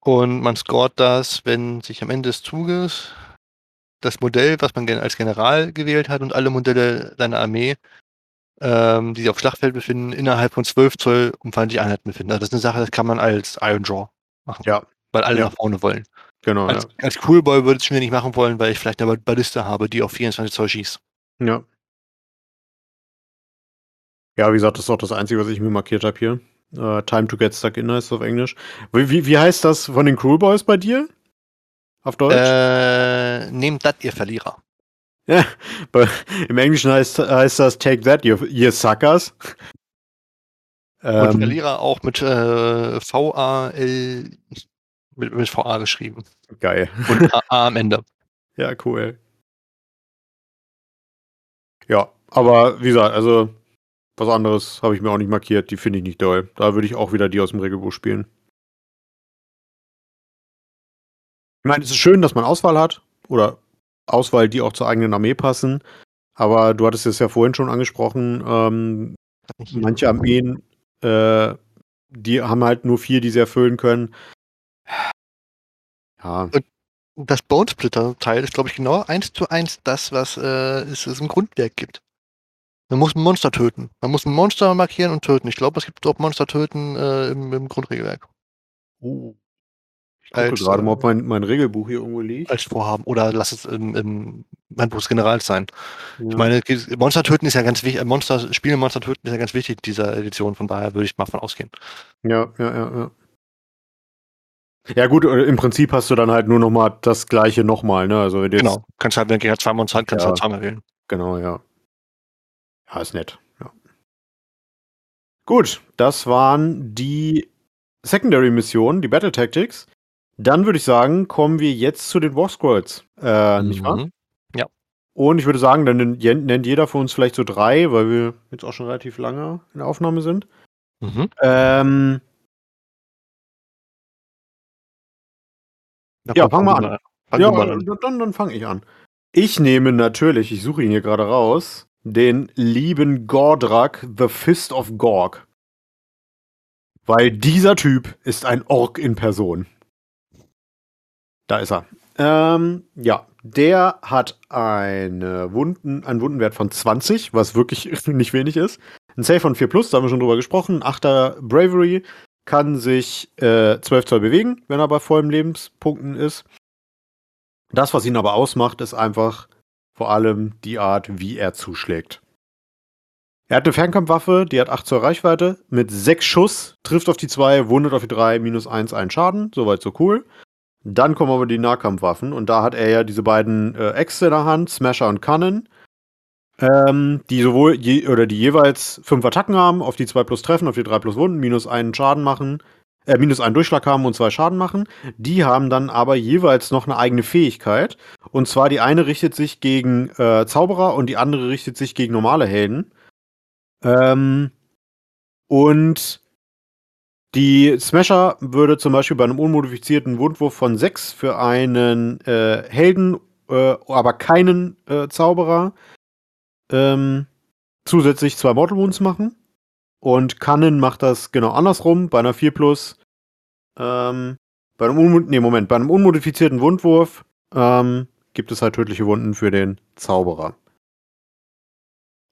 und man scoret das, wenn sich am Ende des Zuges das Modell, was man als General gewählt hat und alle Modelle seiner Armee, ähm, die sich auf Schlachtfeld befinden, innerhalb von 12 Zoll um feindliche Einheiten befinden. Also das ist eine Sache, das kann man als Iron Draw machen. Ja. Weil alle Ja. nach vorne wollen. Genau, Als, ja. als Coolboy würde ich es mir nicht machen wollen, weil ich vielleicht eine Balliste habe, die auf 24 Zoll schießt. Ja. Ja, wie gesagt, das ist auch das Einzige, was ich mir markiert habe hier. Äh, Time to get stuck in heißt es auf Englisch. Wie, wie, wie heißt das von den Cruel Boys bei dir? Auf Deutsch? Äh, nehmt das, ihr Verlierer. Ja, im Englischen heißt, heißt das Take that, you, you suckers. Und Ähm, Verlierer auch mit äh, V-A-L mit, mit V-A geschrieben. geil. Und A, A am Ende. Ja, cool. Ja, aber wie gesagt, also was anderes habe ich mir auch nicht markiert. Die finde ich nicht doll. Da würde ich auch wieder die aus dem Regelbuch spielen. Ich meine, es ist schön, dass man Auswahl hat oder Auswahl, die auch zur eigenen Armee passen. Aber du hattest es ja vorhin schon angesprochen, ähm, manche Armeen, äh, die haben halt nur vier, die sie erfüllen können. Ja, Das Bonesplitter-Teil ist, glaube ich, genau eins zu eins das, was äh, es, es im Grundwerk gibt. Man muss ein Monster töten. Man muss ein Monster markieren und töten. Ich glaube, es gibt auch Monster töten äh, im, im Grundregelwerk. oh. ich gucke Als, gerade mal, äh, ob mein, mein Regelbuch hier irgendwo liegt. Als Vorhaben. Oder lass es im, im Handbuch des Generals sein. Ja. Ich meine, Monster töten ist ja ganz wichtig. Monster, Spiele Monster töten ist ja ganz wichtig in dieser Edition. Von daher würde ich mal von ausgehen. Ja, ja, ja, ja. Ja gut, äh, im Prinzip hast du dann halt nur noch mal das gleiche nochmal, ne? Also wenn du Genau. Kannst halt, wenn Gegner zwei Monster hat, kannst Ja. du halt zweimal wählen. Genau, ja. Ja, ist nett. Ja. Gut, das waren die Secondary-Missionen, die Battle Tactics. Dann würde ich sagen, kommen wir jetzt zu den War Scrolls. Äh, nicht wahr? Mhm. Und ich würde sagen, dann nennt jeder von uns vielleicht so drei, weil wir jetzt auch schon relativ lange in der Aufnahme sind. Mhm. Ähm, Na, Ja, fang mal du an. Fang ja, mal an. dann, dann, dann fange ich an. Ich nehme natürlich, ich suche ihn hier gerade raus, den lieben Gordrak, The Fist of Gorg. Weil dieser Typ ist ein Ork in Person. Da ist er. Ähm, ja, der hat eine Wunden, einen Wundenwert von 20, was wirklich [LAUGHS] nicht wenig ist. Ein Save von 4 Plus, da haben wir schon drüber gesprochen. 8er Bravery, kann sich äh, 12 Zoll bewegen, wenn er bei vollen Lebenspunkten ist. Das, was ihn aber ausmacht, ist einfach vor allem die Art, wie er zuschlägt. Er hat eine Fernkampfwaffe, die hat 8 Zoll Reichweite, mit 6 Schuss, trifft auf die 2, wundet auf die 3, minus 1, 1 Schaden, soweit so cool. Dann kommen aber die Nahkampfwaffen. Und da hat er ja diese beiden äh, Äxte in der Hand, Smasher und Cannon, ähm, die sowohl je, oder die jeweils 5 Attacken haben, auf die 2 plus treffen, auf die 3 plus Wunden, minus 1 Schaden machen, äh, minus einen Durchschlag haben und 2 Schaden machen. Die haben dann aber jeweils noch eine eigene Fähigkeit. Und zwar die eine richtet sich gegen äh, Zauberer und die andere richtet sich gegen normale Helden. Ähm, und die Smasher würde zum Beispiel bei einem unmodifizierten Wundwurf von 6 für einen äh, Helden, äh, aber keinen äh, Zauberer, ähm, zusätzlich zwei Mortal Wounds machen. Und Cannon macht das genau andersrum, bei einer 4 Plus. Ähm, bei einem Unmod nee, Moment, bei einem unmodifizierten Wundwurf ähm, gibt es halt tödliche Wunden für den Zauberer.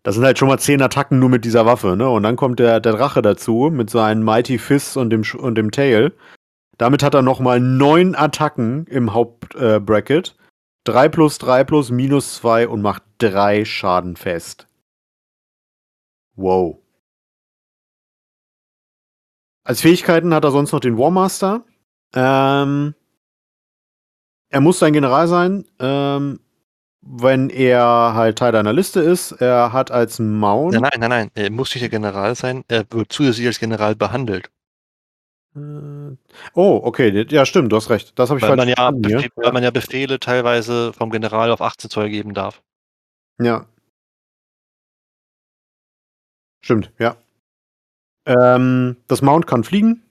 Das sind halt schon mal zehn Attacken nur mit dieser Waffe, ne? Und dann kommt der, der Drache dazu mit seinen Mighty Fists und dem, und dem Tail. Damit hat er noch mal neun Attacken im Hauptbracket. Äh, Bracket. 3 plus 3 plus minus 2 und macht drei Schaden fest. Wow. Als Fähigkeiten hat er sonst noch den Warmaster. Ähm, er muss ein General sein, ähm, wenn er halt Teil deiner Liste ist. Er hat als Mount. Nein, nein, nein, nein. Er muss nicht der General sein. Er wird zusätzlich als General behandelt. Äh, oh, okay, ja, stimmt, du hast recht. Das habe ich Weil falsch man, ja. Befehl, weil man ja Befehle teilweise vom General auf 18 Zoll geben darf. Ja. Stimmt, ja. Ähm, das Mount kann fliegen,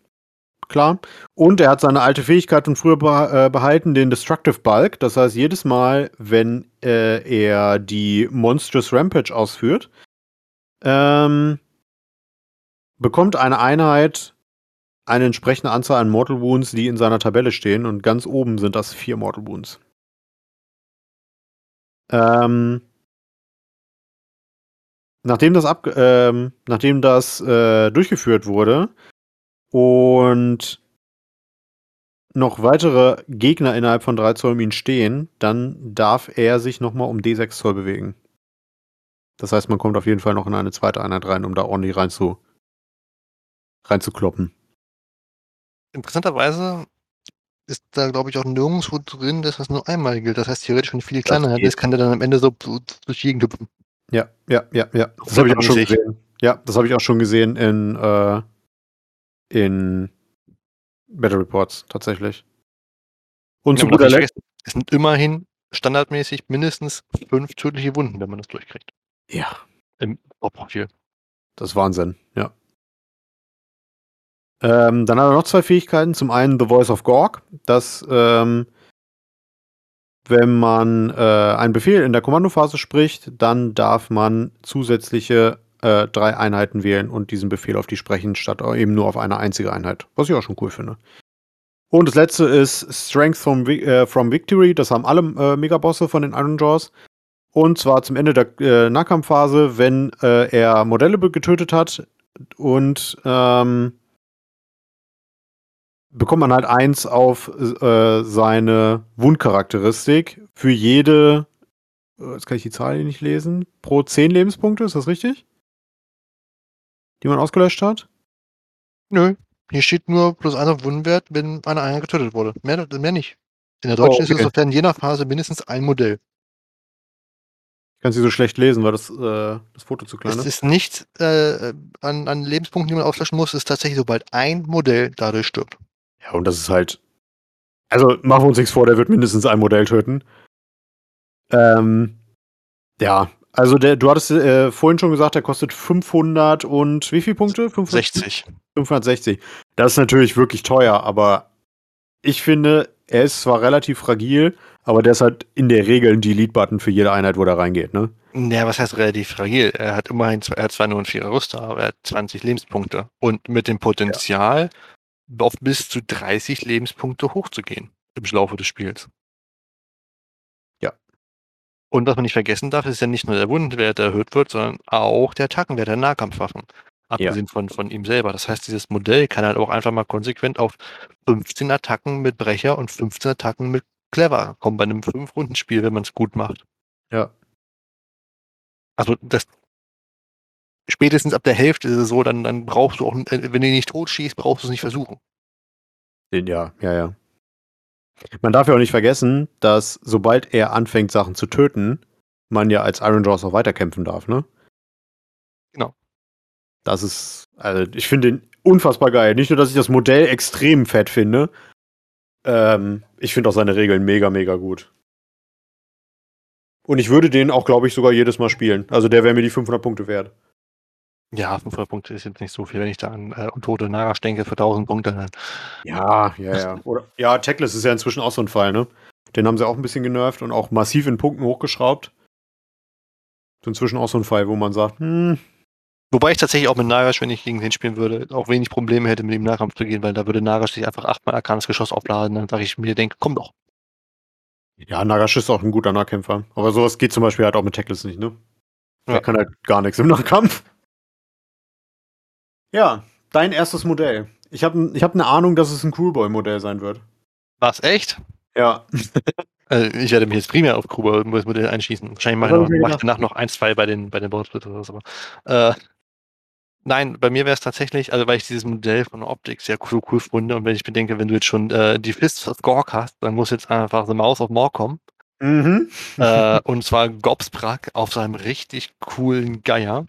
klar. Und er hat seine alte Fähigkeit von früher äh, behalten, den Destructive Bulk. Das heißt, jedes Mal, wenn äh, er die Monstrous Rampage ausführt, ähm, bekommt eine Einheit eine entsprechende Anzahl an Mortal Wounds, die in seiner Tabelle stehen. Und ganz oben sind das vier Mortal Wounds. Ähm, nachdem das, ab, ähm, nachdem das äh, durchgeführt wurde und noch weitere Gegner innerhalb von 3 Zoll um ihn stehen, dann darf er sich nochmal um D6 Zoll bewegen. Das heißt, man kommt auf jeden Fall noch in eine zweite Einheit rein, um da ordentlich rein zu, reinzukloppen. Interessanterweise ist da, glaube ich, auch nirgendwo drin, dass das nur einmal gilt. Das heißt, theoretisch, wenn viele kleine hat, geht. kann der dann am Ende so durch die Gegend. Ja, ja, ja, ja. Das Das habe ich auch schon nicht. gesehen. Ja, das habe ich auch schon gesehen in, äh, in Battle Reports tatsächlich. Und Ja, zu guter Letzt. Es sind immerhin standardmäßig mindestens fünf tödliche Wunden, wenn man das durchkriegt. Ja, Im Hauptprofil. das ist Wahnsinn, ja. Ähm, dann hat er noch zwei Fähigkeiten. Zum einen The Voice of Gorg, das, ähm, wenn man äh, einen Befehl in der Kommandophase spricht, dann darf man zusätzliche äh, drei Einheiten wählen und diesen Befehl auf die sprechen, statt eben nur auf eine einzige Einheit. Was ich auch schon cool finde. Und das letzte ist Strength from, äh, from Victory. Das haben alle äh, Megabosse von den Iron Jaws. Und zwar zum Ende der äh, Nahkampfphase, wenn äh, er Modelle getötet hat und ähm, bekommt man halt eins auf äh, seine Wundcharakteristik für jede, äh, jetzt kann ich die Zahl hier nicht lesen, pro 10 Lebenspunkte, ist das richtig? Die man ausgelöscht hat? Nö, hier steht nur plus ein auf Wundenwert, wenn eine Einheit getötet wurde. Mehr, mehr nicht. In der deutschen Oh, ist es okay. sofern in jener Phase mindestens ein Modell. Ich kann sie so schlecht lesen, weil das, äh, das Foto zu klein Es ist. ist nicht äh, an, an Lebenspunkten, die man auslöschen muss. Es ist tatsächlich, sobald ein Modell dadurch stirbt. Ja, und das ist halt. Also machen wir uns nichts vor, der wird mindestens ein Modell töten. Ähm, ja, also der, du hattest äh, vorhin schon gesagt, der kostet 500 und wie viele Punkte? 500? 60. 560. Das ist natürlich wirklich teuer, aber ich finde, er ist zwar relativ fragil, aber der ist halt in der Regel ein Delete-Button für jede Einheit, wo der reingeht, ne? Ja, was heißt relativ fragil? Er hat immerhin, er hat zwar nur einen vierer Rüster, aber er hat 20 Lebenspunkte. Und mit dem Potenzial, auf bis zu 30 Lebenspunkte hochzugehen im Laufe des Spiels. Ja. Und was man nicht vergessen darf, ist ja nicht nur der Wundenwert, der erhöht wird, sondern auch der Attackenwert der Nahkampfwaffen. Abgesehen von, von ihm selber. Das heißt, dieses Modell kann halt auch einfach mal konsequent auf 15 Attacken mit Brecher und 15 Attacken mit Clever kommen bei einem 5-Runden-Spiel, wenn man es gut macht. Ja. Also das spätestens ab der Hälfte ist es so, dann, dann brauchst du auch, äh, wenn du ihn nicht tot schießt, brauchst du es nicht versuchen. Den, ja, ja, ja. Man darf ja auch nicht vergessen, dass sobald er anfängt, Sachen zu töten, man ja als Iron Jaws auch weiterkämpfen darf, ne? Genau. Das ist, also ich finde den unfassbar geil. Nicht nur, dass ich das Modell extrem fett finde, ähm, ich finde auch seine Regeln mega, mega gut. Und ich würde den auch, glaube ich, sogar jedes Mal spielen. Also der wäre mir die 500 Punkte wert. Ja, 500 Punkte ist jetzt nicht so viel. Wenn ich da an äh, Untote Narash denke für 1000 Punkte, dann Ja, ja, ja. Oder, ja, Tackless ist ja inzwischen auch so ein Fall, ne? Den haben sie auch ein bisschen genervt und auch massiv in Punkten hochgeschraubt. Ist inzwischen auch so ein Fall, wo man sagt, hm, Wobei ich tatsächlich auch mit Narash, wenn ich gegen den spielen würde, auch wenig Probleme hätte, mit ihm Nahkampf zu gehen, weil da würde Narash sich einfach achtmal arkanes Geschoss aufladen, dann sage ich mir, denke, komm doch. ja, Nagash ist auch ein guter Nahkämpfer. Aber sowas geht zum Beispiel halt auch mit Tackless nicht, ne? Ja. Der kann halt gar nichts im Nahkampf. Ja, dein erstes Modell. Ich habe ich hab eine Ahnung, dass es ein Crewboy-Modell sein wird. Was, echt? Ja. [LAUGHS] Also ich werde mich jetzt primär auf Kuba Modell einschießen. Wahrscheinlich mache ich, noch, mach ich danach noch ein, zwei bei den, bei den Boardsplitters oder so. Aber, äh, nein, bei mir wäre es tatsächlich, also weil ich dieses Modell von Optik sehr cool, cool finde und wenn ich bedenke, wenn du jetzt schon äh, die Fists of Gork hast, dann muss jetzt einfach The Mouse of More kommen. Mhm. äh, und zwar Gobsprak auf seinem richtig coolen Geier.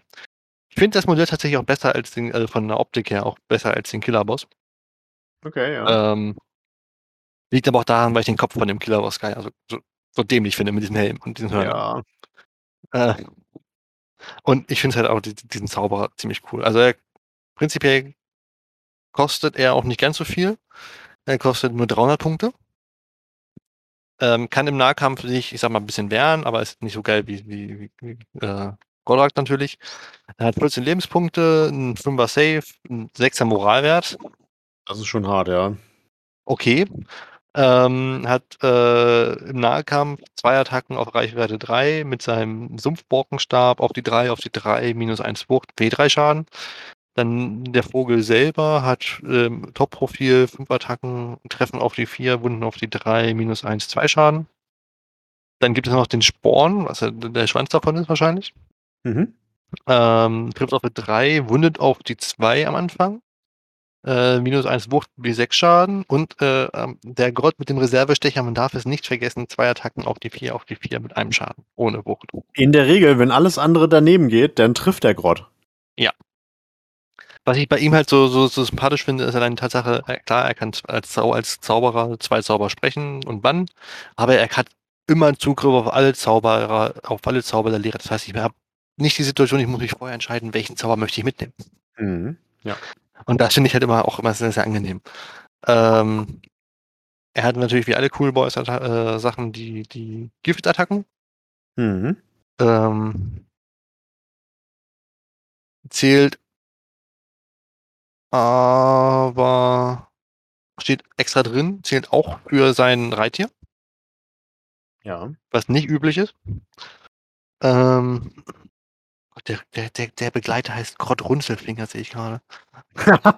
Ich finde das Modell tatsächlich auch besser als den, also von der Optik her auch besser als den Killerboss. Okay, ja. Ähm, liegt aber auch daran, weil ich den Kopf von dem Killerboss Geier so, so, so dämlich finde mit diesem Helm und diesen Hörnern. ja. Äh, und ich finde halt auch die, diesen Zauberer ziemlich cool. Also er, prinzipiell kostet er auch nicht ganz so viel. Er kostet nur 300 Punkte. Ähm, kann im Nahkampf sich, ich sag mal, ein bisschen wehren, aber ist nicht so geil wie, wie, wie, wie äh, Golrak natürlich. Er hat 14 Lebenspunkte, ein 5er Save, ein 6er Moralwert. Das ist schon hart, ja. Okay. Ähm, hat äh, im Nahkampf zwei Attacken auf Reichweite 3 mit seinem Sumpfborkenstab auf die 3, auf die 3, minus 1 Wucht, P3 Schaden. Dann der Vogel selber hat ähm, Top-Profil, 5 Attacken, Treffen auf die 4, Wunden auf die 3, minus 1, 2 Schaden. Dann gibt es noch den Sporn, was der Schwanz davon ist wahrscheinlich. Mhm. Ähm, trifft auf die 3, wundet auf die 2 am Anfang. Äh, minus 1 Wucht, B6 Schaden. Und äh, ähm, der Grott mit dem Reservestecher, man darf es nicht vergessen, zwei Attacken auf die 4, auf die 4 mit einem Schaden, ohne Wucht. In der Regel, wenn alles andere daneben geht, dann trifft der Grott. Was ich bei ihm halt so, so, so sympathisch finde, ist allein die Tatsache, äh, klar, er kann als, Zau als Zauberer zwei Zauber sprechen und bannen, aber er hat immer einen Zugriff auf alle Zauberer, auf alle Zauber der Lehre. Das heißt, ich habe nicht die Situation, ich muss mich vorher entscheiden, welchen Zauber möchte ich mitnehmen. Mhm. Ja. Und das finde ich halt immer auch immer sehr, sehr angenehm. Ähm, er hat natürlich wie alle Cool Boys äh, Sachen die, die Giftattacken. Mhm. Ähm, zählt aber steht extra drin, zählt auch für sein Reittier, Ja. was nicht üblich ist. Ähm, der, der, der, der Begleiter heißt Grott Runzelfinger, sehe ich gerade. [LAUGHS]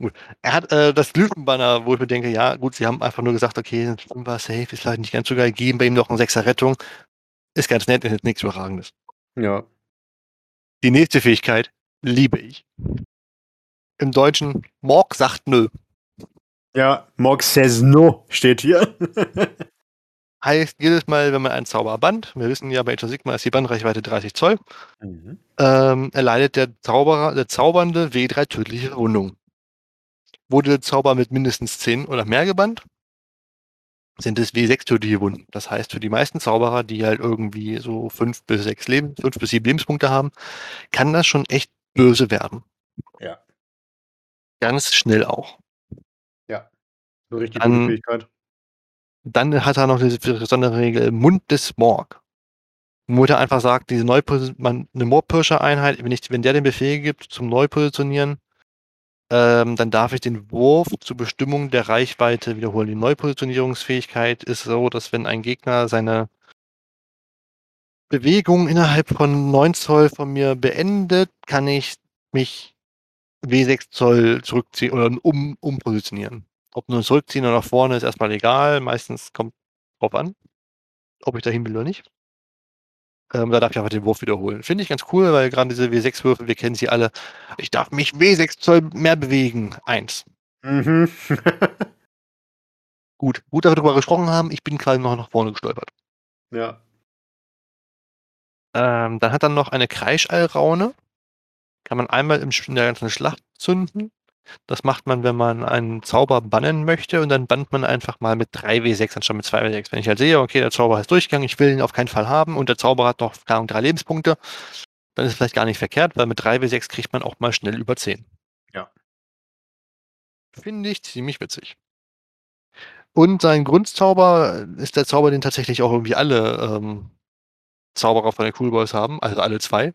Gut. Er hat äh, das Blütenbanner, wo ich mir denke, ja, gut, sie haben einfach nur gesagt, okay, ein Fünfer safe ist vielleicht nicht ganz so geil, geben bei ihm noch einen Sechser Rettung. Ist ganz nett, ist jetzt nichts Überragendes. Ja. Die nächste Fähigkeit liebe ich. Im Deutschen, Morg sagt nö. Ja, Mog says no steht hier. [LAUGHS] Heißt, jedes Mal, wenn man einen Zauber bannt, wir wissen ja, bei Age of Sigma ist die Bandreichweite 30 Zoll, mhm. ähm, erleidet der Zauberer, der Zaubernde W3 tödliche Verwundungen. Wurde der Zauber mit mindestens 10 oder mehr gebannt, sind es W6 tödliche Wunden. Das heißt, für die meisten Zauberer, die halt irgendwie so 5 bis 6 Leben, 5 bis 7 Lebenspunkte haben, kann das schon echt böse werden. Ja. Ganz schnell auch. So richtig Dann- Fähigkeit. Dann hat er noch diese besondere Regel Mund des Morg. Wo er einfach sagt, diese man, eine Mordpirscher-Einheit, wenn, wenn der den Befehl gibt zum Neupositionieren, ähm, dann darf ich den Wurf zur Bestimmung der Reichweite wiederholen. Die Neupositionierungsfähigkeit ist so, dass wenn ein Gegner seine Bewegung innerhalb von 9 Zoll von mir beendet, kann ich mich W6 Zoll zurückziehen oder um, umpositionieren. Ob nur zurückziehen oder nach vorne ist erstmal egal. Meistens kommt drauf an, ob ich dahin will oder nicht. Ähm, da darf ich einfach den Wurf wiederholen. Finde ich ganz cool, weil gerade diese W6-Würfe, wir kennen sie alle. Ich darf mich W6 Zoll mehr bewegen. Eins. Mhm. [LAUGHS] Gut, gut, dass wir darüber gesprochen haben. Ich bin quasi noch nach vorne gestolpert. ja. Ähm, dann hat er noch eine Kreischallraune. Kann man einmal im, in der ganzen Schlacht zünden. Das macht man, wenn man einen Zauber bannen möchte und dann bannt man einfach mal mit 3W6 anstatt mit 2W6. Wenn ich halt sehe, okay, der Zauber ist durchgegangen, ich will ihn auf keinen Fall haben und der Zauber hat noch keine Ahnung, drei Lebenspunkte, dann ist es vielleicht gar nicht verkehrt, weil mit 3W6 kriegt man auch mal schnell über 10. Ja. Finde ich ziemlich witzig. Und sein Grundzauber ist der Zauber, den tatsächlich auch irgendwie alle ähm, Zauberer von den Cool Boys haben, also alle zwei.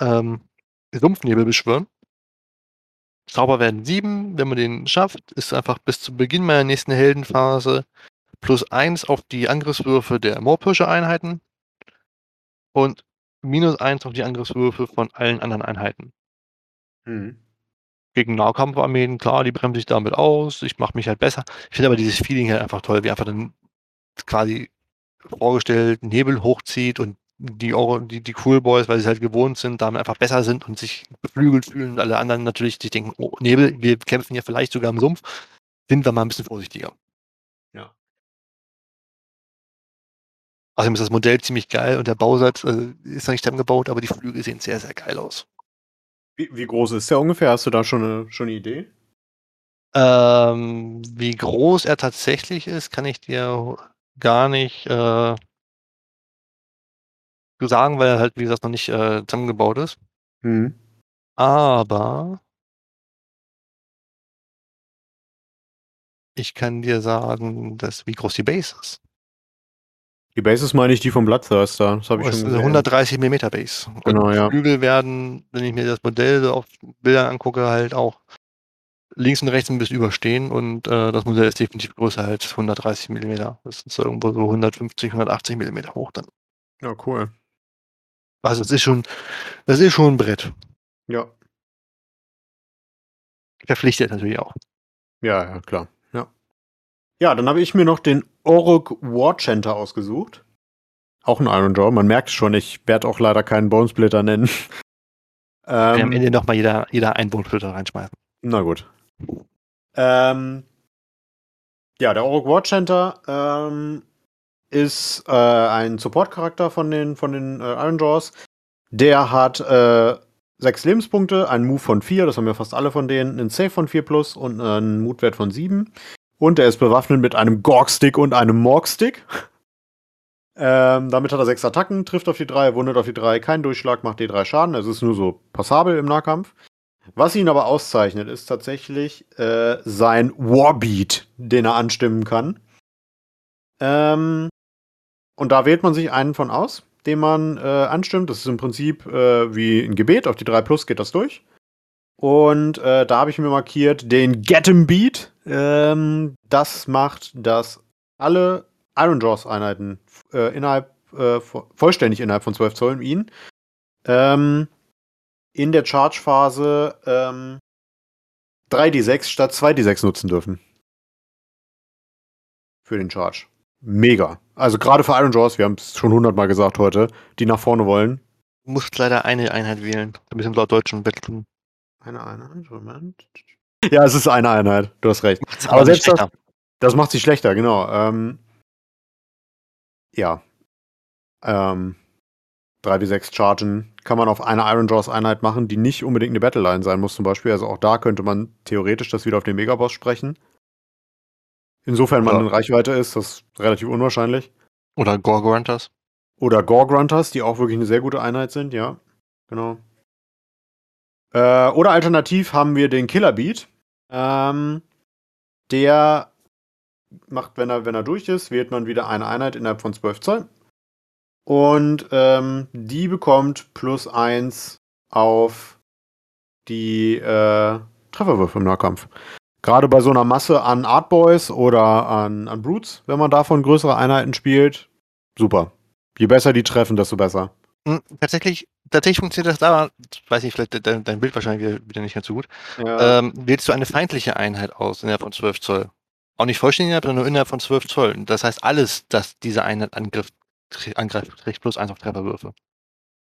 Ähm, Sumpfnebel beschwören. Zauber werden sieben. Wenn man den schafft, ist einfach bis zu Beginn meiner nächsten Heldenphase plus eins auf die Angriffswürfe der Moorpirsche-Einheiten und minus eins auf die Angriffswürfe von allen anderen Einheiten. Mhm. Gegen Nahkampfarmeen, klar, die bremse ich damit aus. Ich mache mich halt besser. Ich finde aber dieses Feeling halt einfach toll, wie einfach dann quasi vorgestellt Nebel hochzieht und die, Euro- die, die Cool Boys, weil sie halt gewohnt sind, damit einfach besser sind und sich beflügelt fühlen und alle anderen natürlich sich denken, oh, Nebel, wir kämpfen ja vielleicht sogar im Sumpf, sind wir mal ein bisschen vorsichtiger. Ja. Außerdem ist das Modell ziemlich geil und der Bausatz äh, ist noch nicht zusammengebaut, aber die Flügel sehen sehr, sehr geil aus. Wie, wie groß ist der ungefähr? Hast du da schon eine, schon eine Idee? Ähm, wie groß er tatsächlich ist, kann ich dir gar nicht äh, sagen, weil er halt, wie gesagt, noch nicht äh, zusammengebaut ist. Mhm. Aber ich kann dir sagen, dass, wie groß die Base ist. Die Base ist, meine ich, die vom Bloodthirster. Das habe ich Oh, schon ist eine gesehen. 130 mm Base. Und Genau, die ja. Flügel werden, wenn ich mir das Modell so auf Bildern angucke, halt auch links und rechts ein bisschen überstehen und äh, das Modell ist definitiv größer als 130 mm. Das ist so irgendwo so 150, 180 mm hoch dann. Ja, cool. Also es ist schon, das ist schon ein Brett. Ja. Verpflichtet natürlich auch. Ja, ja, klar. Ja. Ja, dann habe ich mir noch den Oruk Warchanter ausgesucht. Auch ein Iron Jaw. Man merkt schon, ich werde auch leider keinen Bonesplitter nennen. [LAUGHS] Ähm, am Ende nochmal jeder, jeder einen Bonesplitter reinschmeißen. Na gut. Ähm, ja, der Oruk Warchanter ähm, ist äh, ein Support-Charakter von den, von den äh, Iron Jaws. Der hat äh, sechs Lebenspunkte, einen Move von vier, das haben ja fast alle von denen, einen Save von vier plus und einen Mutwert von sieben. Und er ist bewaffnet mit einem Gorg-Stick und einem Morg-Stick. [LAUGHS] ähm, damit hat er sechs Attacken, trifft auf die drei, wundet auf die drei, kein Durchschlag, macht die drei Schaden. Es ist nur so passabel im Nahkampf. Was ihn aber auszeichnet, ist tatsächlich äh, sein Warbeat, den er anstimmen kann. Ähm, und da wählt man sich einen von aus den man äh, anstimmt. Das ist im Prinzip äh, wie ein Gebet. Auf die 3 Plus geht das durch. Und äh, da habe ich mir markiert den Get 'em Beat. Ähm, das macht, dass alle Iron Jaws Einheiten äh, innerhalb, äh, vollständig innerhalb von 12 Zoll ihn ähm, in der Charge-Phase ähm, 3d6 statt 2d6 nutzen dürfen. Für den Charge. Mega. Also gerade für Iron Jaws, wir haben es schon hundertmal gesagt heute, die nach vorne wollen. Du musst leider eine Einheit wählen. Ein bisschen laut deutschen Battle. Eine Einheit, Moment. Ja, es ist eine Einheit, du hast recht. Macht's aber selbst das, das macht sie schlechter, genau. Ähm, ja. Ähm, 3w6 Chargen kann man auf eine Iron Jaws Einheit machen, die nicht unbedingt eine Battleline sein muss, zum Beispiel. Also auch da könnte man theoretisch das wieder auf den Megaboss sprechen. Insofern man in Reichweite ist, das ist relativ unwahrscheinlich. Oder Gorgrunters. Oder Gorgrunters, die auch wirklich eine sehr gute Einheit sind, ja. Genau. Äh, oder alternativ haben wir den Killer Beat. Ähm, der macht, wenn er, wenn er durch ist, wählt man wieder eine Einheit innerhalb von 12 Zoll. Und ähm, die bekommt plus 1 auf die äh, Trefferwürfe im Nahkampf. Gerade bei so einer Masse an Artboys oder an, an Brutes, wenn man davon größere Einheiten spielt, super. Je besser die treffen, desto besser. Hm, tatsächlich, tatsächlich funktioniert das da, weiß nicht, vielleicht dein, dein Bild wahrscheinlich wieder nicht ganz so gut. Ja. Ähm, wählst du eine feindliche Einheit aus innerhalb von 12 Zoll. Auch nicht vollständig, sondern nur innerhalb von 12 Zoll. Das heißt, alles, das diese Einheit angriff, angreift, kriegt plus 1 auf Trefferwürfe.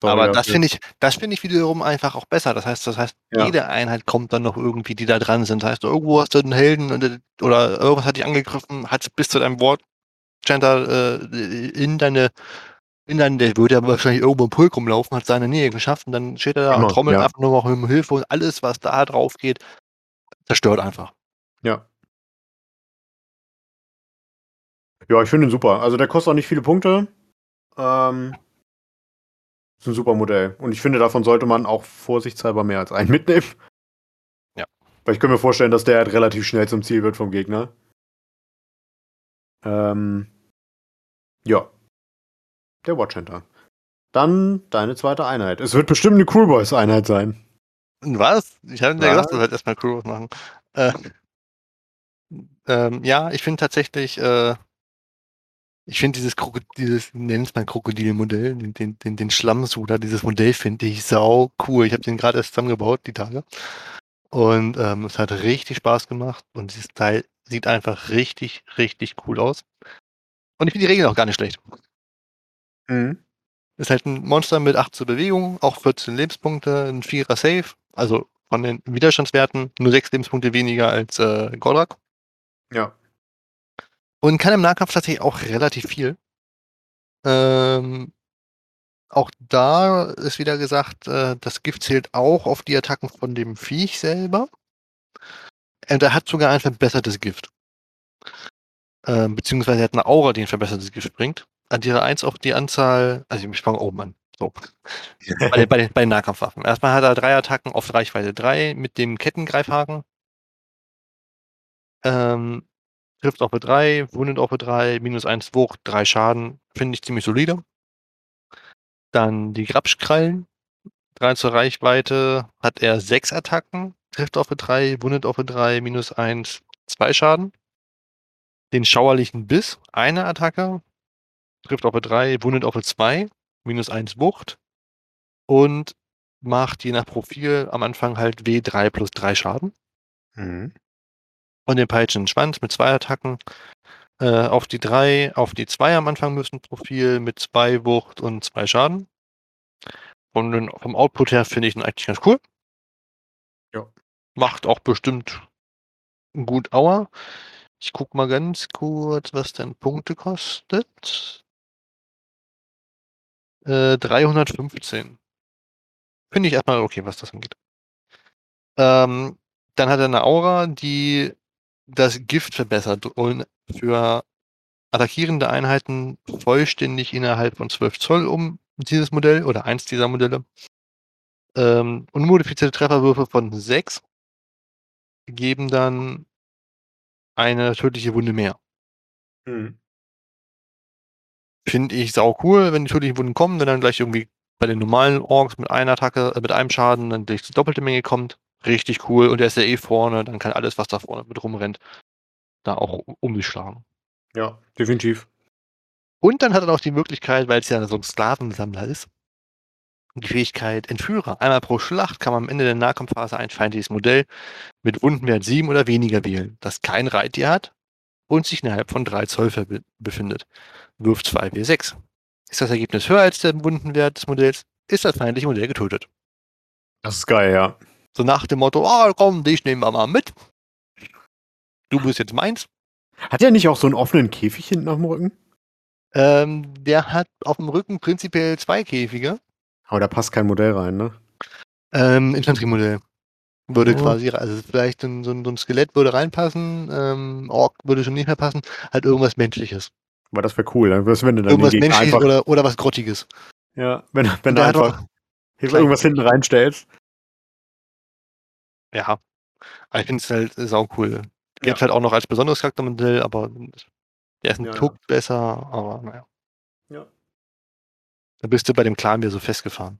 Aber das finde ich, das finde ich wiederum einfach auch besser. Das heißt, das heißt, ja. jede Einheit kommt dann noch irgendwie, die da dran sind. Das heißt, irgendwo hast du einen Helden oder irgendwas hat dich angegriffen, hat bis zu deinem Wort Center äh, in deine, in deine, der würde ja wahrscheinlich irgendwo im Pulk rumlaufen, hat seine Nähe geschafft und dann steht er da genau, und trommelt ja. einfach nur noch um Hilfe und alles, was da drauf geht, zerstört einfach. Ja. Ja, ich finde ihn super. Also der kostet auch nicht viele Punkte. Ähm, ist ein super Modell. Und ich finde, davon sollte man auch vorsichtshalber mehr als einen mitnehmen. Ja. Weil ich könnte mir vorstellen, dass der halt relativ schnell zum Ziel wird vom Gegner. Ähm, ja. Der Watchhunter. Dann deine zweite Einheit. Es wird bestimmt eine Cool Boys Einheit sein. Was? Ich habe dir gesagt, du sollst erstmal Cool Boys machen. Äh, ähm, ja, ich finde tatsächlich, äh, ich finde dieses Krokodil, dieses, nennt es mal Krokodilmodell, den, den, den, den Schlammsuder, dieses Modell finde ich sau cool. Ich habe den gerade erst zusammengebaut, die Tage. Und ähm, es hat richtig Spaß gemacht und dieses Teil sieht einfach richtig, richtig cool aus. Und ich finde die Regeln auch gar nicht schlecht. Mhm. Ist halt ein Monster mit 8 zur Bewegung, auch 14 Lebenspunkte, ein 4er Save, also von den Widerstandswerten nur 6 Lebenspunkte weniger als äh, Goldrack. Ja. Und kann im Nahkampf tatsächlich auch relativ viel. Ähm, auch da ist wieder gesagt, äh, das Gift zählt auch auf die Attacken von dem Viech selber. Und er hat sogar ein verbessertes Gift. Ähm, beziehungsweise er hat eine Aura, die ein verbessertes Gift bringt. Addiere 1 auf die Anzahl, also ich fange oben an. So. [LAUGHS] bei, den, bei, den, bei den Nahkampfwaffen. Erstmal hat er drei Attacken auf Reichweite 3 mit dem Kettengreifhaken. Ähm, Trifft auf 3, wundet auf 3, minus 1 Wucht, 3 Schaden. Finde ich ziemlich solide. Dann die Grabschkrallen. 3 zur Reichweite hat er 6 Attacken. Trifft auf 3, wundet auf 3, minus 1, 2 Schaden. Den schauerlichen Biss, eine Attacke. Trifft auf 3, wundet auf 2, minus 1 Wucht. und macht je nach Profil am Anfang halt W3 plus 3 Schaden. Mhm. Und den Peitschen Schwanz mit zwei Attacken äh, auf die 3, auf die 2 am Anfang müssen Profil mit 2 Wucht und 2 Schaden. Und vom Output her finde ich ihn eigentlich ganz cool. Ja. Macht auch bestimmt gut Aua. Ich guck mal ganz kurz, was denn Punkte kostet. Äh, 315. Finde ich erstmal okay, was das angeht. Ähm, dann hat er eine Aura, die das Gift verbessert und für attackierende Einheiten vollständig innerhalb von 12 Zoll um dieses Modell oder eins dieser Modelle. Ähm, unmodifizierte Trefferwürfe von 6 geben dann eine tödliche Wunde mehr. Mhm. Finde ich sau cool, wenn die tödlichen Wunden kommen, wenn dann gleich irgendwie bei den normalen Orks mit einer Attacke, äh, mit einem Schaden dann durch die doppelte Menge kommt. Richtig cool. Und der ist ja eh vorne, dann kann alles, was da vorne mit rumrennt, da auch um sich schlagen. Ja, definitiv. Und dann hat er noch die Möglichkeit, weil es ja so ein Sklavensammler ist, die Fähigkeit Entführer. Einmal pro Schlacht kann man am Ende der Nahkampfphase ein feindliches Modell mit Wundenwert 7 oder weniger wählen, das kein Reittier hat und sich innerhalb von 3 Zoll befindet. Wirft 2 W6. Ist das Ergebnis höher als der Wundenwert des Modells, ist das feindliche Modell getötet. Das ist geil, ja. So nach dem Motto, oh komm, dich nehmen wir mal mit. Du bist jetzt meins. Hat er nicht auch so einen offenen Käfig hinten auf dem Rücken? Ähm, der hat auf dem Rücken prinzipiell zwei Käfige. Aber da passt kein Modell rein, ne? Ähm, Infanteriemodell. Würde Oh. quasi, also vielleicht so, ein, so ein Skelett würde reinpassen, ähm, Ork würde schon nicht mehr passen, halt irgendwas Menschliches. Aber das wäre cool. Dann wirst wenn du dann Irgendwas Menschliches oder, oder was Grottiges. ja, wenn, wenn du einfach irgendwas hinten reinstellst. Ja. Ich finde es halt sau cool. Gibt Ja. halt auch noch als besonderes Charaktermodell, aber der ist ein Ja, ja. Tuck besser, aber naja. Ja. Da bist du bei dem Clan wieder so festgefahren.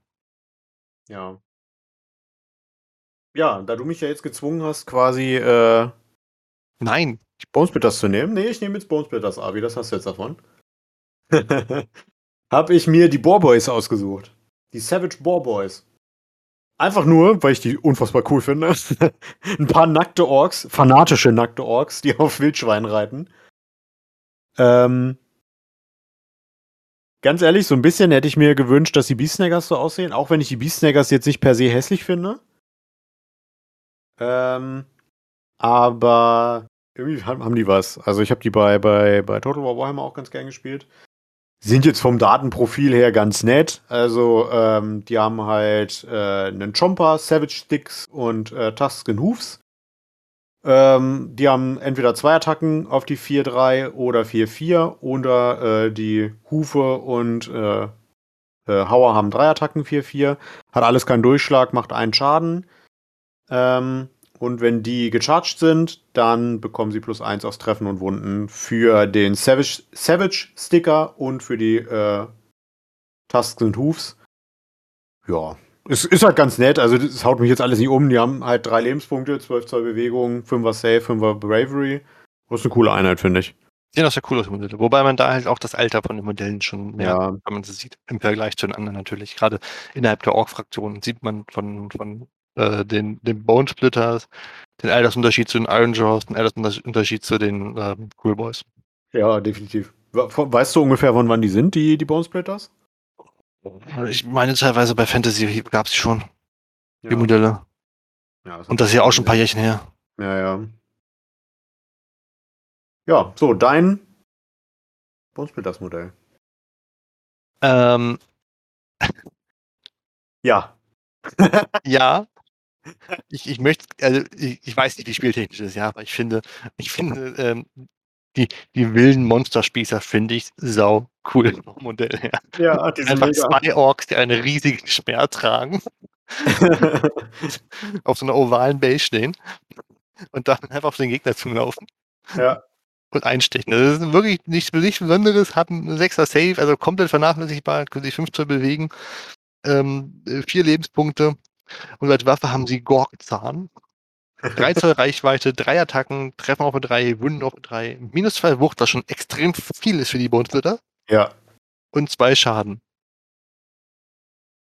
Ja. Ja, da du mich ja jetzt gezwungen hast, quasi äh, Nein, Bonesplitters zu nehmen. Nee, ich nehme jetzt Bonesplitters, Abi, das hast du jetzt davon. [LAUGHS] Hab ich mir die Boar Boys ausgesucht. Die Savage Boar Boys. Einfach nur, weil ich die unfassbar cool finde. [LAUGHS] Ein paar nackte Orks, fanatische nackte Orks, die [LAUGHS] auf Wildschwein reiten. Ähm, ganz ehrlich, so ein bisschen hätte ich mir gewünscht, dass die Beastsnaggers so aussehen, auch wenn ich die Beastsnaggers jetzt nicht per se hässlich finde. Ähm, aber irgendwie haben haben die was. Also ich habe die bei, bei, bei Total War Warhammer auch ganz gern gespielt. Sind jetzt vom Datenprofil her ganz nett. Also ähm, die haben halt äh, einen Chomper, Savage Sticks und äh, Tusken Hoofs. Ähm, die haben entweder zwei Attacken auf die 4-3 oder 4-4 oder äh, die Hufe und äh, äh, Hauer haben drei Attacken 4-4. Hat alles keinen Durchschlag, macht einen Schaden. Ähm, und wenn die gecharged sind, dann bekommen sie plus eins aufs Treffen und Wunden für den Savage, Savage Sticker und für die äh, Tusks und Hoofs. Ja, es ist halt ganz nett. Also, das haut mich jetzt alles nicht um. Die haben halt drei Lebenspunkte, 12 Zoll Bewegung, 5er Save, 5er Bravery. Das ist eine coole Einheit, finde ich. sehen auch sehr cool aus, die Modelle. Wobei man da halt auch das Alter von den Modellen schon merkt, Ja. wenn man sie sieht, im Vergleich zu den anderen natürlich. Gerade innerhalb der Ork-Fraktion sieht man von, von äh, den, den Bone Splitters den Altersunterschied zu den Iron Jaws, den Altersunterschied zu den ähm, Cool Boys. Ja, definitiv. We- Weißt du ungefähr, von wann die sind, die, die Bone Splitters? Ich meine, teilweise bei Fantasy gab es schon die Ja. Modelle. Ja, das Und das ist ja auch schon ein paar Jährchen her. Ja, ja. Ja, so, dein Bone Splitters Modell. Ähm, Ja. [LAUGHS] ja. Ich, ich möchte, also ich, ich weiß nicht, wie spieltechnisch ist, ja, aber ich finde, ich finde, ähm, die, die wilden Monsterspießer finde ich sau cool vom Modell her. Ja, [LAUGHS] Einfach zwei Orks, die einen riesigen Speer tragen, [LAUGHS] auf so einer ovalen Base stehen und dann einfach auf den Gegner zulaufen ja. und einstechen. Das ist wirklich nichts, nichts Besonderes, hat einen 6er Save, also komplett vernachlässigbar, können sich 5 Zoll bewegen, ähm, äh, vier Lebenspunkte und als Waffe haben sie Gorgzahn. 3 Zoll Reichweite, drei Attacken, Treffen auf 3, Wunden auf 3, minus 2 Wucht, was schon extrem viel ist für die Bonesplitter Ja. und zwei Schaden.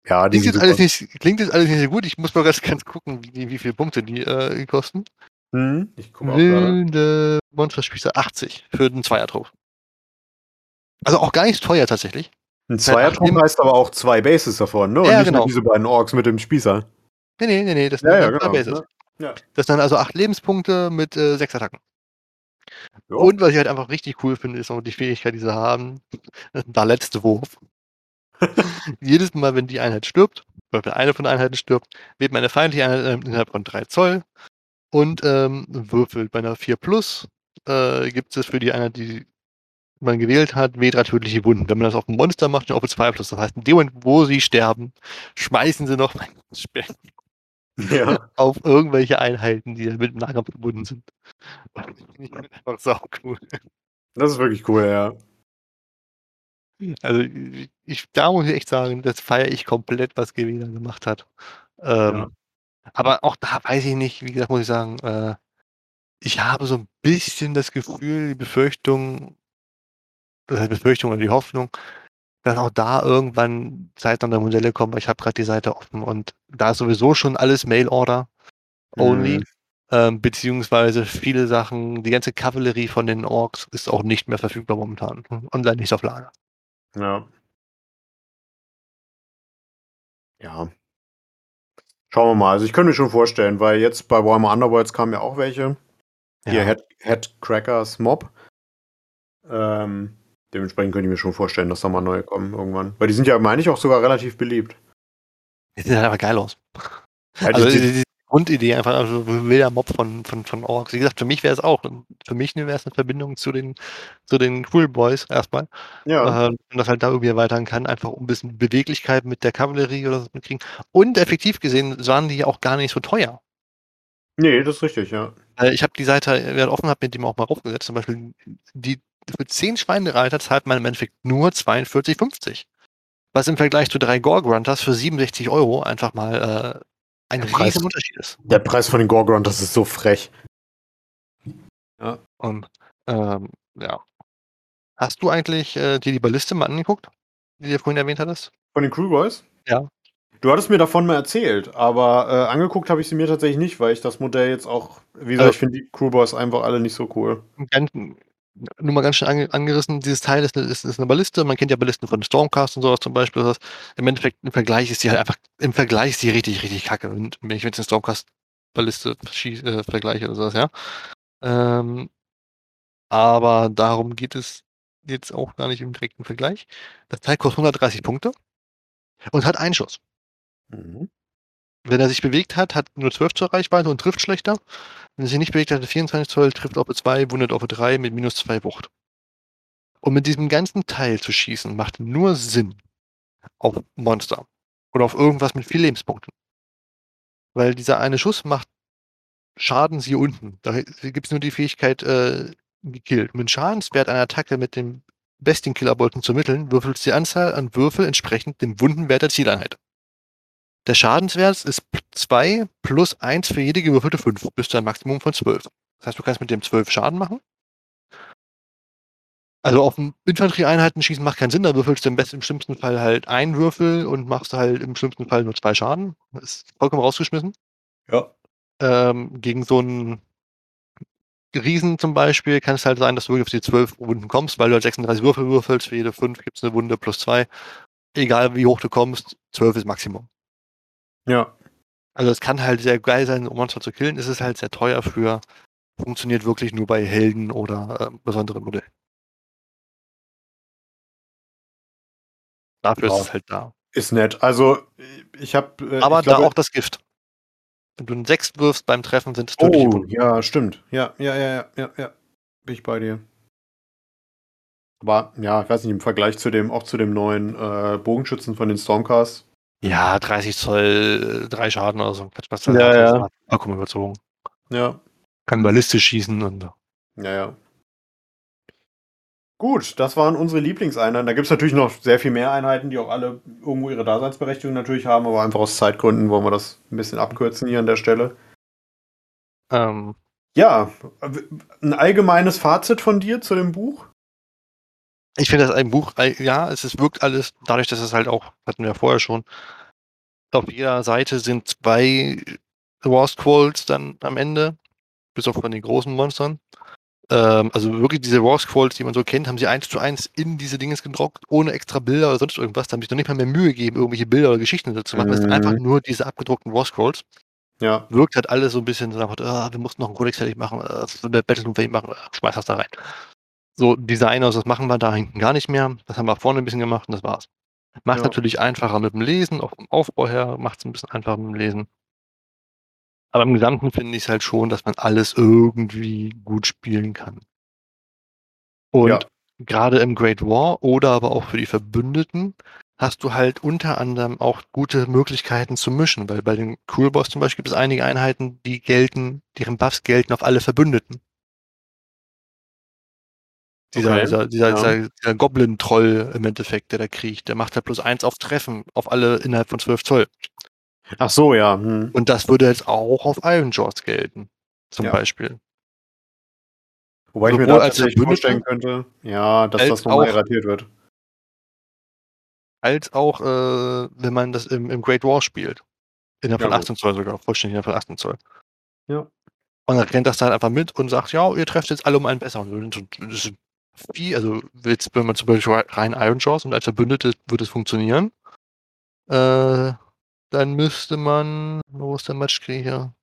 Ja, die Klingt jetzt, alles nicht, klingt jetzt alles nicht so gut. Ich muss mal ganz, ganz gucken, wie, wie viele Punkte die äh, kosten. Hm, ich gucke auch gerade. Wilde Monsterspießer 80 für den Zweiertrupp. Also auch gar nicht teuer tatsächlich. Ein Zweierturm heißt aber auch zwei Bases davon, ne? Und Ja, nicht genau. nur diese beiden Orks mit dem Spießer. Nee, nee, nee, nee, das sind Ja, ja, dann zwei genau. Bases. Ne? Ja. Das sind dann also acht Lebenspunkte mit äh, sechs Attacken. Ja. Und was ich halt einfach richtig cool finde, ist auch die Fähigkeit, die sie haben. Der letzte Wurf. [LAUGHS] Jedes Mal, wenn die Einheit stirbt, oder wenn eine von den Einheiten stirbt, wählt meine feindliche Einheit äh, innerhalb von 3 Zoll und ähm, würfelt. Bei einer 4 Plus äh, gibt es für die Einheit, die man gewählt hat, W3 tödliche Wunden. Wenn man das auf ein Monster macht, dann auf 2 Plus. Das heißt, in dem Moment, wo sie sterben, schmeißen sie noch [LAUGHS] mein Speer ja. auf irgendwelche Einheiten, die mit dem Nahkampf verbunden sind. [LAUGHS] Das finde ich einfach sau cool. Das ist wirklich cool, ja. Also ich, da muss ich echt sagen, das feiere ich komplett, was Gewinner gemacht hat. Ähm, Ja. Aber auch da weiß ich nicht, wie gesagt, muss ich sagen, äh, ich habe so ein bisschen das Gefühl, die Befürchtung, das heißt Befürchtung oder die Hoffnung, dass auch da irgendwann zeitnah Modelle kommen, weil ich habe gerade die Seite offen und da ist sowieso schon alles Mail-Order only. Mhm. Ähm, beziehungsweise viele Sachen, die ganze Kavallerie von den Orks ist auch nicht mehr verfügbar momentan. Online nicht auf Lager. Ja. Ja. Schauen wir mal. Also ich könnte mir schon vorstellen, weil jetzt bei Warhammer Underworlds kamen ja auch welche. Hier Ja. Head, Head Crackers Mob. Ähm, dementsprechend könnte ich mir schon vorstellen, dass da mal neue kommen irgendwann. Weil die sind ja, meine ich, auch sogar relativ beliebt. Die sehen halt einfach geil aus. Ja, die- Also die- die, Grundidee einfach also ein wilder Mob von, von, von Orks. Wie gesagt, für mich wäre es auch. Für mich wäre es eine Verbindung zu den, zu den Cool Boys erstmal. ja. Ähm, und das halt da irgendwie erweitern kann, einfach um ein bisschen Beweglichkeit mit der Kavallerie oder so mitkriegen. Und effektiv gesehen waren die ja auch gar nicht so teuer. Nee, das ist richtig, ja. Äh, Ich habe die Seite äh, offen, habe mit dem auch mal raufgesetzt. Zum Beispiel, die, für 10 Schweinereiter zahlt man im Endeffekt nur 42,50. Was im Vergleich zu drei Gorgrunters für 67 Euro einfach mal äh, ein Der Preis- riesen Unterschied ist. Der Preis von den Gorgon, das ist so frech. Und ähm, ja. Hast du eigentlich äh, dir die Balliste mal angeguckt, die du vorhin erwähnt hattest? Von den Crew Boys? Ja. Du hattest mir davon mal erzählt, aber äh, angeguckt habe ich sie mir tatsächlich nicht, weil ich das Modell jetzt auch, wie gesagt, Also- ich finde die Crew Boys einfach alle nicht so cool. Ganz, nur mal ganz schön ange, angerissen, dieses Teil ist eine, ist, ist eine Balliste. Man kennt ja Ballisten von Stormcast und sowas zum Beispiel. Das heißt, Im Endeffekt, im Vergleich ist die halt einfach, im Vergleich ist die richtig, richtig kacke. Und wenn ich mit den Stormcast-Balliste äh, vergleiche oder sowas, ja. Ähm, aber darum geht es jetzt auch gar nicht im direkten Vergleich. Das Teil kostet 130 Punkte und hat einen Schuss. Mhm. Wenn er sich bewegt hat, hat nur 12 Zoll Reichweite und trifft schlechter. Wenn er sich nicht bewegt hat, hat er 24 Zoll, trifft auf 2, wundet auf 3 mit minus 2 Wucht. Und mit diesem ganzen Teil zu schießen, macht nur Sinn auf Monster. Oder auf irgendwas mit viel Lebenspunkten. Weil dieser eine Schuss macht Schaden hier unten. Da gibt es nur die Fähigkeit, äh, gekillt. Mit Schadenswert einer Attacke mit dem Bestienkillerbolzen zu mitteln, würfelst die Anzahl an Würfel entsprechend dem Wundenwert der Zieleinheit. Der Schadenswert ist 2 plus 1 für jede gewürfelte 5, bis zu einem Maximum von 12. Das heißt, du kannst mit dem 12 Schaden machen. Also auf Infanterieeinheiten schießen macht keinen Sinn, da würfelst du im, besten, im schlimmsten Fall halt einen Würfel und machst halt im schlimmsten Fall nur zwei Schaden. Das ist vollkommen rausgeschmissen. Ja. Ähm, gegen so einen Riesen zum Beispiel kann es halt sein, dass du wirklich auf die 12 Wunden kommst, weil du halt 36 Würfel würfelst, für jede 5 gibt es eine Wunde plus 2. Egal wie hoch du kommst, 12 ist Maximum. Ja. Also es kann halt sehr geil sein, um Monster zu killen. Es ist halt sehr teuer für, funktioniert wirklich nur bei Helden oder äh, besonderen Modellen. Dafür Ja. ist es halt da. Ist nett. Also, ich habe. Äh, Aber ich glaube, da auch das Gift. Wenn du einen 6 wirfst beim Treffen, sind es tödliche Oh, ja, stimmt. Ja, ja, ja, ja, ja, ja. Bin ich bei dir. Aber ja, ich weiß nicht, im Vergleich zu dem, auch zu dem neuen äh, Bogenschützen von den Stormcast. Ja, 30 Zoll, 3 Schaden oder so. Quatsch, was da Ja, ja. Vollkommen überzogen. Ja, Kann ballistisch schießen und ja, ja. Gut, das waren unsere Lieblingseinheiten. Da gibt es natürlich noch sehr viel mehr Einheiten, die auch alle irgendwo ihre Daseinsberechtigung natürlich haben, aber einfach aus Zeitgründen wollen wir das ein bisschen abkürzen hier an der Stelle. ähm, Ja, ein allgemeines Fazit von dir zu dem Buch? Ich finde das ein Buch, äh, ja, es ist, wirkt alles, dadurch, dass es halt auch, hatten wir ja vorher schon, auf jeder Seite sind zwei War Squalls dann am Ende, bis auf von den großen Monstern. Ähm, also wirklich diese Raw Scrolls, die man so kennt, haben sie eins zu eins in diese Dinges gedruckt, ohne extra Bilder oder sonst irgendwas. Da haben sich noch nicht mal mehr Mühe gegeben, irgendwelche Bilder oder Geschichten dazu machen. Mhm. Das sind einfach nur diese abgedruckten Raw Scrolls. Ja. Wirkt halt alles so ein bisschen, so nach, oh, wir mussten noch einen Codex fertig machen, äh, Battlefield fertig machen, äh, schmeiß das da rein. So, Designer, das machen wir da hinten gar nicht mehr. Das haben wir vorne ein bisschen gemacht und das war's. Macht ja. natürlich einfacher mit dem Lesen, auch vom Aufbau her macht es ein bisschen einfacher mit dem Lesen. Aber im Gesamten finde ich es halt schon, dass man alles irgendwie gut spielen kann. Und ja. gerade im Great War oder aber auch für die Verbündeten hast du halt unter anderem auch gute Möglichkeiten zu mischen, weil bei den Cool Boss zum Beispiel gibt es einige Einheiten, die gelten, deren Buffs gelten auf alle Verbündeten. Dieser, okay. dieser, dieser, ja. dieser, dieser Goblin-Troll im Endeffekt, der da kriecht, der macht halt plus eins auf Treffen, auf alle innerhalb von 12 Zoll. Ach so, ja. Hm. Und das würde jetzt auch auf Iron Jaws gelten, zum ja. Beispiel. Wobei Sowohl ich mir da tatsächlich vorstellen könnte, ja, dass das nochmal erratiert wird. Als auch, äh, wenn man das im, im, Great War spielt. Innerhalb ja, von 18 Zoll sogar, vollständig innerhalb von 18 Zoll. Ja. Und dann rennt das dann einfach mit und sagt, ja, ihr trefft jetzt alle um einen besseren. Das ist viel, also jetzt, wenn man zum Beispiel rein Iron Jaws und als Verbündete wird es funktionieren. Äh, dann müsste man, wo ist der Matchkrieger?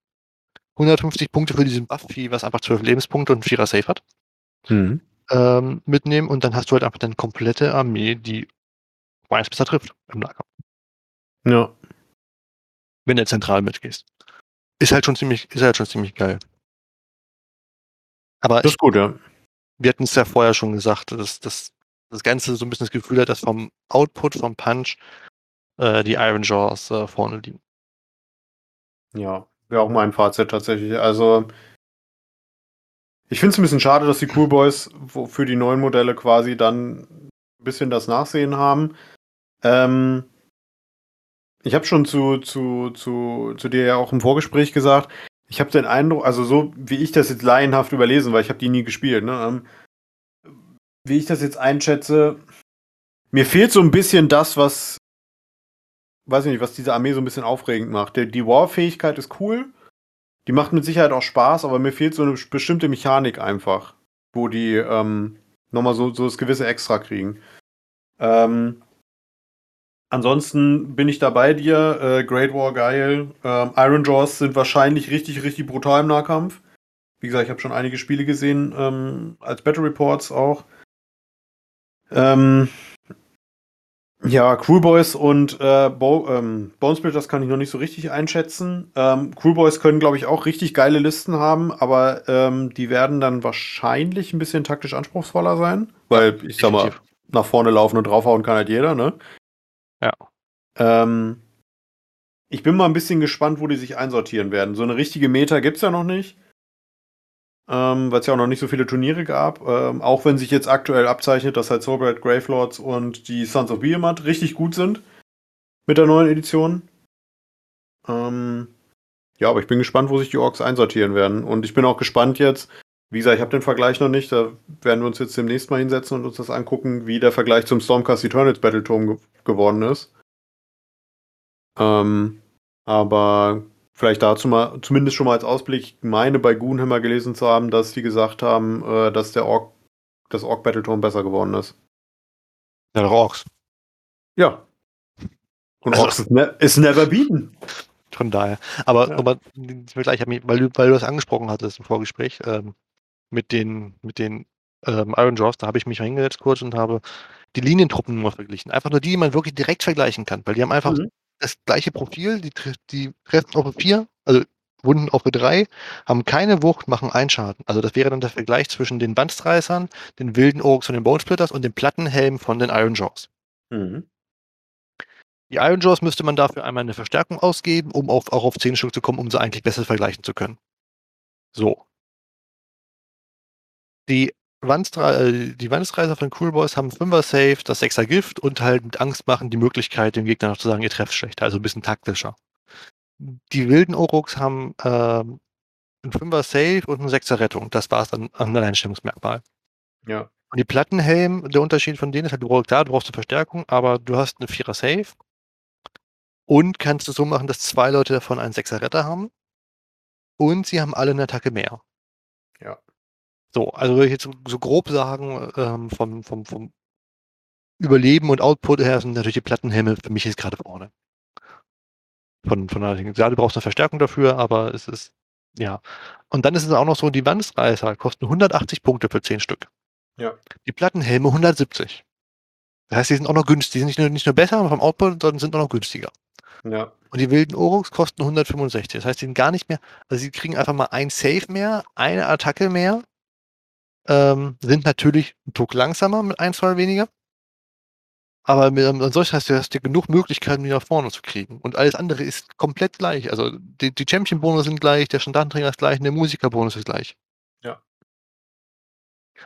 150 Punkte für diesen Buff-Vieh, was einfach 12 Lebenspunkte und ein Vierer Safe hat. Mhm. Ähm, mitnehmen und dann hast du halt einfach deine komplette Armee, die meins besser trifft im Lager. Ja. Wenn du zentral mitgehst. Ist halt schon ziemlich, ist halt schon ziemlich geil. Aber das ist gut, ja. Wir hatten es ja vorher schon gesagt, dass, dass das Ganze so ein bisschen das Gefühl hat, dass vom Output, vom Punch äh, die Iron Jaws äh, vorne liegen. Ja, wäre auch mein Fazit tatsächlich. Also, ich finde es ein bisschen schade, dass die Cool Boys für die neuen Modelle quasi dann ein bisschen das Nachsehen haben. Ähm, ich habe schon zu, zu, zu, zu dir ja auch im Vorgespräch gesagt, ich habe den Eindruck, also so wie ich das jetzt laienhaft überlesen, weil ich habe die nie gespielt, ne? Ähm, wie ich das jetzt einschätze, mir fehlt so ein bisschen das, was weiß ich nicht, was diese Armee so ein bisschen aufregend macht. Die, War-Fähigkeit ist cool. Die macht mit Sicherheit auch Spaß, aber mir fehlt so eine bestimmte Mechanik einfach, wo die ähm, nochmal so, so das gewisse Extra kriegen. Ähm, ansonsten bin ich da bei dir. Äh, Great War geil. Ähm, Iron Jaws sind wahrscheinlich richtig, richtig brutal im Nahkampf. Wie gesagt, ich habe schon einige Spiele gesehen, ähm, als Battle Reports auch. Ähm, ja, Crewboys und äh, Bo ähm, Bonesplitters kann ich noch nicht so richtig einschätzen. Ähm, Crewboys können, glaube ich, auch richtig geile Listen haben, aber ähm, die werden dann wahrscheinlich ein bisschen taktisch anspruchsvoller sein, weil ich sag mal, nach vorne laufen und draufhauen kann halt jeder, ne? Ja. Ähm, ich bin mal ein bisschen gespannt, wo die sich einsortieren werden. So eine richtige Meta gibt's ja noch nicht ähm, weil es ja auch noch nicht so viele Turniere gab. Ähm, auch wenn sich jetzt aktuell abzeichnet, dass halt Soulblight, Gravelords und die Sons of Behemoth richtig gut sind mit der neuen Edition. Ähm, ja, aber ich bin gespannt, wo sich die Orks einsortieren werden. Und ich bin auch gespannt jetzt, wie gesagt, ich habe den Vergleich noch nicht, da werden wir uns jetzt demnächst mal hinsetzen und uns das angucken, wie der Vergleich zum Stormcast Eternals Battleturm ge geworden ist. Ähm, aber Vielleicht dazu mal, zumindest schon mal als Ausblick, ich meine bei Goonhammer gelesen zu haben, dass die gesagt haben, äh, dass der Ork, das Ork Battleturm besser geworden ist. Ja, der Orks. Ja. Und also, Orks ist, ne ist never beaten. Von daher. Aber, ja. Vergleich, weil, du, weil du das angesprochen hattest im Vorgespräch, ähm, mit den, mit den ähm, Iron Jaws, da habe ich mich hingesetzt kurz und habe die Linientruppen nur verglichen. Einfach nur die, die man wirklich direkt vergleichen kann, weil die haben einfach mhm das gleiche Profil, die, die treffen auf 4, also Wunden auf 3, haben keine Wucht, machen einen Schaden. Also das wäre dann der Vergleich zwischen den Bandstreißern, den wilden Orks von den Bonesplitters und dem Plattenhelm von den Iron Jaws. Mhm. Die Iron Jaws müsste man dafür einmal eine Verstärkung ausgeben, um auf, auch auf 10 Stück zu kommen, um sie eigentlich besser vergleichen zu können. So. Die äh, die Wandsreiser von Cool Boys haben 5er Save, das 6er Gift und halt mit Angst machen die Möglichkeit, dem Gegner noch zu sagen, ihr trefft schlechter, also ein bisschen taktischer. Die wilden Oruks haben ähm, ein 5er Save und ein 6er Rettung. Das war es dann an Alleinstellungsmerkmal. Ja. Und die Plattenhelm, der Unterschied von denen ist halt, du brauchst, klar, du brauchst eine Verstärkung, aber du hast eine 4er Save Und kannst du so machen, dass zwei Leute davon einen Sechser Retter haben. Und sie haben alle eine Attacke mehr. Ja. So, also würde ich jetzt so, grob sagen, ähm, vom, vom, vom Überleben und Output her sind natürlich die Plattenhelme für mich jetzt gerade vorne. Von, von der, ja, du brauchst eine Verstärkung dafür, aber es ist, ja. Und dann ist es auch noch so, die Wandsreißer kosten 180 Punkte für 10 Stück. Ja. Die Plattenhelme 170. Das heißt, die sind auch noch günstig. Die sind nicht nur, nicht nur besser vom Output, sondern sind auch noch günstiger. Ja. Und die wilden Oruks kosten 165. Das heißt, die sind gar nicht mehr, also sie kriegen einfach mal ein Save mehr, eine Attacke mehr, ähm, sind natürlich ein Tuck langsamer mit ein, zwei weniger. Aber mit, ähm, ansonsten hast du, hast du genug Möglichkeiten, die nach vorne zu kriegen. Und alles andere ist komplett gleich. Also die, die Champion-Bonus sind gleich, der Standardtrainer ist gleich und der Musiker-Bonus ist gleich. Ja.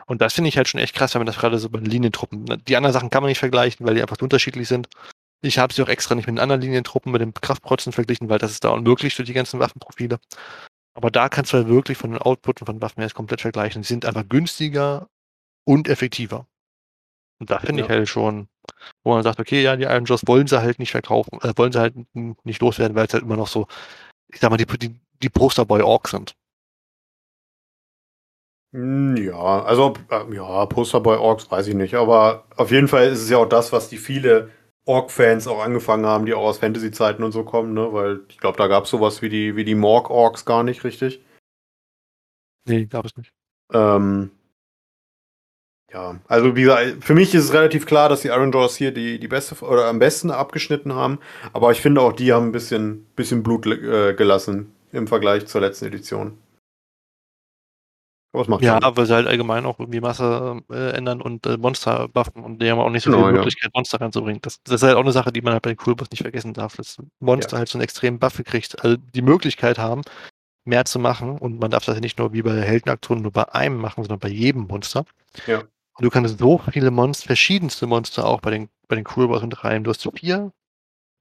Und das finde ich halt schon echt krass, wenn man das gerade so bei den Linientruppen. ne, Die anderen Sachen kann man nicht vergleichen, weil die einfach so unterschiedlich sind. Ich habe sie auch extra nicht mit den anderen Linientruppen, mit den Kraftprotzen verglichen, weil das ist da unmöglich für die ganzen Waffenprofile. Aber da kannst du halt wirklich von den Outputen von Waffen her komplett vergleichen. Die sind einfach günstiger und effektiver. Und da finde ich Ja. halt schon, wo man sagt, okay, ja, die Iron Jaws wollen sie halt nicht verkaufen, äh, wollen sie halt nicht loswerden, weil es halt immer noch so, ich sag mal, die, die, die Posterboy Orks sind. Hm, Ja, also äh, ja, Posterboy Orks weiß ich nicht, aber auf jeden Fall ist es ja auch das, was die viele Ork-Fans auch angefangen haben, die auch aus Fantasy-Zeiten und so kommen, ne? Weil ich glaube, da gab es sowas wie die, wie die Morg-Orks gar nicht richtig. Nee, gab es nicht. Ähm, ja, also wie gesagt, für mich ist es relativ klar, dass die Iron Jaws hier die, die beste oder am besten abgeschnitten haben, aber ich finde auch, die haben ein bisschen, bisschen Blut äh, gelassen im Vergleich zur letzten Edition. Aber es macht Ja, weil sie halt allgemein auch irgendwie Masse äh, ändern und äh, Monster buffen und die haben auch nicht so Genau, viel ja. Möglichkeit, Monster ranzubringen. Das, das ist halt auch eine Sache, die man halt bei den Coolboss nicht vergessen darf, dass Monster Ja. halt so einen extremen Buff kriegt, also die Möglichkeit haben, mehr zu machen und man darf das ja nicht nur wie bei Heldenaktionen nur bei einem machen, sondern bei jedem Monster. Ja. Und du kannst so viele Monster, verschiedenste Monster auch bei den, bei den Coolboss und Reihen. Du hast vier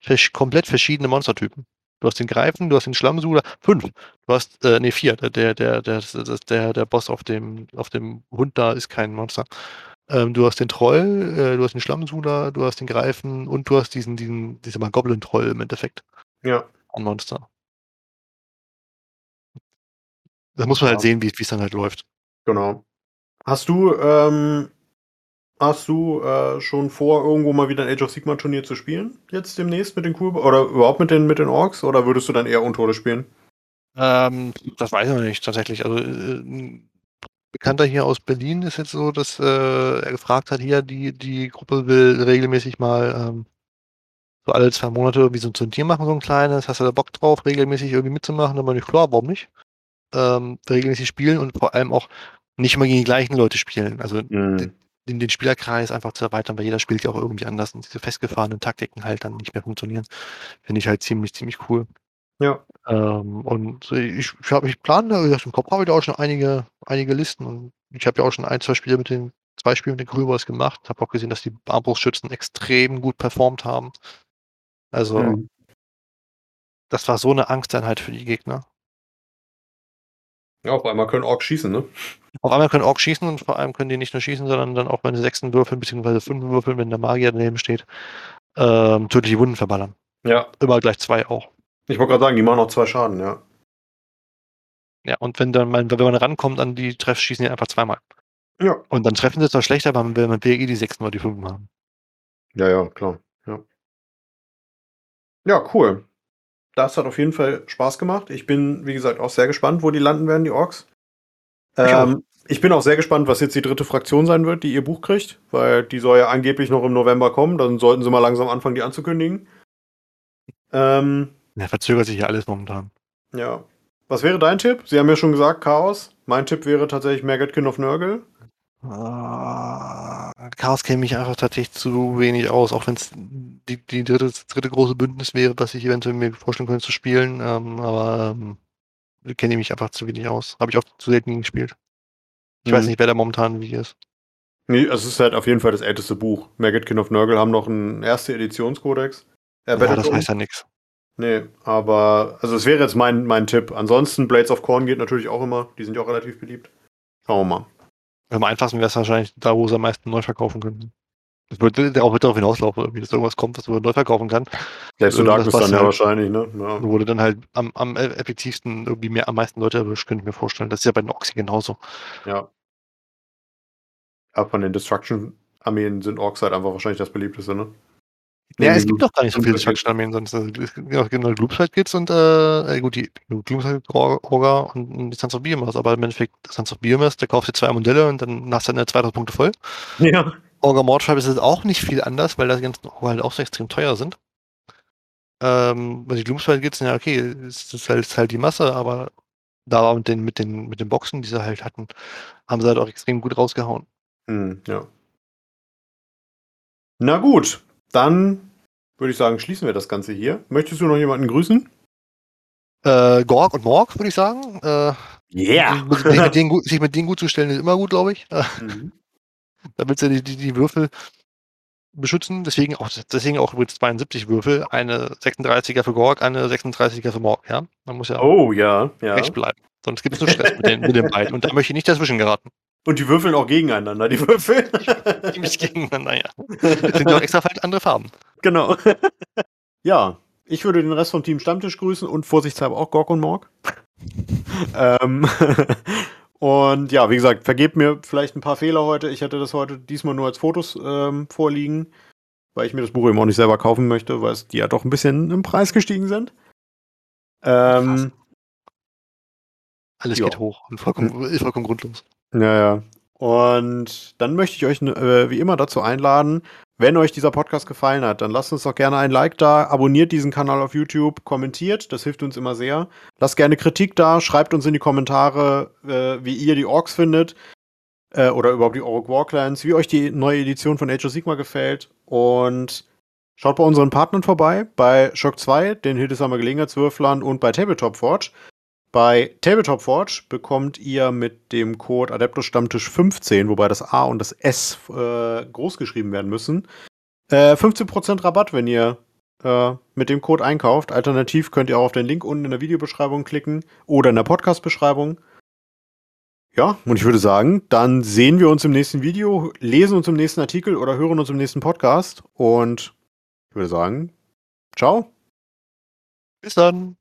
versch komplett verschiedene Monstertypen. Du hast den Greifen, du hast den Schlammsuder, fünf. Du hast, äh, nee, vier. Der, der, der, der, der, Boss auf dem, auf dem Hund da ist kein Monster. Ähm, du hast den Troll, äh, du hast den Schlammsuder, du hast den Greifen und du hast diesen, diesen, dieser mal Goblin-Troll im Endeffekt Ja, an Monster. Da muss man halt Ja. sehen, wie wie es dann halt läuft. genau. Hast du, ähm, hast du äh, schon vor, irgendwo mal wieder ein Age of Sigma Turnier zu spielen? Jetzt demnächst mit den Cool oder überhaupt mit den, mit den Orks? Oder würdest du dann eher Untote spielen? Ähm, das weiß ich noch nicht tatsächlich. Also äh, ein Bekannter hier aus Berlin ist jetzt so, dass äh, er gefragt hat, hier, die, die Gruppe will regelmäßig mal ähm, so alle zwei Monate irgendwie so ein Turnier machen, so ein kleines. Hast du da Bock drauf, regelmäßig irgendwie mitzumachen? Dann meine ich, klar, warum nicht? Ähm, regelmäßig spielen und vor allem auch nicht immer gegen die gleichen Leute spielen. Also Mhm. Den, den Spielerkreis einfach zu erweitern, weil jeder spielt ja auch irgendwie anders und diese festgefahrenen Taktiken halt dann nicht mehr funktionieren. Finde ich halt ziemlich, ziemlich cool. Ja. Ähm, und ich, ich habe mich planen, wie gesagt, im Kopf habe ich da auch schon einige, einige Listen und ich habe ja auch schon ein, zwei Spiele mit den, zwei Spiele mit den Grübers gemacht. Habe auch gesehen, dass die Armbrustschützen extrem gut performt haben. Also, Mhm. das war so eine Angsteinheit für die Gegner. Ja, auf einmal können Orks schießen, ne? Auf einmal können Orks schießen und vor allem können die nicht nur schießen, sondern dann auch, wenn sie sechsten würfeln, beziehungsweise fünf würfeln, wenn der Magier daneben steht, ähm, tödliche Wunden verballern. Ja. Immer gleich zwei auch. Ich wollte gerade sagen, die machen noch zwei Schaden, ja. Ja, und wenn dann wenn man rankommt an die Treff, schießen die einfach zweimal. Ja. Und dann treffen sie zwar schlechter, aber man will mit PG die sechsten oder die fünften haben. Ja, ja, klar. Ja. Ja, cool. Das hat auf jeden Fall Spaß gemacht. Ich bin, wie gesagt, auch sehr gespannt, wo die landen werden, die Orks. Ich Ähm, ich bin auch sehr gespannt, was jetzt die dritte Fraktion sein wird, die ihr Buch kriegt, weil die soll ja angeblich noch im November kommen. Dann sollten sie mal langsam anfangen, die anzukündigen. Ähm, Ja, verzögert sich ja alles momentan. ja. Was wäre dein Tipp? Sie haben ja schon gesagt, Chaos. Mein Tipp wäre tatsächlich Magotkin of Nurgle. Ah, Chaos käme mich einfach tatsächlich zu wenig aus, auch wenn es die, die dritte, das dritte große Bündnis wäre, was ich eventuell mir vorstellen könnte zu spielen. Ähm, aber ähm, kenne ich mich einfach zu wenig aus. Habe ich auch zu selten gespielt. Ich weiß Mhm. nicht, wer da momentan wie ist. Nee, es ist halt auf jeden Fall das älteste Buch. Magotkin of Nurgle haben noch einen erste Editionskodex. Äh, Ja, das heißt ja nichts. Nee, aber, also es wäre jetzt mein, mein Tipp. Ansonsten, Blades of Corn geht natürlich auch immer. Die sind ja auch relativ beliebt. Schauen wir mal. Am einfachsten wäre es wahrscheinlich da, wo sie am meisten neu verkaufen könnten. Das wird auch mit darauf hinauslaufen, irgendwie, dass irgendwas kommt, was man neu verkaufen kann. Selbst so Darkness dann ja halt, wahrscheinlich, ne? Ja. Wurde dann halt am, am effektivsten irgendwie mehr, am meisten Leute erwischt, könnte ich mir vorstellen. Das ist ja bei den Oxy genauso. Ja. Ja, von den Destruction-Armeen sind Orks halt einfach wahrscheinlich das beliebteste, ne? Ja, es gibt doch gar nicht so viele Destruction-Armeen, sonst also, genau, genau Gloomside gibt's und äh, gut, die Gloomside Orga und, die Sons of Biomass, aber im Endeffekt Sons of Biomass, der kauft dir zwei Modelle und dann hast du dann 2000 Punkte voll. Ja. Orga Mordschreibe ist es auch nicht viel anders, weil das ganzen Orga halt auch so extrem teuer sind. Ähm, bei die Gloomside geht's, ja okay, es ist halt, ist halt die Masse, aber da mit den, mit den, mit den Boxen, die sie halt hatten, haben sie halt auch extrem gut rausgehauen. Hm, ja. Na gut, dann würde ich sagen, schließen wir das Ganze hier. Möchtest du noch jemanden grüßen? Äh, Gorg und Morg, würde ich sagen. Äh, yeah! Sich mit, denen, sich mit denen gut zu stellen, ist immer gut, glaube ich. Mhm. [LAUGHS] Damit sie die, die, die Würfel beschützen. Deswegen auch, deswegen auch übrigens 72 Würfel. Eine 36er für Gorg, eine 36er für Morg. Ja? Man muss ja, oh, ja, ja. recht bleiben. Sonst gibt es nur Stress mit den, mit den beiden. Und da möchte ich nicht dazwischen geraten. Und die würfeln auch gegeneinander, die [LAUGHS] Würfel. Ziemlich gegeneinander, ja. Das sind doch extra halt andere Farben. Genau. [LAUGHS] ja, ich würde den Rest vom Team Stammtisch grüßen und vorsichtshalber auch Gork und Morg. [LAUGHS] ähm, und ja, wie gesagt, vergebt mir vielleicht ein paar Fehler heute. Ich hätte das heute diesmal nur als Fotos ähm, vorliegen, weil ich mir das Buch eben auch nicht selber kaufen möchte, weil es die ja doch ein bisschen im Preis gestiegen sind. Ähm, Alles jo. geht hoch und vollkommen, vollkommen grundlos. Ja, ja. Und dann möchte ich euch äh, wie immer dazu einladen, wenn euch dieser Podcast gefallen hat, dann lasst uns doch gerne ein Like da, abonniert diesen Kanal auf YouTube, kommentiert, das hilft uns immer sehr. Lasst gerne Kritik da, schreibt uns in die Kommentare, äh, wie ihr die Orks findet äh, oder überhaupt die Ork Warclans, wie euch die neue Edition von Age of Sigma gefällt und schaut bei unseren Partnern vorbei, bei Shock 2, den Hildesheimer Gelegenheitswürflern und bei Tabletop Forge. Bei Tabletop Forge bekommt ihr mit dem Code Adeptus Stammtisch 15, wobei das A und das S äh, groß geschrieben werden müssen, äh, 15% Rabatt, wenn ihr äh, mit dem Code einkauft. Alternativ könnt ihr auch auf den Link unten in der Videobeschreibung klicken oder in der Podcast-Beschreibung. Ja, und ich würde sagen, dann sehen wir uns im nächsten Video, lesen uns im nächsten Artikel oder hören uns im nächsten Podcast. Und ich würde sagen, ciao. Bis dann.